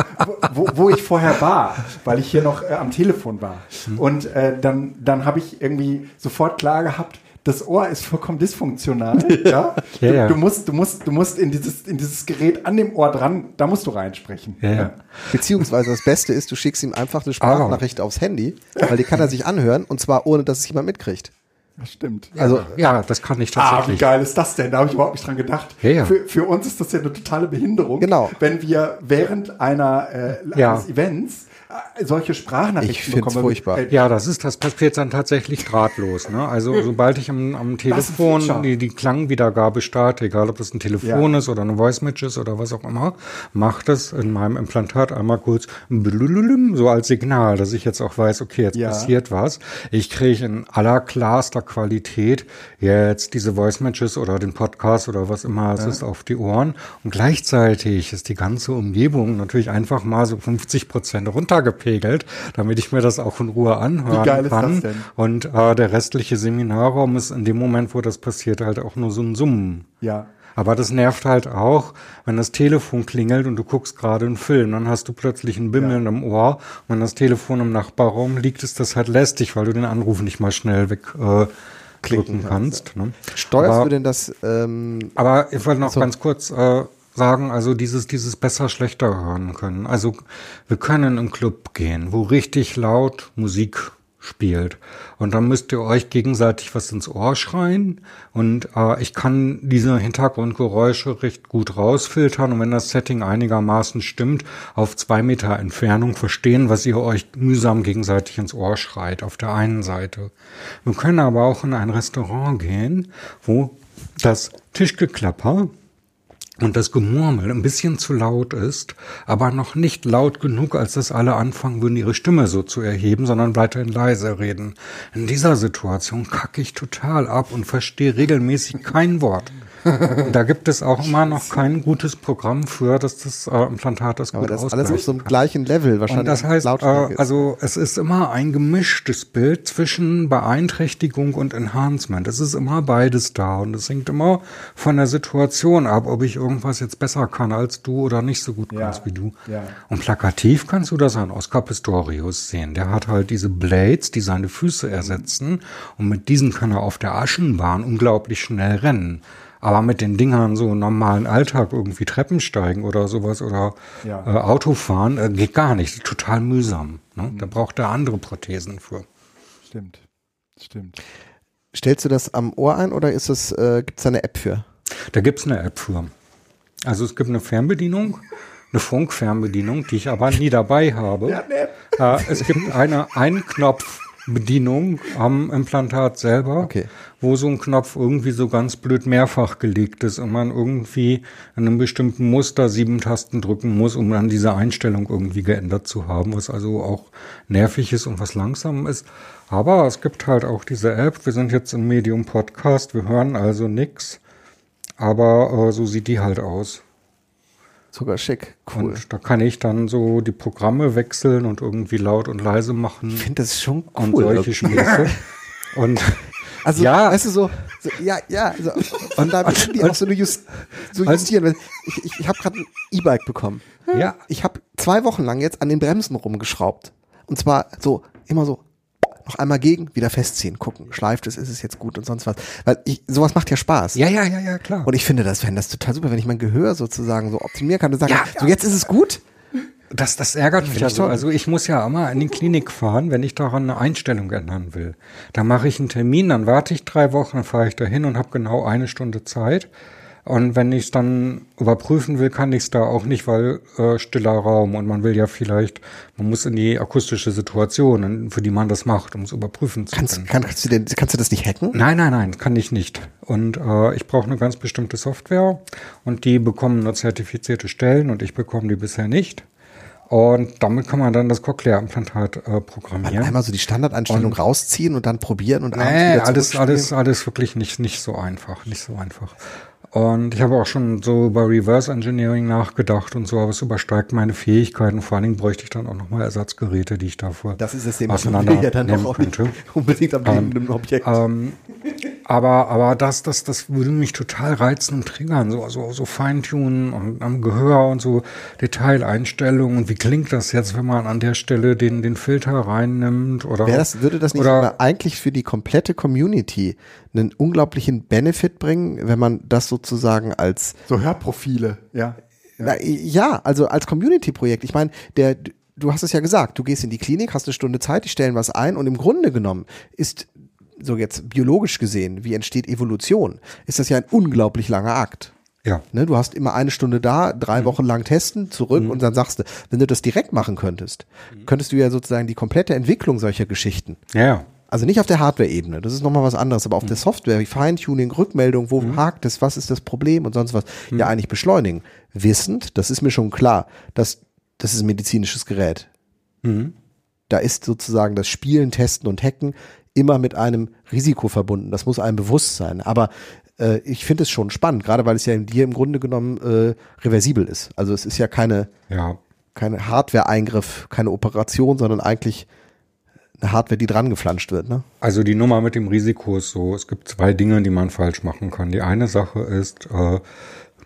wo, wo ich vorher war, weil ich hier noch äh, am Telefon war. Hm. Und äh, dann, dann habe ich irgendwie sofort klar gehabt, das Ohr ist vollkommen dysfunktional. Ja? Ja, ja. Du, du musst, du musst, du musst in dieses, in dieses Gerät an dem Ohr dran, da musst du reinsprechen. Ja, ja. Beziehungsweise das Beste ist, du schickst ihm einfach eine Sprachnachricht aufs Handy, weil die kann er sich anhören und zwar ohne, dass es jemand mitkriegt. Das stimmt. Also Ja, das kann ich Ah, wie tatsächlich. geil ist das denn? Da habe ich überhaupt nicht dran gedacht. Ja, ja. Für, für uns ist das ja eine totale Behinderung. Genau. Wenn wir während einer, äh, Ja. eines Events solche Sprachnachrichten Ich find's bekommen. furchtbar. Äh, Ja, das ist, das passiert dann tatsächlich drahtlos. Ne? Also sobald ich am, am Telefon die, die Klangwiedergabe starte, egal ob das ein Telefon Ja. ist oder eine Voice Match ist oder was auch immer, macht es in meinem Implantat einmal kurz so als Signal, dass ich jetzt auch weiß, okay, jetzt Ja. passiert was. Ich kriege in allerklarster Qualität jetzt diese Voice Matches oder den Podcast oder was immer es ist auf die Ohren und gleichzeitig ist die ganze Umgebung natürlich einfach mal so 50 Prozent runtergepegelt, damit ich mir das auch in Ruhe anhören Wie geil ist kann. das denn? Und äh, der restliche Seminarraum ist in dem Moment, wo das passiert, halt auch nur so ein Summen. ja. Aber das nervt halt auch, wenn das Telefon klingelt und du guckst gerade einen Film, dann hast du plötzlich ein Bimmeln im Ohr. Und wenn das Telefon im Nachbarraum liegt, ist das halt lästig, weil du den Anruf nicht mal schnell weg äh, klicken kannst. Ne? steuerst aber, du denn das? Ähm, aber ich wollte noch So. ganz kurz äh, sagen, also dieses, dieses besser, schlechter hören können. Also wir können im Club gehen, wo richtig laut Musik spielt. Und dann müsst ihr euch gegenseitig was ins Ohr schreien. Und äh, ich kann diese Hintergrundgeräusche recht gut rausfiltern. Und wenn das Setting einigermaßen stimmt, auf zwei Meter Entfernung verstehen, was ihr euch mühsam gegenseitig ins Ohr schreit, auf der einen Seite. Wir können aber auch in ein Restaurant gehen, wo das Tischgeklapper und das Gemurmel ein bisschen zu laut ist, aber noch nicht laut genug, als dass alle anfangen würden, ihre Stimme so zu erheben, sondern weiterhin leise reden. In dieser Situation kacke ich total ab und verstehe regelmäßig kein Wort. Und da gibt es auch immer noch kein gutes Programm für, dass das äh, Implantat das aber gut das ist alles auf so einem gleichen Level wahrscheinlich. Und das heißt, äh, also es ist immer ein gemischtes Bild zwischen Beeinträchtigung und Enhancement. Es ist immer beides da und es hängt immer von der Situation ab, ob ich irgendwas jetzt besser kann als du oder nicht so gut Ja, kannst wie du. ja. Und plakativ kannst du das an Oscar Pistorius sehen. Der hat halt diese Blades, die seine Füße ersetzen und mit diesen kann er auf der Aschenbahn unglaublich schnell rennen. Aber mit den Dingern so normalen Alltag irgendwie Treppen steigen oder sowas oder Ja. äh, Autofahren äh, geht gar nicht. Total mühsam. Ne? Da braucht er andere Prothesen für. Stimmt. Stimmt. Stellst du das am Ohr ein oder ist es, äh, gibt es da eine App für? Da gibt's eine App für. Also es gibt eine Fernbedienung, eine Funkfernbedienung, die ich aber nie dabei habe. Ja, ne. äh, es gibt eine Einknopfbedienung am Implantat selber, okay. wo so ein Knopf irgendwie so ganz blöd mehrfach gelegt ist und man irgendwie in einem bestimmten Muster sieben Tasten drücken muss, um dann diese Einstellung irgendwie geändert zu haben, was also auch nervig ist und was langsam ist. Aber es gibt halt auch diese App. Wir sind jetzt im Medium Podcast, wir hören also nix. Aber äh, so sieht die halt aus. Sogar schick, cool. Und da kann ich dann so die Programme wechseln und irgendwie laut und leise machen. Ich finde das schon cool. Und solche Späße. und also, ja. weißt du, so, so ja, ja, also, und da müssen die auch so, just, so justieren. Ich, ich, ich habe gerade ein E-Bike bekommen. Ja. Ich habe zwei Wochen lang jetzt an den Bremsen rumgeschraubt. Und zwar so, immer so noch einmal gegen, wieder festziehen, gucken, schleift es, ist es jetzt gut und sonst was. Weil ich, sowas macht ja Spaß. Ja, ja, ja, ja, klar. Und ich finde das, wenn das total super, wenn ich mein Gehör sozusagen so optimieren kann und sagen, ja, so jetzt ist es gut. Das, das ärgert mich ja so. Also ich muss ja immer in die Klinik fahren, wenn ich daran eine Einstellung ändern will. Da mache ich einen Termin, dann warte ich drei Wochen, dann fahre ich dahin und habe genau eine Stunde Zeit. Und wenn ich es dann überprüfen will, kann ich es da auch nicht, weil äh, stiller Raum und man will ja vielleicht, man muss in die akustische Situation, für die man das macht, um es überprüfen zu kannst, können. Kannst du, denn, kannst du das nicht hacken? Nein, nein, nein, kann ich nicht. Und äh, ich brauche eine ganz bestimmte Software und die bekommen nur zertifizierte Stellen und ich bekomme die bisher nicht. Und damit kann man dann das Cochlea-Implantat äh, programmieren. Mal einmal so die Standardeinstellung und, rausziehen und dann probieren und nee, alles, alles, alles wirklich nicht, nicht so einfach, nicht so einfach. Und ich habe auch schon so über Reverse Engineering nachgedacht und so, aber es übersteigt meine Fähigkeiten. Vor allen Dingen bräuchte ich dann auch nochmal Ersatzgeräte, die ich dafür Das ist es dem auseinander ja dann auch könnte. unbedingt am ähm, Objekt. Ähm, aber, aber das, das, das würde mich total reizen und triggern, so, so, so Feintunen und am Gehör und so Detaileinstellungen. Und wie klingt das jetzt, wenn man an der Stelle den, den Filter reinnimmt oder? Wäre das, würde das nicht oder, eigentlich für die komplette Community einen unglaublichen Benefit bringen, wenn man das sozusagen als so Hörprofile, ja. Ja, ja also als Community-Projekt. Ich meine, der du hast es ja gesagt, du gehst in die Klinik, hast eine Stunde Zeit, die stellen was ein und im Grunde genommen ist so jetzt biologisch gesehen, wie entsteht Evolution, ist das ja ein unglaublich langer Akt. Ja. Ne, du hast immer eine Stunde da, drei mhm. Wochen lang testen, zurück mhm. und dann sagst du, wenn du das direkt machen könntest, mhm. könntest du ja sozusagen die komplette Entwicklung solcher Geschichten. Ja. Also nicht auf der Hardware-Ebene, das ist nochmal was anderes, aber auf mhm. der Software, wie Feintuning, Rückmeldung, wo mhm. hakt es, was ist das Problem und sonst was, mhm. ja eigentlich beschleunigen. Wissend, das ist mir schon klar, dass das ist ein medizinisches Gerät. Mhm. Da ist sozusagen das Spielen, Testen und Hacken immer mit einem Risiko verbunden. Das muss einem bewusst sein. Aber äh, ich finde es schon spannend, gerade weil es ja in dir im Grunde genommen äh, reversibel ist. Also es ist ja keine, ja. keine Hardware-Eingriff, keine Operation, sondern eigentlich Hardware, die dran geflanscht wird. Ne? Also die Nummer mit dem Risiko ist so, es gibt zwei Dinge, die man falsch machen kann. Die eine Sache ist, äh,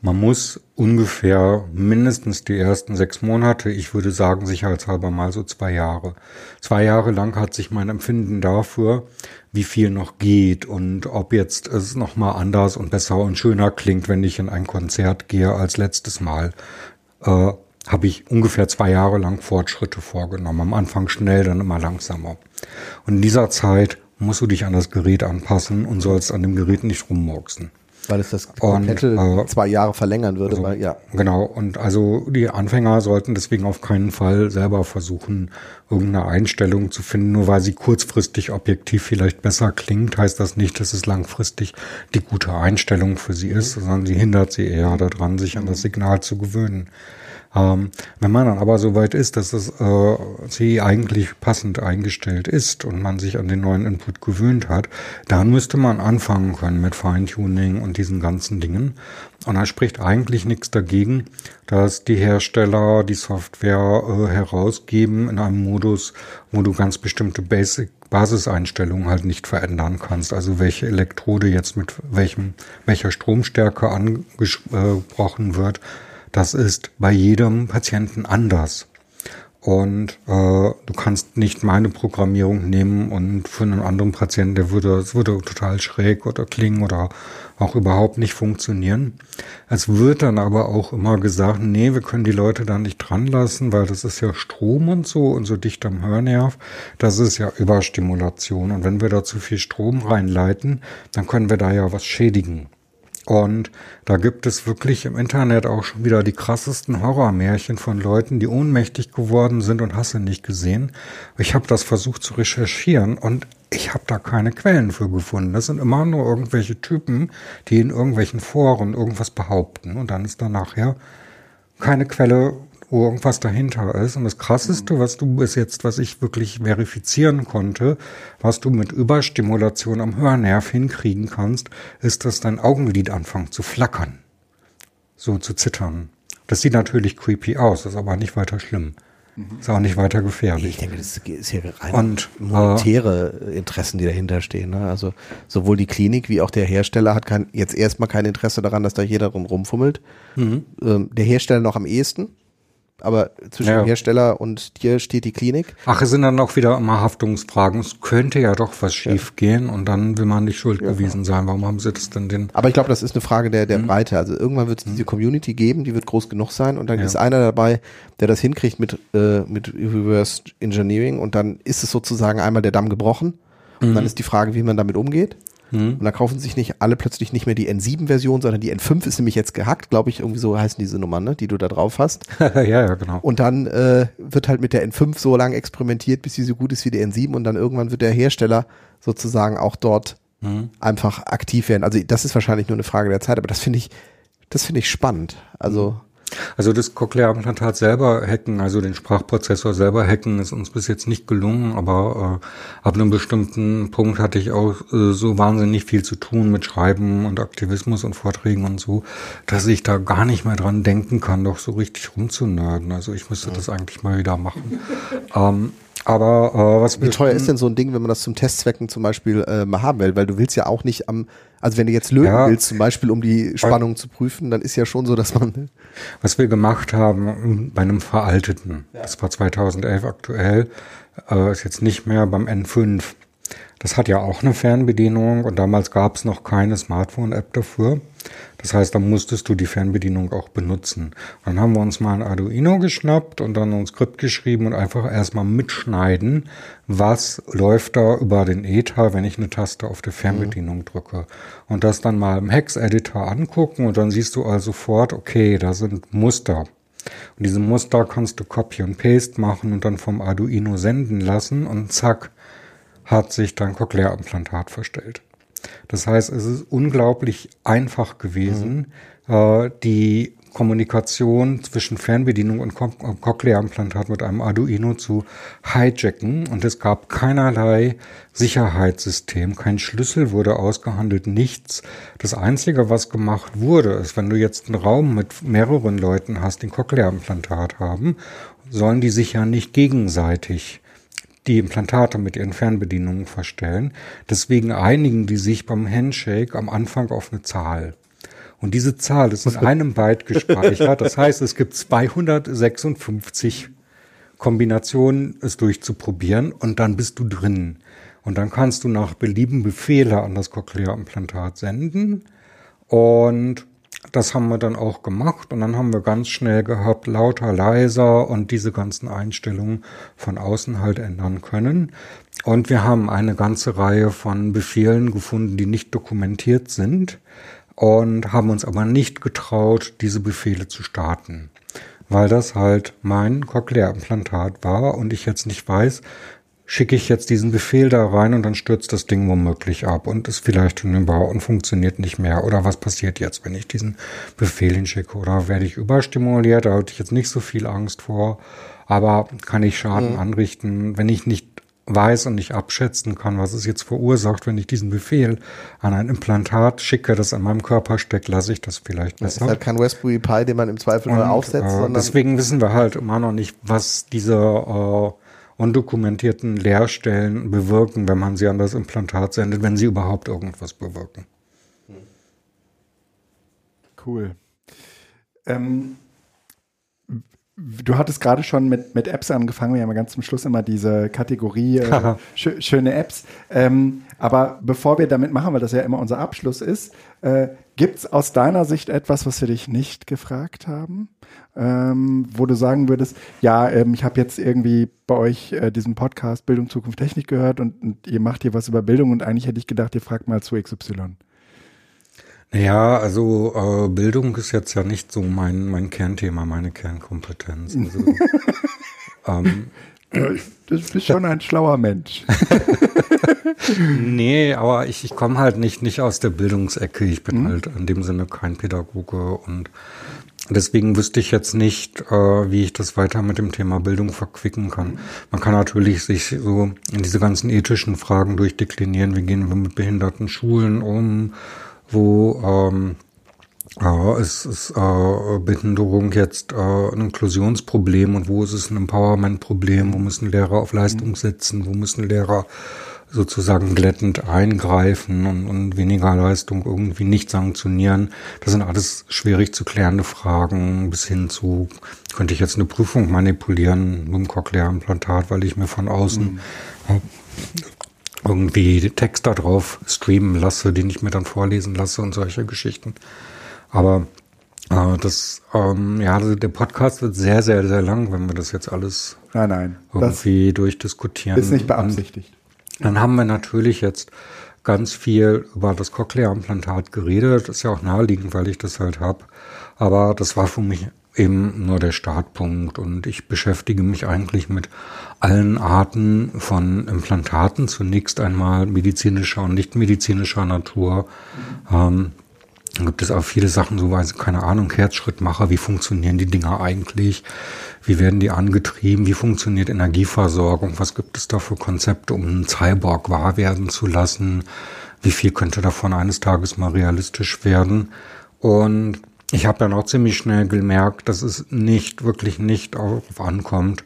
man muss ungefähr mindestens die ersten sechs Monate, ich würde sagen sicherheitshalber mal so zwei Jahre. Zwei Jahre lang hat sich mein Empfinden dafür, wie viel noch geht und ob jetzt es nochmal anders und besser und schöner klingt, wenn ich in ein Konzert gehe als letztes Mal, äh, habe ich ungefähr zwei Jahre lang Fortschritte vorgenommen. Am Anfang schnell, dann immer langsamer. Und in dieser Zeit musst du dich an das Gerät anpassen und sollst an dem Gerät nicht rummurksen. Weil es das komplette und, äh, zwei Jahre verlängern würde, also, weil, ja. Genau. Und also die Anfänger sollten deswegen auf keinen Fall selber versuchen, irgendeine Einstellung zu finden. Nur weil sie kurzfristig objektiv vielleicht besser klingt, heißt das nicht, dass es langfristig die gute Einstellung für sie ist, sondern sie hindert sie eher daran, sich an das Signal zu gewöhnen. Ähm, wenn man dann aber so weit ist, dass das äh, C eigentlich passend eingestellt ist und man sich an den neuen Input gewöhnt hat, dann müsste man anfangen können mit Feintuning und diesen ganzen Dingen. Und da spricht eigentlich nichts dagegen, dass die Hersteller die Software äh, herausgeben in einem Modus, wo du ganz bestimmte Basic Basiseinstellungen halt nicht verändern kannst. Also welche Elektrode jetzt mit welchem, welcher Stromstärke angesprochen wird, das ist bei jedem Patienten anders. Und äh, du kannst nicht meine Programmierung nehmen und für einen anderen Patienten, der würde, es würde total schräg oder klingen oder auch überhaupt nicht funktionieren. Es wird dann aber auch immer gesagt, nee, wir können die Leute da nicht dran lassen, weil das ist ja Strom und so und so dicht am Hörnerv. Das ist ja Überstimulation. Und wenn wir da zu viel Strom reinleiten, dann können wir da ja was schädigen. Und da gibt es wirklich im Internet auch schon wieder die krassesten Horrormärchen von Leuten, die ohnmächtig geworden sind und hasse nicht gesehen. Ich habe das versucht zu recherchieren und ich habe da keine Quellen für gefunden. Das sind immer nur irgendwelche Typen, die in irgendwelchen Foren irgendwas behaupten und dann ist da nachher keine Quelle, wo irgendwas dahinter ist. Und das Krasseste, was du bis jetzt, was ich wirklich verifizieren konnte, was du mit Überstimulation am Hörnerv hinkriegen kannst, ist, dass dein Augenlid anfängt zu flackern. So zu zittern. Das sieht natürlich creepy aus, ist aber nicht weiter schlimm. Ist auch nicht weiter gefährlich. Ich denke, das ist hier rein Und, monetäre Interessen, die dahinter stehen. Ne? Also sowohl die Klinik wie auch der Hersteller hat kein, jetzt erstmal kein Interesse daran, dass da jeder drum rumfummelt. Ähm, der Hersteller noch am ehesten. Aber zwischen Ja. dem Hersteller und dir steht die Klinik. Ach, es sind dann auch wieder immer Haftungsfragen. Es könnte ja doch was schief gehen und dann will man nicht schuld gewesen sein. Warum haben sie das denn den? Aber ich glaube, das ist eine Frage der, Mhm. der Breite. Also irgendwann wird es diese Community geben, die wird groß genug sein und dann ist einer dabei, der das hinkriegt mit, äh, mit Reverse Engineering und dann ist es sozusagen einmal der Damm gebrochen. Und Mhm. dann ist die Frage, wie man damit umgeht. Und dann kaufen sich nicht alle plötzlich nicht mehr die N7-Version, sondern die N5 ist nämlich jetzt gehackt, glaube ich, irgendwie so heißen diese Nummern, ne, die du da drauf hast. ja, ja, genau. Und dann äh, wird halt mit der N5 so lange experimentiert, bis sie so gut ist wie die N7 und dann irgendwann wird der Hersteller sozusagen auch dort einfach aktiv werden. Also das ist wahrscheinlich nur eine Frage der Zeit, aber das finde ich, das finde ich spannend. Also Also das Cochlea-Implantat selber hacken, also den Sprachprozessor selber hacken, ist uns bis jetzt nicht gelungen, aber äh, ab einem bestimmten Punkt hatte ich auch äh, so wahnsinnig viel zu tun mit Schreiben und Aktivismus und Vorträgen und so, dass ich da gar nicht mehr dran denken kann, doch so richtig rumzunörden. Also ich müsste das eigentlich mal wieder machen. ähm, aber äh, was wie teuer ist denn so ein Ding, wenn man das zum Testzwecken zum Beispiel äh, mal haben will? Weil du willst ja auch nicht am, also wenn du jetzt löten Ja. willst, zum Beispiel um die Spannung zu prüfen, dann ist ja schon so, dass man Was wir gemacht haben m, bei einem veralteten, das war 2011 aktuell, äh, ist jetzt nicht mehr beim N5. Das hat ja auch eine Fernbedienung und damals gab es noch keine Smartphone-App dafür. Das heißt, da musstest du die Fernbedienung auch benutzen. Dann haben wir uns mal ein Arduino geschnappt und dann ein Skript geschrieben und einfach erstmal mitschneiden, was läuft da über den Ether, wenn ich eine Taste auf der Fernbedienung drücke. Und das dann mal im Hex-Editor angucken und dann siehst du also sofort, okay, da sind Muster. Und diese Muster kannst du Copy und Paste machen und dann vom Arduino senden lassen und zack, hat sich dein Cochlea-Implantat verstellt. Das heißt, es ist unglaublich einfach gewesen, äh, die Kommunikation zwischen Fernbedienung und Co Cochlea-Implantat mit einem Arduino zu hijacken. Und es gab keinerlei Sicherheitssystem, kein Schlüssel wurde ausgehandelt, nichts. Das Einzige, was gemacht wurde, ist, wenn du jetzt einen Raum mit mehreren Leuten hast, die ein Cochlea-Implantat haben, sollen die sich ja nicht gegenseitig die Implantate mit ihren Fernbedienungen verstellen. Deswegen einigen die sich beim Handshake am Anfang auf eine Zahl. Und diese Zahl ist in einem Byte gespeichert. Das heißt, es gibt 256 Kombinationen, es durchzuprobieren und dann bist du drin. Und dann kannst du nach Belieben Befehle an das Cochlea-Implantat senden. Und das haben wir dann auch gemacht und dann haben wir ganz schnell gehabt, lauter, leiser und diese ganzen Einstellungen von außen halt ändern können. Und wir haben eine ganze Reihe von Befehlen gefunden, die nicht dokumentiert sind und haben uns aber nicht getraut, diese Befehle zu starten, weil das halt mein Cochlea-Implantat war und ich jetzt nicht weiß, schicke ich jetzt diesen Befehl da rein und dann stürzt das Ding womöglich ab und ist vielleicht hinüber und funktioniert nicht mehr. Oder was passiert jetzt, wenn ich diesen Befehl hinschicke? Oder werde ich überstimuliert? Da hatte ich jetzt nicht so viel Angst vor. Aber kann ich Schaden anrichten, wenn ich nicht weiß und nicht abschätzen kann, was es jetzt verursacht, wenn ich diesen Befehl an ein Implantat schicke, das an meinem Körper steckt, lasse ich das vielleicht das ist besser. halt kein Raspberry Pi, den man im Zweifel neu Und, aufsetzt, äh, sondern deswegen wissen wir halt immer noch nicht, was diese äh, undokumentierten Leerstellen bewirken, wenn man sie an das Implantat sendet, wenn sie überhaupt irgendwas bewirken. Cool. Ähm, du hattest gerade schon mit, mit Apps angefangen. Wir haben ja ganz zum Schluss immer diese Kategorie äh, schö schöne Apps. Ähm, aber bevor wir damit machen, weil das ja immer unser Abschluss ist, äh, gibt es aus deiner Sicht etwas, was wir dich nicht gefragt haben? Ähm, wo du sagen würdest, ja, ähm, ich habe jetzt irgendwie bei euch äh, diesen Podcast Bildung, Zukunft, Technik gehört und, und ihr macht hier was über Bildung und eigentlich hätte ich gedacht, ihr fragt mal zu XY. Naja, also äh, Bildung ist jetzt ja nicht so mein, mein Kernthema, meine Kernkompetenz. Also, ähm, du bist schon ein schlauer Mensch. nee, aber ich, ich komme halt nicht, nicht aus der Bildungsecke. Ich bin mhm. halt in dem Sinne kein Pädagoge und deswegen wüsste ich jetzt nicht, äh, wie ich das weiter mit dem Thema Bildung verquicken kann. Man kann natürlich sich so in diese ganzen ethischen Fragen durchdeklinieren. Wie gehen wir mit behinderten Schulen um? wo ähm, äh, ist, ist äh, Behinderung jetzt äh, ein Inklusionsproblem und wo ist es ein Empowerment-Problem, wo müssen Lehrer auf Leistung setzen, wo müssen Lehrer sozusagen glättend eingreifen und, und weniger Leistung irgendwie nicht sanktionieren. Das sind alles schwierig zu klärende Fragen bis hin zu, könnte ich jetzt eine Prüfung manipulieren mit dem Cochlea-Implantat, weil ich mir von außen mhm irgendwie Text da drauf streamen lasse, den ich mir dann vorlesen lasse und solche Geschichten. Aber äh, das, ähm, ja, also der Podcast wird sehr, sehr, sehr lang, wenn wir das jetzt alles nein, nein, irgendwie durchdiskutieren. Ist nicht beabsichtigt. Dann haben wir natürlich jetzt ganz viel über das Cochlea-Implantat geredet. Das ist ja auch naheliegend, weil ich das halt habe. Aber das war für mich eben nur der Startpunkt und ich beschäftige mich eigentlich mit allen Arten von Implantaten, zunächst einmal medizinischer und nicht medizinischer Natur. Ähm, dann gibt es auch viele Sachen, so weiß keine Ahnung, Herzschrittmacher, wie funktionieren die Dinger eigentlich? Wie werden die angetrieben? Wie funktioniert Energieversorgung? Was gibt es da für Konzepte, um einen Cyborg wahr werden zu lassen? Wie viel könnte davon eines Tages mal realistisch werden? Und ich habe dann auch ziemlich schnell gemerkt, dass es nicht, wirklich nicht darauf ankommt,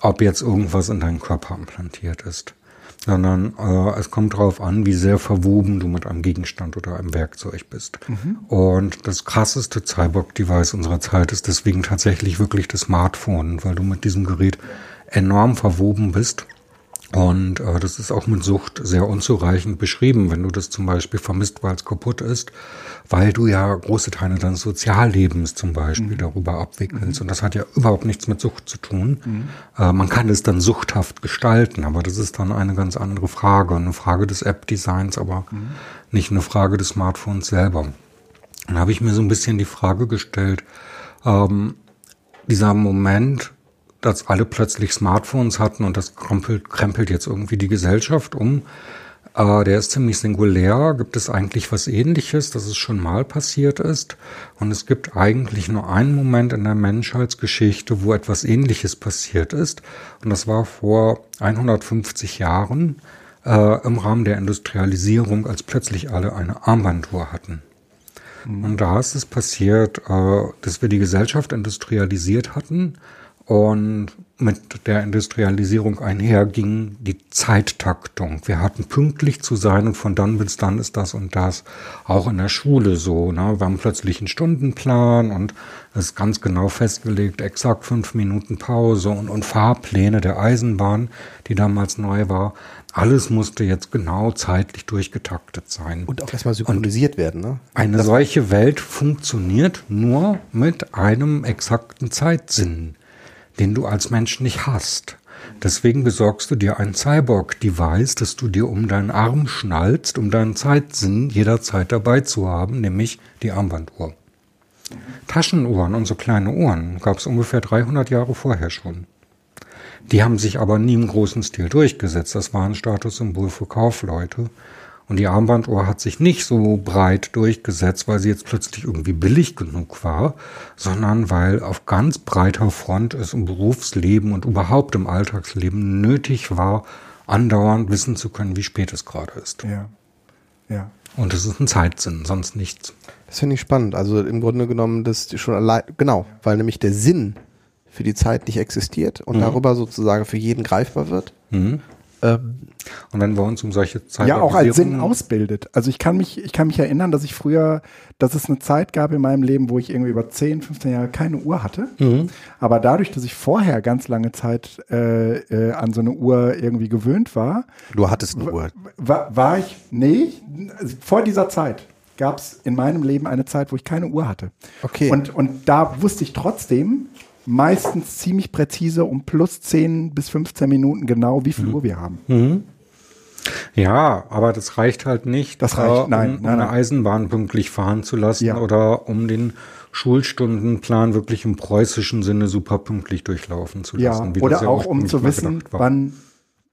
ob jetzt irgendwas in deinen Körper implantiert ist, sondern äh, es kommt darauf an, wie sehr verwoben du mit einem Gegenstand oder einem Werkzeug bist. Mhm. Und das krasseste Cyborg-Device unserer Zeit ist deswegen tatsächlich wirklich das Smartphone, weil du mit diesem Gerät enorm verwoben bist und äh, das ist auch mit Sucht sehr unzureichend beschrieben, wenn du das zum Beispiel vermisst, weil es kaputt ist, weil du ja große Teile deines Soziallebens zum Beispiel mhm. darüber abwickelst. Mhm. Und das hat ja überhaupt nichts mit Sucht zu tun. Mhm. Äh, man kann es dann suchthaft gestalten, aber das ist dann eine ganz andere Frage. Eine Frage des App-Designs, aber mhm. nicht eine Frage des Smartphones selber. Dann habe ich mir so ein bisschen die Frage gestellt, ähm, dieser Moment, dass alle plötzlich Smartphones hatten und das krempelt, krempelt jetzt irgendwie die Gesellschaft um. Äh, der ist ziemlich singulär. Gibt es eigentlich was ähnliches, dass es schon mal passiert ist? Und es gibt eigentlich nur einen Moment in der Menschheitsgeschichte, wo etwas ähnliches passiert ist. Und das war vor 150 Jahren äh, im Rahmen der Industrialisierung, als plötzlich alle eine Armbanduhr hatten. Mhm. Und da ist es passiert, äh, dass wir die Gesellschaft industrialisiert hatten und mit der Industrialisierung einher ging die Zeittaktung. Wir hatten pünktlich zu sein und von dann bis dann ist das und das. Auch in der Schule so. Ne? Wir haben plötzlich einen Stundenplan und es ist ganz genau festgelegt, exakt fünf Minuten Pause und, und Fahrpläne der Eisenbahn, die damals neu war. Alles musste jetzt genau zeitlich durchgetaktet sein. Und auch erstmal synchronisiert und werden. Ne? Eine das solche Welt funktioniert nur mit einem exakten Zeitsinn den du als Mensch nicht hast. Deswegen besorgst du dir ein Cyborg-Device, das du dir um deinen Arm schnallst, um deinen Zeitsinn jederzeit dabei zu haben, nämlich die Armbanduhr. Taschenuhren und so kleine Uhren gab es ungefähr 300 Jahre vorher schon. Die haben sich aber nie im großen Stil durchgesetzt. Das war ein Statussymbol für Kaufleute. Und die Armbanduhr hat sich nicht so breit durchgesetzt, weil sie jetzt plötzlich irgendwie billig genug war, sondern weil auf ganz breiter Front es im Berufsleben und überhaupt im Alltagsleben nötig war, andauernd wissen zu können, wie spät es gerade ist. Ja. Ja. Und es ist ein Zeitsinn, sonst nichts. Das finde ich spannend. Also im Grunde genommen, das schon allein, genau, weil nämlich der Sinn für die Zeit nicht existiert und mhm. darüber sozusagen für jeden greifbar wird. Mhm. Ähm, und wenn wir uns um solche Zeit ja auch als Sinn ausbildet. Also ich kann mich, ich kann mich erinnern, dass ich früher, dass es eine Zeit gab in meinem Leben, wo ich irgendwie über 10, 15 Jahre keine Uhr hatte. Mhm. Aber dadurch, dass ich vorher ganz lange Zeit äh, äh, an so eine Uhr irgendwie gewöhnt war. Du hattest eine Uhr. War, war ich, nee, vor dieser Zeit gab es in meinem Leben eine Zeit, wo ich keine Uhr hatte. Okay. Und, und da wusste ich trotzdem, meistens ziemlich präzise um plus 10 bis 15 Minuten genau, wie viel mhm. Uhr wir haben. Mhm. Ja, aber das reicht halt nicht, Das reicht- äh, nein, um, um nein, eine nein. Eisenbahn pünktlich fahren zu lassen Ja. oder um den Schulstundenplan wirklich im preußischen Sinne super pünktlich durchlaufen zu Ja, lassen. wie oder ja auch um zu wissen, wann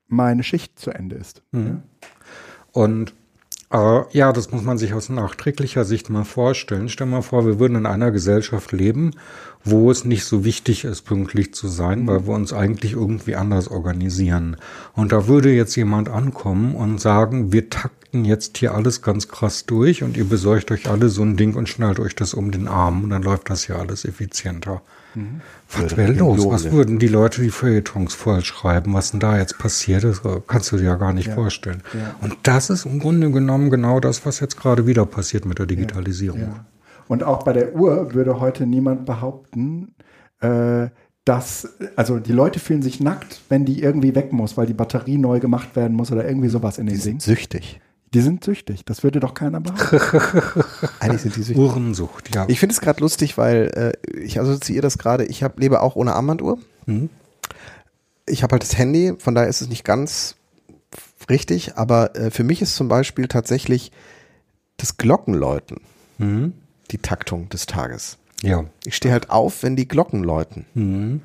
meine Schicht zu Ende ist. Mhm. Und äh, ja, das muss man sich aus nachträglicher Sicht mal vorstellen. Stell mal vor, wir würden in einer Gesellschaft leben, wo es nicht so wichtig ist, pünktlich zu sein, weil wir uns eigentlich irgendwie anders organisieren. Und da würde jetzt jemand ankommen und sagen, wir takten jetzt hier alles ganz krass durch und ihr besorgt euch alle so ein Ding und schnallt euch das um den Arm und dann läuft das ja alles effizienter. Was wäre los? Was würden die Leute die Feuilletons voll schreiben? Was denn da jetzt passiert ist, kannst du dir ja gar nicht vorstellen. ja. Und das ist im Grunde genommen genau das, was jetzt gerade wieder passiert mit der Digitalisierung. Ja. Und auch bei der Uhr würde heute niemand behaupten, äh, dass, also die Leute fühlen sich nackt, wenn die irgendwie weg muss, weil die Batterie neu gemacht werden muss oder irgendwie sowas in den Die sind süchtig. Die sind süchtig. Das würde doch keiner behaupten. Eigentlich sind die süchtig. Uhrensucht, ja. Ich finde es gerade lustig, weil äh, ich assoziiere das gerade. Ich hab, lebe auch ohne Armbanduhr. Mhm. Ich habe halt das Handy, von daher ist es nicht ganz richtig, aber äh, für mich ist zum Beispiel tatsächlich das Glockenläuten Mhm. die Taktung des Tages. Ja. Ich stehe halt auf, wenn die Glocken läuten. Mhm.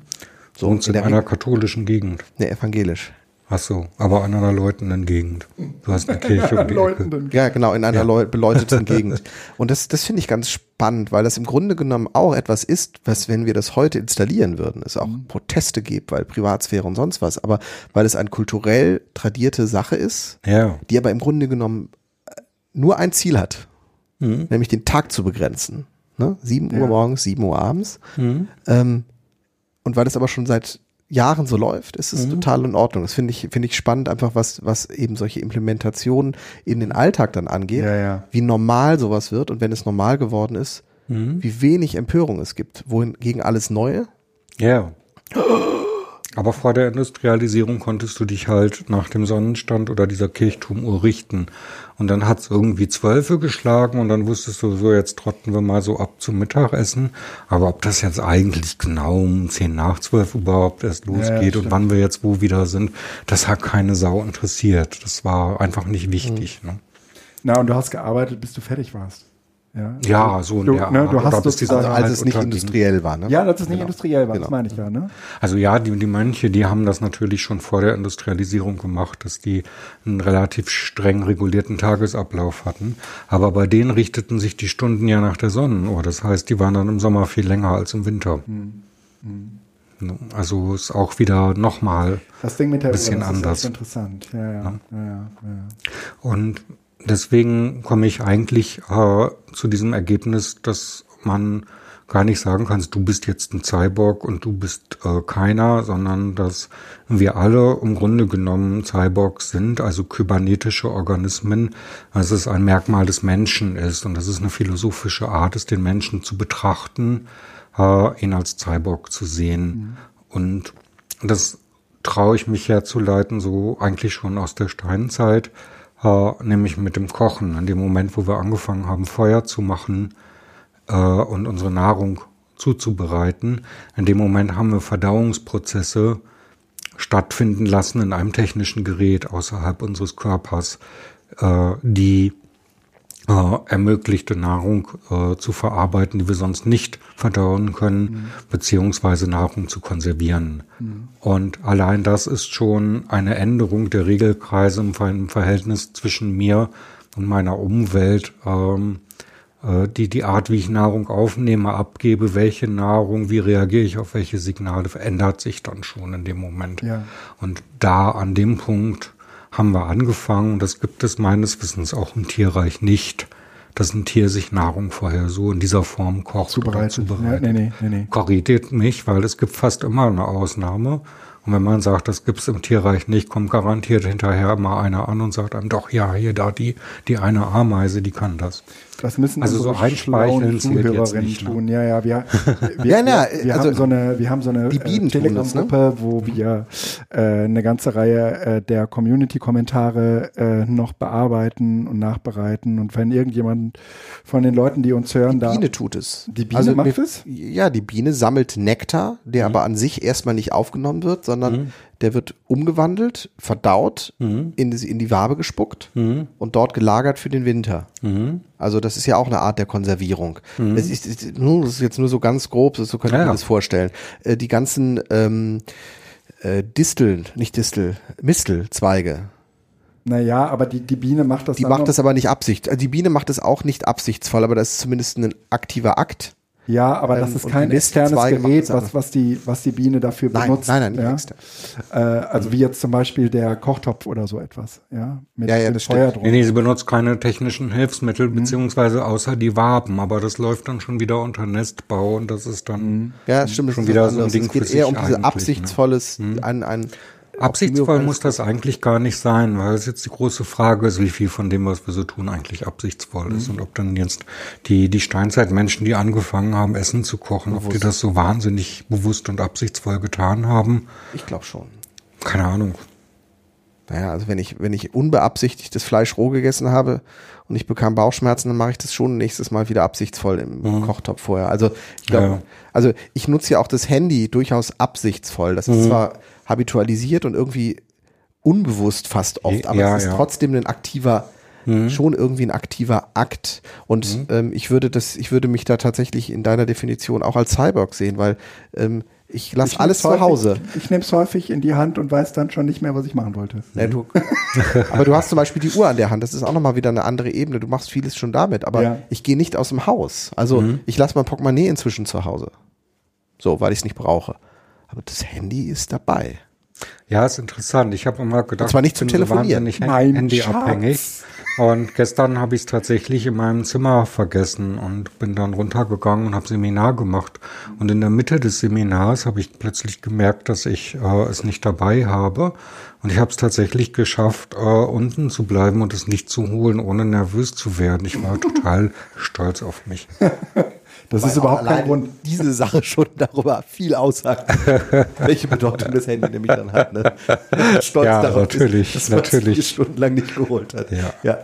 So, Wohnst in der einer katholischen Gegend. Ne, evangelisch. Ach so, aber in einer läutenden Gegend. Du hast eine Kirche um die Ecke. Ja, genau, in einer leu- beleuchteten Gegend. Und das, das finde ich ganz spannend, weil das im Grunde genommen auch etwas ist, was, wenn wir das heute installieren würden, es auch Proteste gibt, weil Privatsphäre und sonst was, aber weil es eine kulturell tradierte Sache ist, Ja. die aber im Grunde genommen äh, nur ein Ziel hat, Mhm. nämlich den Tag zu begrenzen. Ne? 7 Uhr Ja. morgens, 7 Uhr abends. Mhm. Ähm, und weil das aber schon seit Jahren so läuft, ist Mhm. es total in Ordnung. Das finde ich, finde ich spannend, einfach was, was eben solche Implementationen in den Alltag dann angeht, Ja, ja. wie normal sowas wird und wenn es normal geworden ist, Mhm. wie wenig Empörung es gibt, wohingegen alles Neue. Ja. Aber vor der Industrialisierung konntest du dich halt nach dem Sonnenstand oder dieser Kirchturmuhr richten. Und dann hat's irgendwie Zwölfe geschlagen und dann wusstest du, so jetzt trotten wir mal so ab zum Mittagessen. Aber ob das jetzt eigentlich genau um zehn nach zwölf überhaupt erst losgeht und stimmt. wann wir jetzt wo wieder sind, das hat keine Sau interessiert. Das war einfach nicht wichtig. Ne? Na, und du hast gearbeitet, bis du fertig warst. Ja, Ja, so in du, der ne, du hast Sonne Also als halt es nicht industriell war. Ne? Ja, das ist nicht Genau. industriell war, Genau. das meine ich ja, ne? Also ja, die, die Mönche, die haben das natürlich schon vor der Industrialisierung gemacht, dass die einen relativ streng regulierten Tagesablauf hatten. Aber bei denen richteten sich die Stunden ja nach der Sonnenuhr. Das heißt, die waren dann im Sommer viel länger als im Winter. Also ist auch wieder nochmal Das Ding mit der Bisschen Uhr, das anders. ist echt interessant. Ja, ja, ja, ja, ja. Und deswegen komme ich eigentlich äh, zu diesem Ergebnis, dass man gar nicht sagen kann, du bist jetzt ein Cyborg und du bist äh, keiner, sondern dass wir alle im Grunde genommen Cyborgs sind, also kybernetische Organismen, dass es ein Merkmal des Menschen ist und dass es eine philosophische Art ist, den Menschen zu betrachten, äh, ihn als Cyborg zu sehen. Und das traue ich mich herzuleiten, so eigentlich schon aus der Steinzeit, äh, nämlich mit dem Kochen. In dem Moment, wo wir angefangen haben, Feuer zu machen äh, und unsere Nahrung zuzubereiten, in dem Moment haben wir Verdauungsprozesse stattfinden lassen in einem technischen Gerät außerhalb unseres Körpers, äh, die äh, ermöglichte Nahrung äh, zu verarbeiten, die wir sonst nicht verdauen können, beziehungsweise Nahrung zu konservieren. Und allein das ist schon eine Änderung der Regelkreise im Verhältnis zwischen mir und meiner Umwelt, ähm, äh, die die Art, wie ich Nahrung aufnehme, abgebe, welche Nahrung, wie reagiere ich auf welche Signale, verändert sich dann schon in dem Moment. Ja. Und da an dem Punkt haben wir angefangen, und das gibt es meines Wissens auch im Tierreich nicht, dass ein Tier sich Nahrung vorher so in dieser Form kocht oder Zubereitet. Ja, zubereitet. nee, nee, nee, nee. Korrigiert mich, weil es gibt fast immer eine Ausnahme. Und wenn man sagt, das gibt's im Tierreich nicht, kommt garantiert hinterher immer einer an und sagt einem, doch, ja, hier da die, die eine Ameise, die kann das. Das müssen Also so jetzt Zuhörerinnen ne? tun. Ja, ja, wir, wir, Ja, na, wir, wir also haben so eine, wir haben so eine die das, ne? Telegram-Gruppe, wo wir äh, eine ganze Reihe äh, der Community-Kommentare äh, noch bearbeiten und nachbereiten. Und wenn irgendjemand von den Leuten, die uns hören, Die da Biene tut es. Die Biene macht wir- es? Ja, die Biene sammelt Nektar, der aber an sich erstmal nicht aufgenommen wird, sondern der wird umgewandelt, verdaut, in, die, in die Wabe gespuckt und dort gelagert für den Winter. Also das ist ja auch eine Art der Konservierung. Das, ist, das ist jetzt nur so ganz grob, so könnte Ja, man ja. das vorstellen. Äh, Die ganzen ähm, äh, Disteln, nicht Distel, Mistelzweige, Naja, aber die, die Biene macht das die macht das aber nicht absicht. äh, Die Biene macht das auch nicht absichtsvoll, aber das ist zumindest ein aktiver Akt. Ja, aber das Ähm, ist kein externes Gerät, was, was, die, was die Biene dafür Nein, benutzt. nein, nein, nicht ja? extern. Äh, also wie jetzt zum Beispiel der Kochtopf oder so etwas. Ja, mit, Ja, ja, mit das Feuer. Nee, nee, sie benutzt keine technischen Hilfsmittel, Mhm. beziehungsweise außer die Waben, aber das läuft dann schon wieder unter Nestbau und das ist dann Mhm. Ja, stimmt. das schon ist wieder so ein. Ding Es geht für eher sich um diese ne? absichtsvolles, ein, ein Absichtsvoll muss das eigentlich gar nicht sein, weil es jetzt die große Frage ist, wie viel von dem, was wir so tun, eigentlich absichtsvoll Mhm. ist und ob dann jetzt die, die Steinzeitmenschen, die angefangen haben, Essen zu kochen, ob die das so wahnsinnig bewusst und absichtsvoll getan haben. Ich glaube schon. Keine Ahnung. Naja, also wenn ich, wenn ich unbeabsichtigt das Fleisch roh gegessen habe und ich bekam Bauchschmerzen, dann mache ich das schon nächstes Mal wieder absichtsvoll im Kochtopf vorher. Also ich glaube, Ja. also ich nutze ja auch das Handy durchaus absichtsvoll. Das ist zwar habitualisiert und irgendwie unbewusst fast oft, aber Ja, es ist ja. trotzdem ein aktiver, schon irgendwie ein aktiver Akt. Und ähm, ich würde das, ich würde mich da tatsächlich in deiner Definition auch als Cyborg sehen, weil ähm, ich lasse Ich alles zu Hause. Häufig, ich nehme es häufig in die Hand und weiß dann schon nicht mehr, was ich machen wollte. Ja, du, aber du hast zum Beispiel die Uhr an der Hand. Das ist auch nochmal wieder eine andere Ebene. Du machst vieles schon damit. Aber Ja. ich gehe nicht aus dem Haus. Also ich lasse mein Portemonnaie inzwischen zu Hause. So, weil ich es nicht brauche. Aber das Handy ist dabei. Ja, ist interessant. Ich habe immer gedacht, Und zwar nicht ich zum bin so Telefonieren. wahnsinnig Mein handyabhängig. Schatz. Und gestern habe ich es tatsächlich in meinem Zimmer vergessen und bin dann runtergegangen und habe Seminar gemacht. Und in der Mitte des Seminars habe ich plötzlich gemerkt, dass ich äh, es nicht dabei habe. Und ich habe es tatsächlich geschafft, äh, unten zu bleiben und es nicht zu holen, ohne nervös zu werden. Ich war total stolz auf mich. Das ist überhaupt kein Grund. Diese Sache schon darüber viel aussagt, welche Bedeutung das Handy nämlich dann hat. Ne? Stolz Ja, darauf natürlich, ist, dass man es natürlich. vier Stunden lang nicht geholt hat. Ja. ja.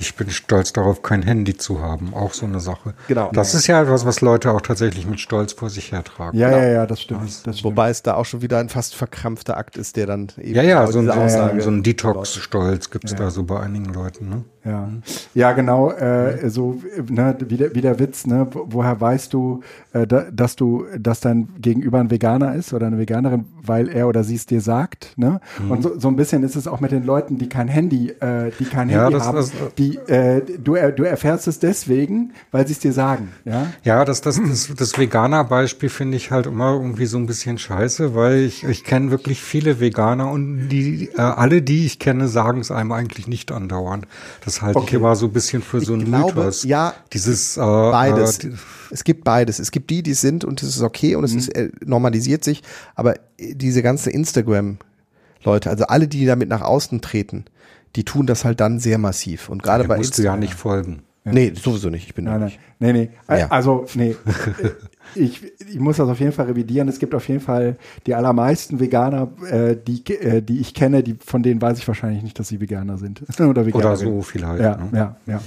Ich bin stolz darauf, kein Handy zu haben. Auch so eine Sache. Genau. Das ist ja etwas, was Leute auch tatsächlich mit Stolz vor sich hertragen. Ja, ja, ja, das stimmt. Das stimmt. Wobei es da auch schon wieder ein fast verkrampfter Akt ist, der dann eben Ja, ja, genau so ein, diese so ein, Aussage- so ein Detox-Stolz gibt's da so bei einigen Leuten. Ne? Ja, ja genau, äh, so ne, wie, der, wie der Witz, ne, wo- woher weißt du, äh, da, dass du, dass dein Gegenüber ein Veganer ist oder eine Veganerin, weil er oder sie es dir sagt, ne? Mhm. Und so, so ein bisschen ist es auch mit den Leuten, die kein Handy, äh, die kein Ja, Handy das- haben, das- die, äh, du, er- du erfährst es deswegen, weil sie es dir sagen, ja? Ja, das, das, das, das Veganer-Beispiel finde ich halt immer irgendwie so ein bisschen scheiße, weil ich, ich kenne wirklich viele Veganer und die, äh, alle, die ich kenne, sagen es einem eigentlich nicht andauernd. Das halte ich Okay. immer so ein bisschen für so Ich einen glaube, Mythos. ja, Dieses äh, Beides. Äh, die- es gibt beides. Es gibt die, die es sind und es ist okay und es ist, äh, normalisiert sich. Aber äh, diese ganze Instagram-Leute, also alle, die damit nach außen treten, die tun das halt dann sehr massiv. Und gerade bei musst du ja Instagram. nicht folgen. Nee, sowieso nicht. Ich bin Nein, nein, nicht. nee, nee. Äh, Ja. Also, nee. Ich, ich muss das auf jeden Fall revidieren. Es gibt auf jeden Fall die allermeisten Veganer, äh, die, äh, die ich kenne, die, von denen weiß ich wahrscheinlich nicht, dass sie Veganer sind. Oder Veganer. Oder so viel halt. Ja, ne? ja, ja.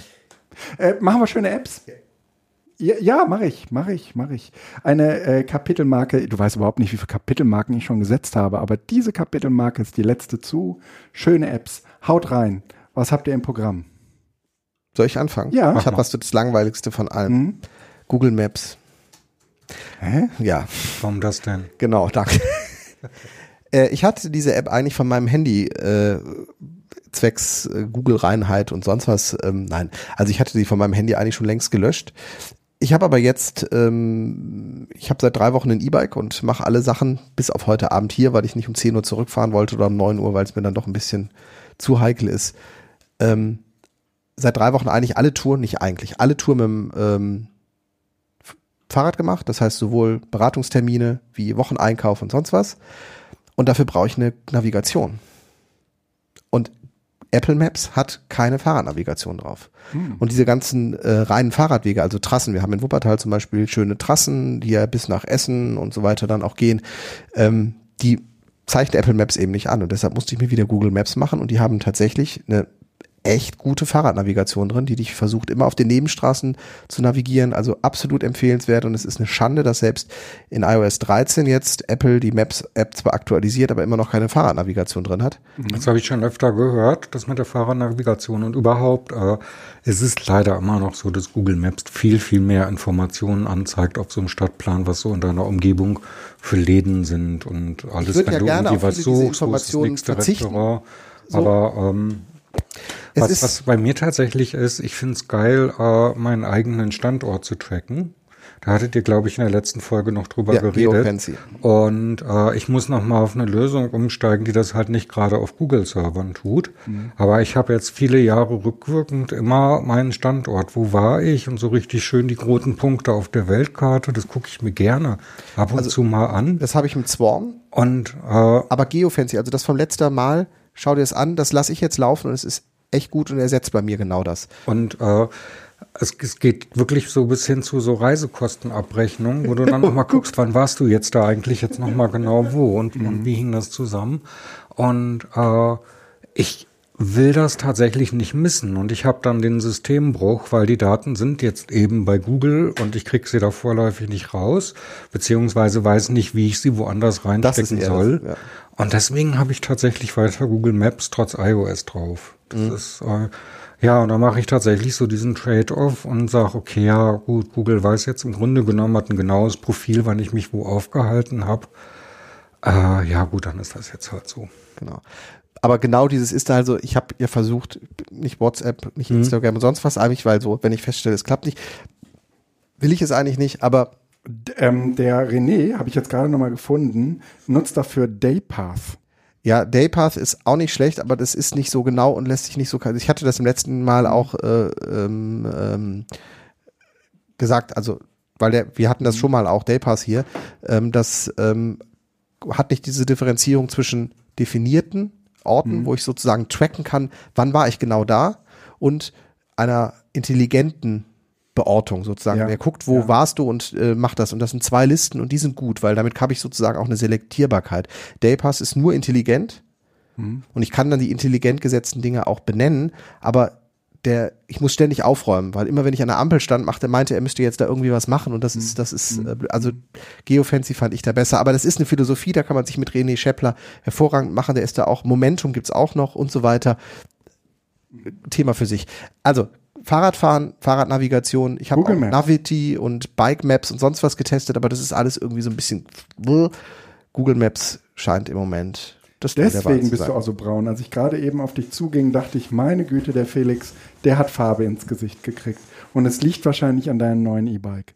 Äh, machen wir schöne Apps? Ja, ja mache ich, mache ich, mache ich. Eine äh, Kapitelmarke, du weißt überhaupt nicht, wie viele Kapitelmarken ich schon gesetzt habe, aber diese Kapitelmarke ist die letzte zu. Schöne Apps. Haut rein. Was habt ihr im Programm? Soll ich anfangen? Ja. Ich habe was das langweiligste von allem. Mhm. Google Maps. Hä? Ja, Warum das denn? genau, danke. äh, ich hatte diese App eigentlich von meinem Handy äh, zwecks äh, Google-Reinheit und sonst was. Ähm, nein, also ich hatte die von meinem Handy eigentlich schon längst gelöscht. Ich habe aber jetzt, ähm, ich habe seit drei Wochen ein E-Bike und mache alle Sachen bis auf heute Abend hier, weil ich nicht um 10 Uhr zurückfahren wollte oder um 9 Uhr, weil es mir dann doch ein bisschen zu heikel ist. Ähm, seit drei Wochen eigentlich alle Touren, nicht eigentlich, alle Touren mit dem ähm, Fahrrad gemacht. Das heißt sowohl Beratungstermine wie Wocheneinkauf und sonst was. Und dafür brauche ich eine Navigation. Und Apple Maps hat keine Fahrradnavigation drauf. Und diese ganzen äh, reinen Fahrradwege, also Trassen, wir haben in Wuppertal zum Beispiel schöne Trassen, die ja bis nach Essen und so weiter dann auch gehen, ähm, die zeichnet Apple Maps eben nicht an. Und deshalb musste ich mir wieder Google Maps machen und die haben tatsächlich eine echt gute Fahrradnavigation drin, die dich versucht, immer auf den Nebenstraßen zu navigieren. Also absolut empfehlenswert und es ist eine Schande, dass selbst in iOS 13 jetzt Apple die Maps-App zwar aktualisiert, aber immer noch keine Fahrradnavigation drin hat. Das habe ich schon öfter gehört, das mit der Fahrradnavigation und überhaupt. Äh, es ist leider immer noch so, dass Google Maps viel, viel mehr Informationen anzeigt auf so einem Stadtplan, was so in deiner Umgebung für Läden sind und alles, würd wenn ja du gerne auf was viele suchst, das Informationen verzichten. So. Aber ähm, was, ist- was bei mir tatsächlich ist, ich finde es geil, äh, meinen eigenen Standort zu tracken. Da hattet ihr, glaube ich, in der letzten Folge noch drüber Ja, geredet. Geofancy. Und äh, ich muss noch mal auf eine Lösung umsteigen, die das halt nicht gerade auf Google-Servern tut. Mhm. Aber ich habe jetzt viele Jahre rückwirkend immer meinen Standort. Wo war ich? Und so richtig schön die roten Punkte auf der Weltkarte. Das gucke ich mir gerne ab und Also zu mal an. Das habe ich mit Swarm, Und äh, aber Geofancy, also das vom letzten Mal, schau dir das an, das lasse ich jetzt laufen und es ist echt gut und ersetzt bei mir genau das. Und äh, es, es geht wirklich so bis hin zu so Reisekostenabrechnung, wo du dann nochmal guckst, wann warst du jetzt da eigentlich jetzt nochmal genau wo und, und wie hing das zusammen. Und äh, ich will das tatsächlich nicht missen und ich habe dann den Systembruch, weil die Daten sind jetzt eben bei Google und ich krieg sie da vorläufig nicht raus, beziehungsweise weiß nicht, wie ich sie woanders reinstecken soll. das, ja. Und deswegen habe ich tatsächlich weiter Google Maps trotz iOS drauf. Das Mhm. ist äh, ja, und da mache ich tatsächlich so diesen Trade-off und sage, okay, ja, gut, Google weiß jetzt im Grunde genommen, hat ein genaues Profil, wann ich mich wo aufgehalten habe. Äh, ja, gut, dann ist das jetzt halt so. Genau. Aber genau dieses ist also, ich habe ja versucht, nicht WhatsApp, nicht Instagram und sonst was, eigentlich, weil so, wenn ich feststelle, es klappt nicht, will ich es eigentlich nicht, aber Ähm, der René, habe ich jetzt gerade nochmal gefunden, nutzt dafür Daypath. ja, Daypath ist auch nicht schlecht, aber das ist nicht so genau und lässt sich nicht so, ich hatte das im letzten Mal auch äh, ähm, ähm, gesagt, also, weil der, wir hatten das schon mal auch, Daypath hier, ähm, das ähm, hat nicht diese Differenzierung zwischen definierten Orten, wo ich sozusagen tracken kann, wann war ich genau da und einer intelligenten Beortung sozusagen. Ja. Der guckt, wo Ja. warst du und äh, macht das. Und das sind zwei Listen und die sind gut, weil damit habe ich sozusagen auch eine Selektierbarkeit. Daypass ist nur intelligent und ich kann dann die intelligent gesetzten Dinge auch benennen, aber der, ich muss ständig aufräumen, weil immer wenn ich an der Ampel stand, machte, meinte, er müsste jetzt da irgendwie was machen und das ist, das ist, äh, also Geofancy fand ich da besser, aber das ist eine Philosophie, da kann man sich mit René Scheppler hervorragend machen, der ist da auch, Momentum gibt's auch noch und so weiter. Thema für sich. Also, Fahrradfahren, Fahrradnavigation, ich habe. Navity und Bike Maps und sonst was getestet, aber das ist alles irgendwie so ein bisschen Google Maps scheint im Moment das Deswegen bist du auch so braun. Als ich gerade eben auf dich zuging, dachte ich, meine Güte, der Felix, der hat Farbe ins Gesicht gekriegt. Und es liegt wahrscheinlich an deinem neuen E-Bike.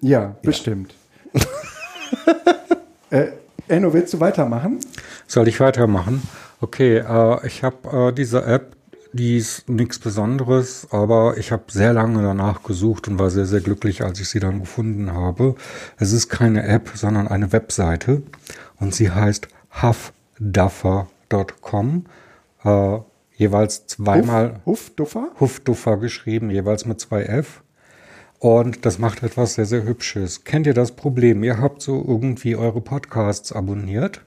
Ja, bestimmt. äh, Enno, willst du weitermachen? Soll ich weitermachen? Okay, äh, ich habe äh, diese App, die ist nichts Besonderes, aber ich habe sehr lange danach gesucht und war sehr, sehr glücklich, als ich sie dann gefunden habe. Es ist keine App, sondern eine Webseite und sie heißt huffduffer.com. Äh, jeweils zweimal Huff, Duffer? Huffduffer geschrieben, jeweils mit zwei F. Und das macht etwas sehr, sehr Hübsches. Kennt ihr das Problem? Ihr habt so irgendwie eure Podcasts abonniert,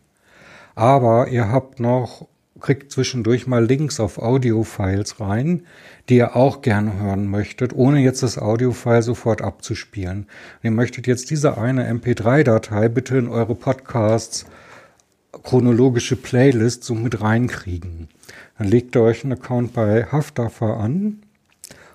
aber ihr habt noch, kriegt zwischendurch mal Links auf Audiofiles rein, die ihr auch gerne hören möchtet, ohne jetzt das Audiofile sofort abzuspielen. Und ihr möchtet jetzt diese eine MP3-Datei bitte in eure Podcasts chronologische Playlist so mit reinkriegen. Dann legt ihr euch einen Account bei Haftduffer an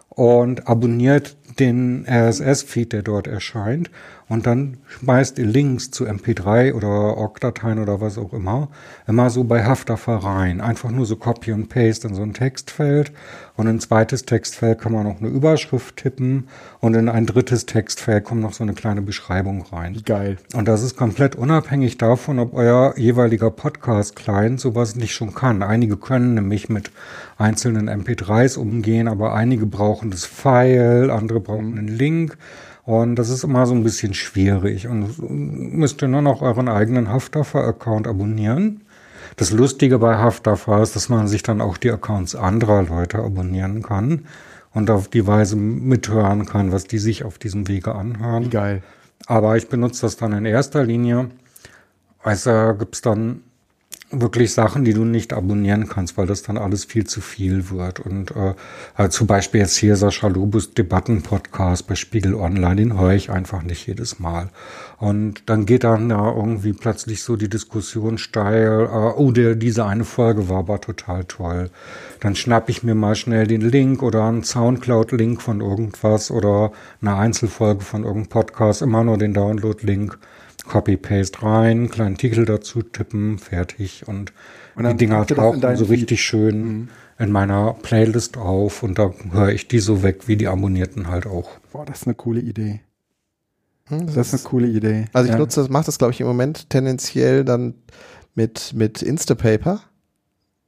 und abonniert den RSS-Feed, der dort erscheint. Und dann schmeißt ihr Links zu MP3 oder OGG-Dateien oder was auch immer, immer so bei Haftduffer rein. Einfach nur so Copy und Paste in so ein Textfeld. Und in ein zweites Textfeld kann man noch eine Überschrift tippen. Und in ein drittes Textfeld kommt noch so eine kleine Beschreibung rein. Geil. Und das ist komplett unabhängig davon, ob euer jeweiliger Podcast-Client sowas nicht schon kann. Einige können nämlich mit einzelnen MP3s umgehen, aber einige brauchen das File, andere brauchen einen Link. Und das ist immer so ein bisschen schwierig. Und müsst ihr nur noch euren eigenen Haftduffer-Account abonnieren. Das Lustige bei Haftduffer ist, dass man sich dann auch die Accounts anderer Leute abonnieren kann und auf die Weise mithören kann, was die sich auf diesem Wege anhören. Geil. Aber ich benutze das dann in erster Linie. Also gibt's dann wirklich Sachen, die du nicht abonnieren kannst, weil das dann alles viel zu viel wird. Und äh, also zum Beispiel jetzt hier Sascha Lobus Debatten-Podcast bei Spiegel Online, den höre ich einfach nicht jedes Mal. Und dann geht dann ja irgendwie plötzlich so die Diskussion steil, äh, oh, der, diese eine Folge war aber total toll. Dann schnapp ich mir mal schnell den Link oder einen Soundcloud-Link von irgendwas oder eine Einzelfolge von irgendeinem Podcast, immer nur den Download-Link Copy-Paste rein, kleinen Titel dazu tippen, fertig. Und, und die Dinger tauchen so Feed. richtig schön mhm. in meiner Playlist auf und da höre ich die so weg, wie die Abonnierten halt auch. Boah, das ist eine coole Idee. Hm, das, das, ist eine coole Idee. Also ich ja. nutze das, mache das, glaube ich, im Moment tendenziell dann mit, mit Instapaper.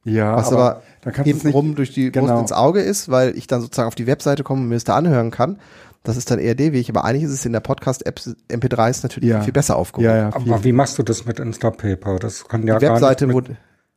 Ja, was aber, aber da kannst eben rum durch die genau. Brust ins Auge ist, weil ich dann sozusagen auf die Webseite komme und mir das da anhören kann. Das ist dann eher der Weg, aber eigentlich ist es in der Podcast-App MP3 ist natürlich ja. viel besser aufgehoben. Ja, ja, aber wie machst du das mit Instapaper? Das kann ja die gar Webseite, nicht wo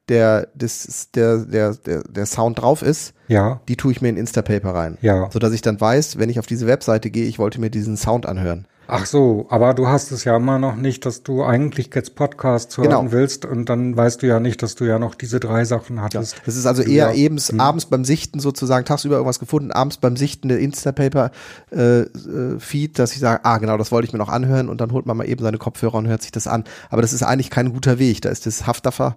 der, das, der, der, der, der Sound drauf ist, ja. die tue ich mir in Instapaper rein. Ja. So dass ich dann weiß, wenn ich auf diese Webseite gehe, ich wollte mir diesen Sound anhören. Ach so, aber du hast es ja immer noch nicht, dass du eigentlich jetzt Podcasts hören genau. willst und dann weißt du ja nicht, dass du ja noch diese drei Sachen hattest. Ja, das ist also eher ja. eben hm. abends beim Sichten sozusagen, tagsüber irgendwas gefunden, abends beim Sichten der Instapaper-Feed, äh, dass ich sage, ah genau, das wollte ich mir noch anhören und dann holt man mal eben seine Kopfhörer und hört sich das an. Aber das ist eigentlich kein guter Weg, da ist das Haftdaffer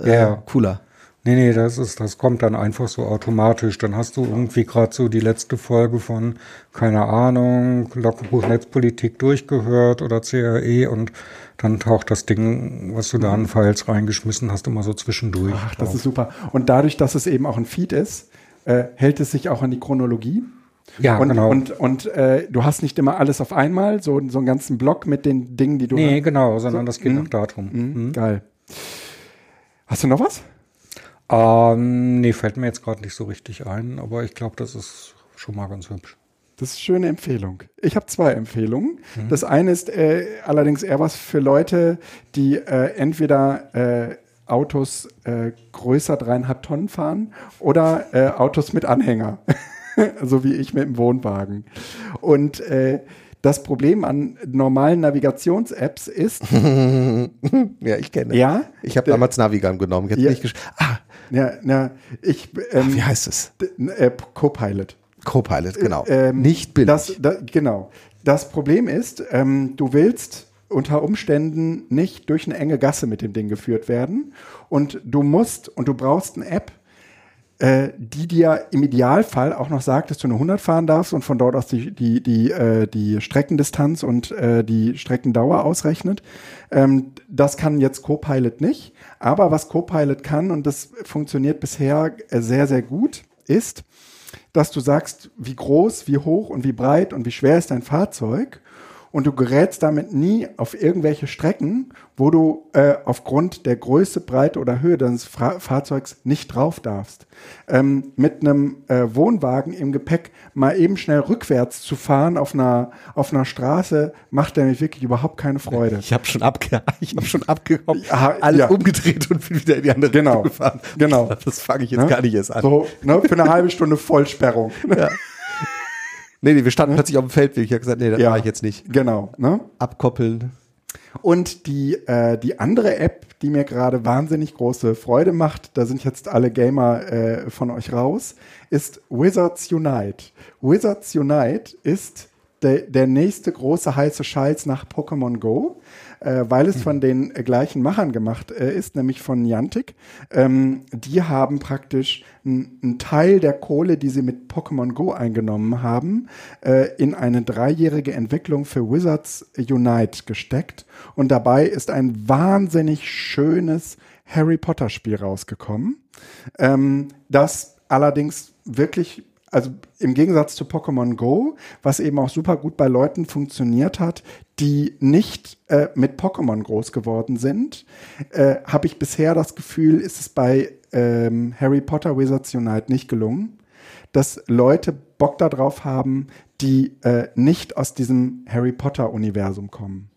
äh, ja. cooler. Nee, nee, das ist, das kommt dann einfach so automatisch. Dann hast du irgendwie gerade so die letzte Folge von, keine Ahnung, Logbuch Netzpolitik durchgehört oder CRE und dann taucht das Ding, was du da an Files reingeschmissen hast, immer so zwischendurch. Ach, das ist super. Und dadurch, dass es eben auch ein Feed ist, äh, hält es sich auch an die Chronologie. Ja, und, genau. Und, und äh, du hast nicht immer alles auf einmal, so, so einen ganzen Block mit den Dingen, die du Nee, genau, sondern so, das geht mh, noch darum. Mh, mh. Geil. Hast du noch was? Ähm, nee, fällt mir jetzt gerade nicht so richtig ein, aber ich glaube, das ist schon mal ganz hübsch. Das ist eine schöne Empfehlung. Ich habe zwei Empfehlungen. Mhm. Das eine ist äh, allerdings eher was für Leute, die äh, entweder äh, Autos äh, größer dreieinhalb Tonnen fahren oder äh, Autos mit Anhänger. so wie ich mit dem Wohnwagen. Und äh, das Problem an normalen Navigations-Apps ist. ja, ich kenne. Ja. Ich habe damals Navigam genommen. Jetzt ja, nicht ah, ja, ja, ich. Ähm, Ach, wie heißt es? Äh, Copilot. Copilot, genau. Ähm, nicht billig. Das, das, genau. Das Problem ist, ähm, du willst unter Umständen nicht durch eine enge Gasse mit dem Ding geführt werden und du musst und du brauchst eine App, äh, die dir im Idealfall auch noch sagt, dass du eine 100 fahren darfst und von dort aus die, die, die, äh, die Streckendistanz und äh, die Streckendauer ausrechnet. Ähm, das kann jetzt Copilot nicht. Aber was Copilot kann, und das funktioniert bisher äh, sehr, sehr gut, ist, dass du sagst, wie groß, wie hoch und wie breit und wie schwer ist dein Fahrzeug und du gerätst damit nie auf irgendwelche Strecken, wo du äh, aufgrund der Größe, Breite oder Höhe deines Fra Fahrzeugs nicht drauf darfst. Ähm, mit einem äh, Wohnwagen im Gepäck mal eben schnell rückwärts zu fahren auf einer, auf einer Straße, macht nämlich wirklich überhaupt keine Freude. Ich habe schon, abge ich hab schon abgekommen, ja, alles ja. umgedreht und bin wieder in die andere genau. Richtung gefahren. Genau. Das fange ich jetzt ja? gar nicht erst an. So, ne, für eine halbe Stunde Vollsperrung. Ja. Nee, nee, wir standen plötzlich auf dem Feldweg. Ich habe gesagt, nee, das ja, mache ich jetzt nicht. Genau. Ne? Abkoppeln. Und die, äh, die andere App, die mir gerade wahnsinnig große Freude macht, da sind jetzt alle Gamer äh, von euch raus, ist Wizards Unite. Wizards Unite ist de, der nächste große heiße Scheiß nach Pokémon Go äh, weil es von den gleichen Machern gemacht äh, ist, nämlich von Niantic. Ähm, die haben praktisch einen Teil der Kohle, die sie mit Pokémon Go eingenommen haben, äh, in eine dreijährige Entwicklung für Wizards Unite gesteckt. Und dabei ist ein wahnsinnig schönes Harry Potter Spiel rausgekommen, ähm, das allerdings wirklich also im Gegensatz zu Pokémon Go, was eben auch super gut bei Leuten funktioniert hat, die nicht äh, mit Pokémon groß geworden sind, äh, habe ich bisher das Gefühl, ist es bei ähm, Harry Potter Wizards Unite nicht gelungen, dass Leute Bock darauf haben, die äh, nicht aus diesem Harry Potter Universum kommen.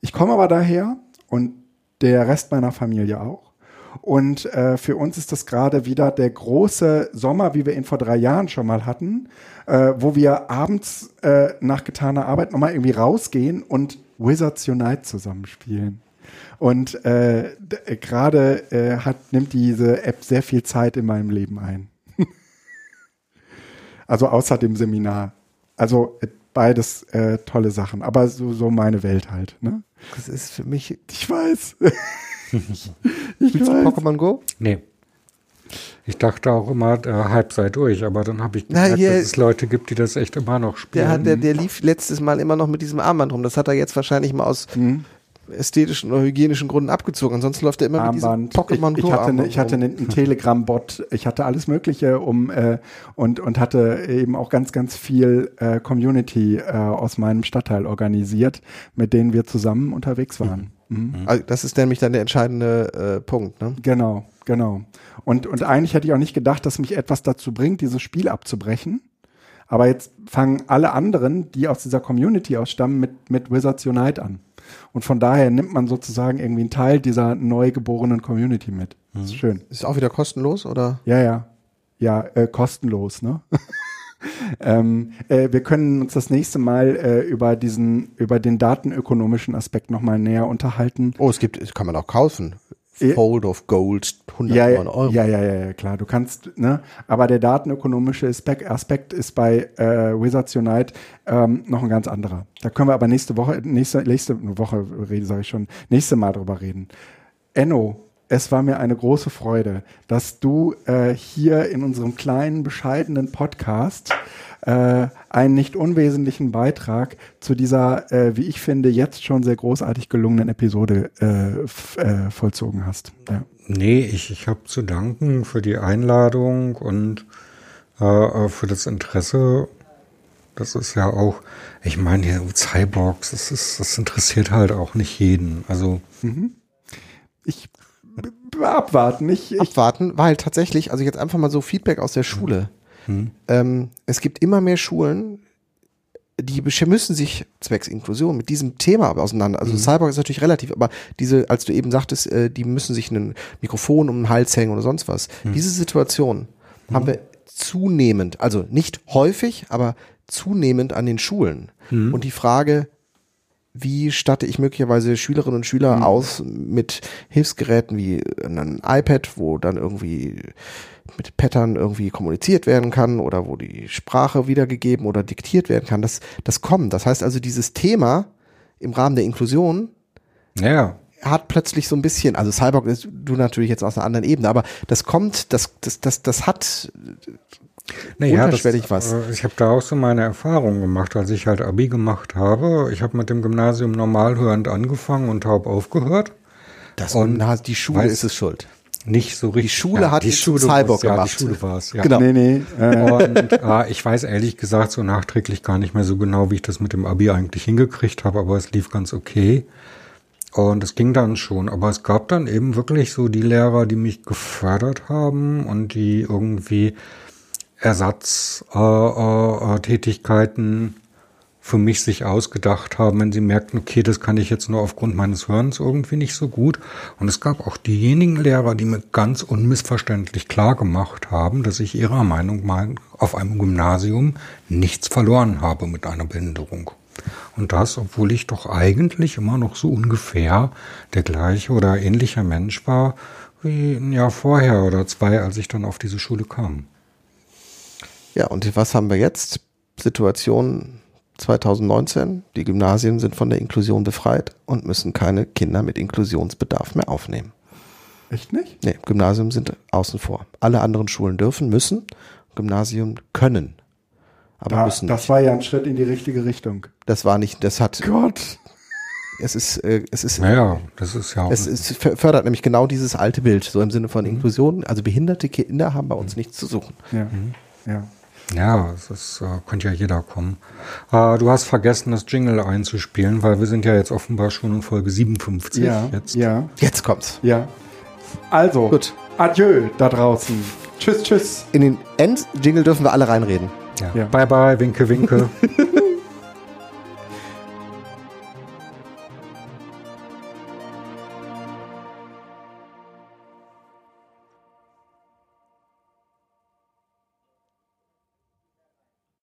Ich komme aber daher und der Rest meiner Familie auch. Und äh, für uns ist das gerade wieder der große Sommer, wie wir ihn vor drei Jahren schon mal hatten, äh, wo wir abends äh, nach getaner Arbeit nochmal irgendwie rausgehen und Wizards Unite zusammenspielen. Und äh, äh, gerade äh, hat nimmt diese App sehr viel Zeit in meinem Leben ein. also außer dem Seminar. Also äh, beides äh, tolle Sachen, aber so, so meine Welt halt. Ne? Das ist für mich. Ich weiß. ich Spielst du. Pokémon Go? Nee. Ich dachte auch immer, der Hype sei durch, aber dann habe ich Na, gemerkt, hier- dass es Leute gibt, die das echt immer noch spielen. Der, hat, der, der lief letztes Mal immer noch mit diesem Armband rum. Das hat er jetzt wahrscheinlich mal aus Hm? Ästhetischen oder hygienischen Gründen abgezogen. Ansonsten läuft er immer mit diesem Armband. Pokémon ich, Go ich hatte, ne, Armband ich hatte ne, einen Telegram-Bot, ich hatte alles Mögliche um äh, und und hatte eben auch ganz ganz viel äh, Community äh, aus meinem Stadtteil organisiert, mit denen wir zusammen unterwegs waren. Mhm. Also das ist nämlich dann der entscheidende äh, Punkt. Ne? Genau, genau. Und und eigentlich hätte ich auch nicht gedacht, dass mich etwas dazu bringt, dieses Spiel abzubrechen. Aber jetzt fangen alle anderen, die aus dieser Community ausstammen, mit, mit Wizards Unite an. Und von daher nimmt man sozusagen irgendwie einen Teil dieser neu geborenen Community mit. Das ist schön. Ist auch wieder kostenlos oder? Ja, ja. Ja, äh, kostenlos, ne? ähm, äh, wir können uns das nächste Mal äh, über diesen, über den datenökonomischen Aspekt nochmal näher unterhalten. Oh, es gibt, das kann man auch kaufen. Fold of Gold, 109 Ja, Euro. ja, ja, ja, klar. Du kannst, ne? Aber der datenökonomische Aspekt, ist bei äh, Wizards Unite ähm, noch ein ganz anderer. Da können wir aber nächste Woche, nächste, nächste Woche rede, sage ich schon, nächste Mal drüber reden. Enno, es war mir eine große Freude, dass du äh, hier in unserem kleinen, bescheidenen Podcast äh, einen nicht unwesentlichen Beitrag zu dieser, äh, wie ich finde, jetzt schon sehr großartig gelungenen Episode äh, äh, vollzogen hast. Ja. Nee, ich, ich habe zu danken für die Einladung und äh, für das Interesse. Das ist ja auch, ich meine, Cyborgs, das, ist, das interessiert halt auch nicht jeden. Also, ich b- b- abwarten. Ich, ich, abwarten, weil tatsächlich, also jetzt einfach mal so Feedback aus der Schule. Ähm, es gibt immer mehr Schulen, die müssen sich zwecks Inklusion mit diesem Thema auseinander. Also Cyborg ist natürlich relativ, aber diese, als du eben sagtest, äh, die müssen sich ein Mikrofon um den Hals hängen oder sonst was. Diese Situation haben wir zunehmend, also nicht häufig, aber zunehmend an den Schulen. Und die Frage, wie statte ich möglicherweise Schülerinnen und Schüler aus mit Hilfsgeräten wie ein iPad, wo dann irgendwie mit Pattern irgendwie kommuniziert werden kann oder wo die Sprache wiedergegeben oder diktiert werden kann. Das, das kommt. Das heißt also, dieses Thema im Rahmen der Inklusion ja, hat plötzlich so ein bisschen, also Cyborg ist du natürlich jetzt aus einer anderen Ebene, aber das kommt, das, das, das, das hat naja, Unterschwellig was. Äh, ich habe da auch so meine Erfahrungen gemacht, als ich halt Abi gemacht habe. Ich habe mit dem Gymnasium normalhörend angefangen und taub aufgehört. das Und na, die Schule ist es schuld. Nicht so richtig. Schule hat die Schule Cyborg ja, gemacht. Die Schule war es, ja. Genau. nee, nee. Und äh, ich weiß ehrlich gesagt so nachträglich gar nicht mehr so genau, wie ich das mit dem Abi eigentlich hingekriegt habe, aber es lief ganz okay. Und es ging dann schon. Aber es gab dann eben wirklich so die Lehrer, die mich gefördert haben und die irgendwie Ersatztätigkeiten äh, äh, Tätigkeiten für mich sich ausgedacht haben, wenn sie merkten, okay, das kann ich jetzt nur aufgrund meines Hörens irgendwie nicht so gut. Und es gab auch diejenigen Lehrer, die mir ganz unmissverständlich klar gemacht haben, dass ich ihrer Meinung mal auf einem Gymnasium nichts verloren habe mit einer Behinderung. Und das, obwohl ich doch eigentlich immer noch so ungefähr der gleiche oder ähnliche Mensch war wie ein Jahr vorher oder zwei, als ich dann auf diese Schule kam. Ja, und was haben wir jetzt? Situation 2019. Die Gymnasien sind von der Inklusion befreit und müssen keine Kinder mit Inklusionsbedarf mehr aufnehmen. echt nicht? Nee, Gymnasium sind außen vor. Alle anderen Schulen dürfen, müssen. Gymnasium können. Aber Da, müssen das nicht. war ja ein Schritt in die richtige Richtung. Das war nicht, das hat, Gott. es ist, äh, es ist, Naja, das ist ja auch. es ist, fördert nämlich genau dieses alte Bild, so im Sinne von Inklusion. Also behinderte Kinder haben bei uns nichts zu suchen. Ja. ja. Ja, es ist, äh, könnte ja jeder kommen. Äh, du hast vergessen, das Jingle einzuspielen, weil wir sind ja jetzt offenbar schon in Folge 57 Ja. jetzt. Ja. Jetzt kommt's. Ja. Also, Gut. adieu da draußen. Tschüss, tschüss. In den End-Jingle dürfen wir alle reinreden. Ja. Ja. Bye bye, winke, winke.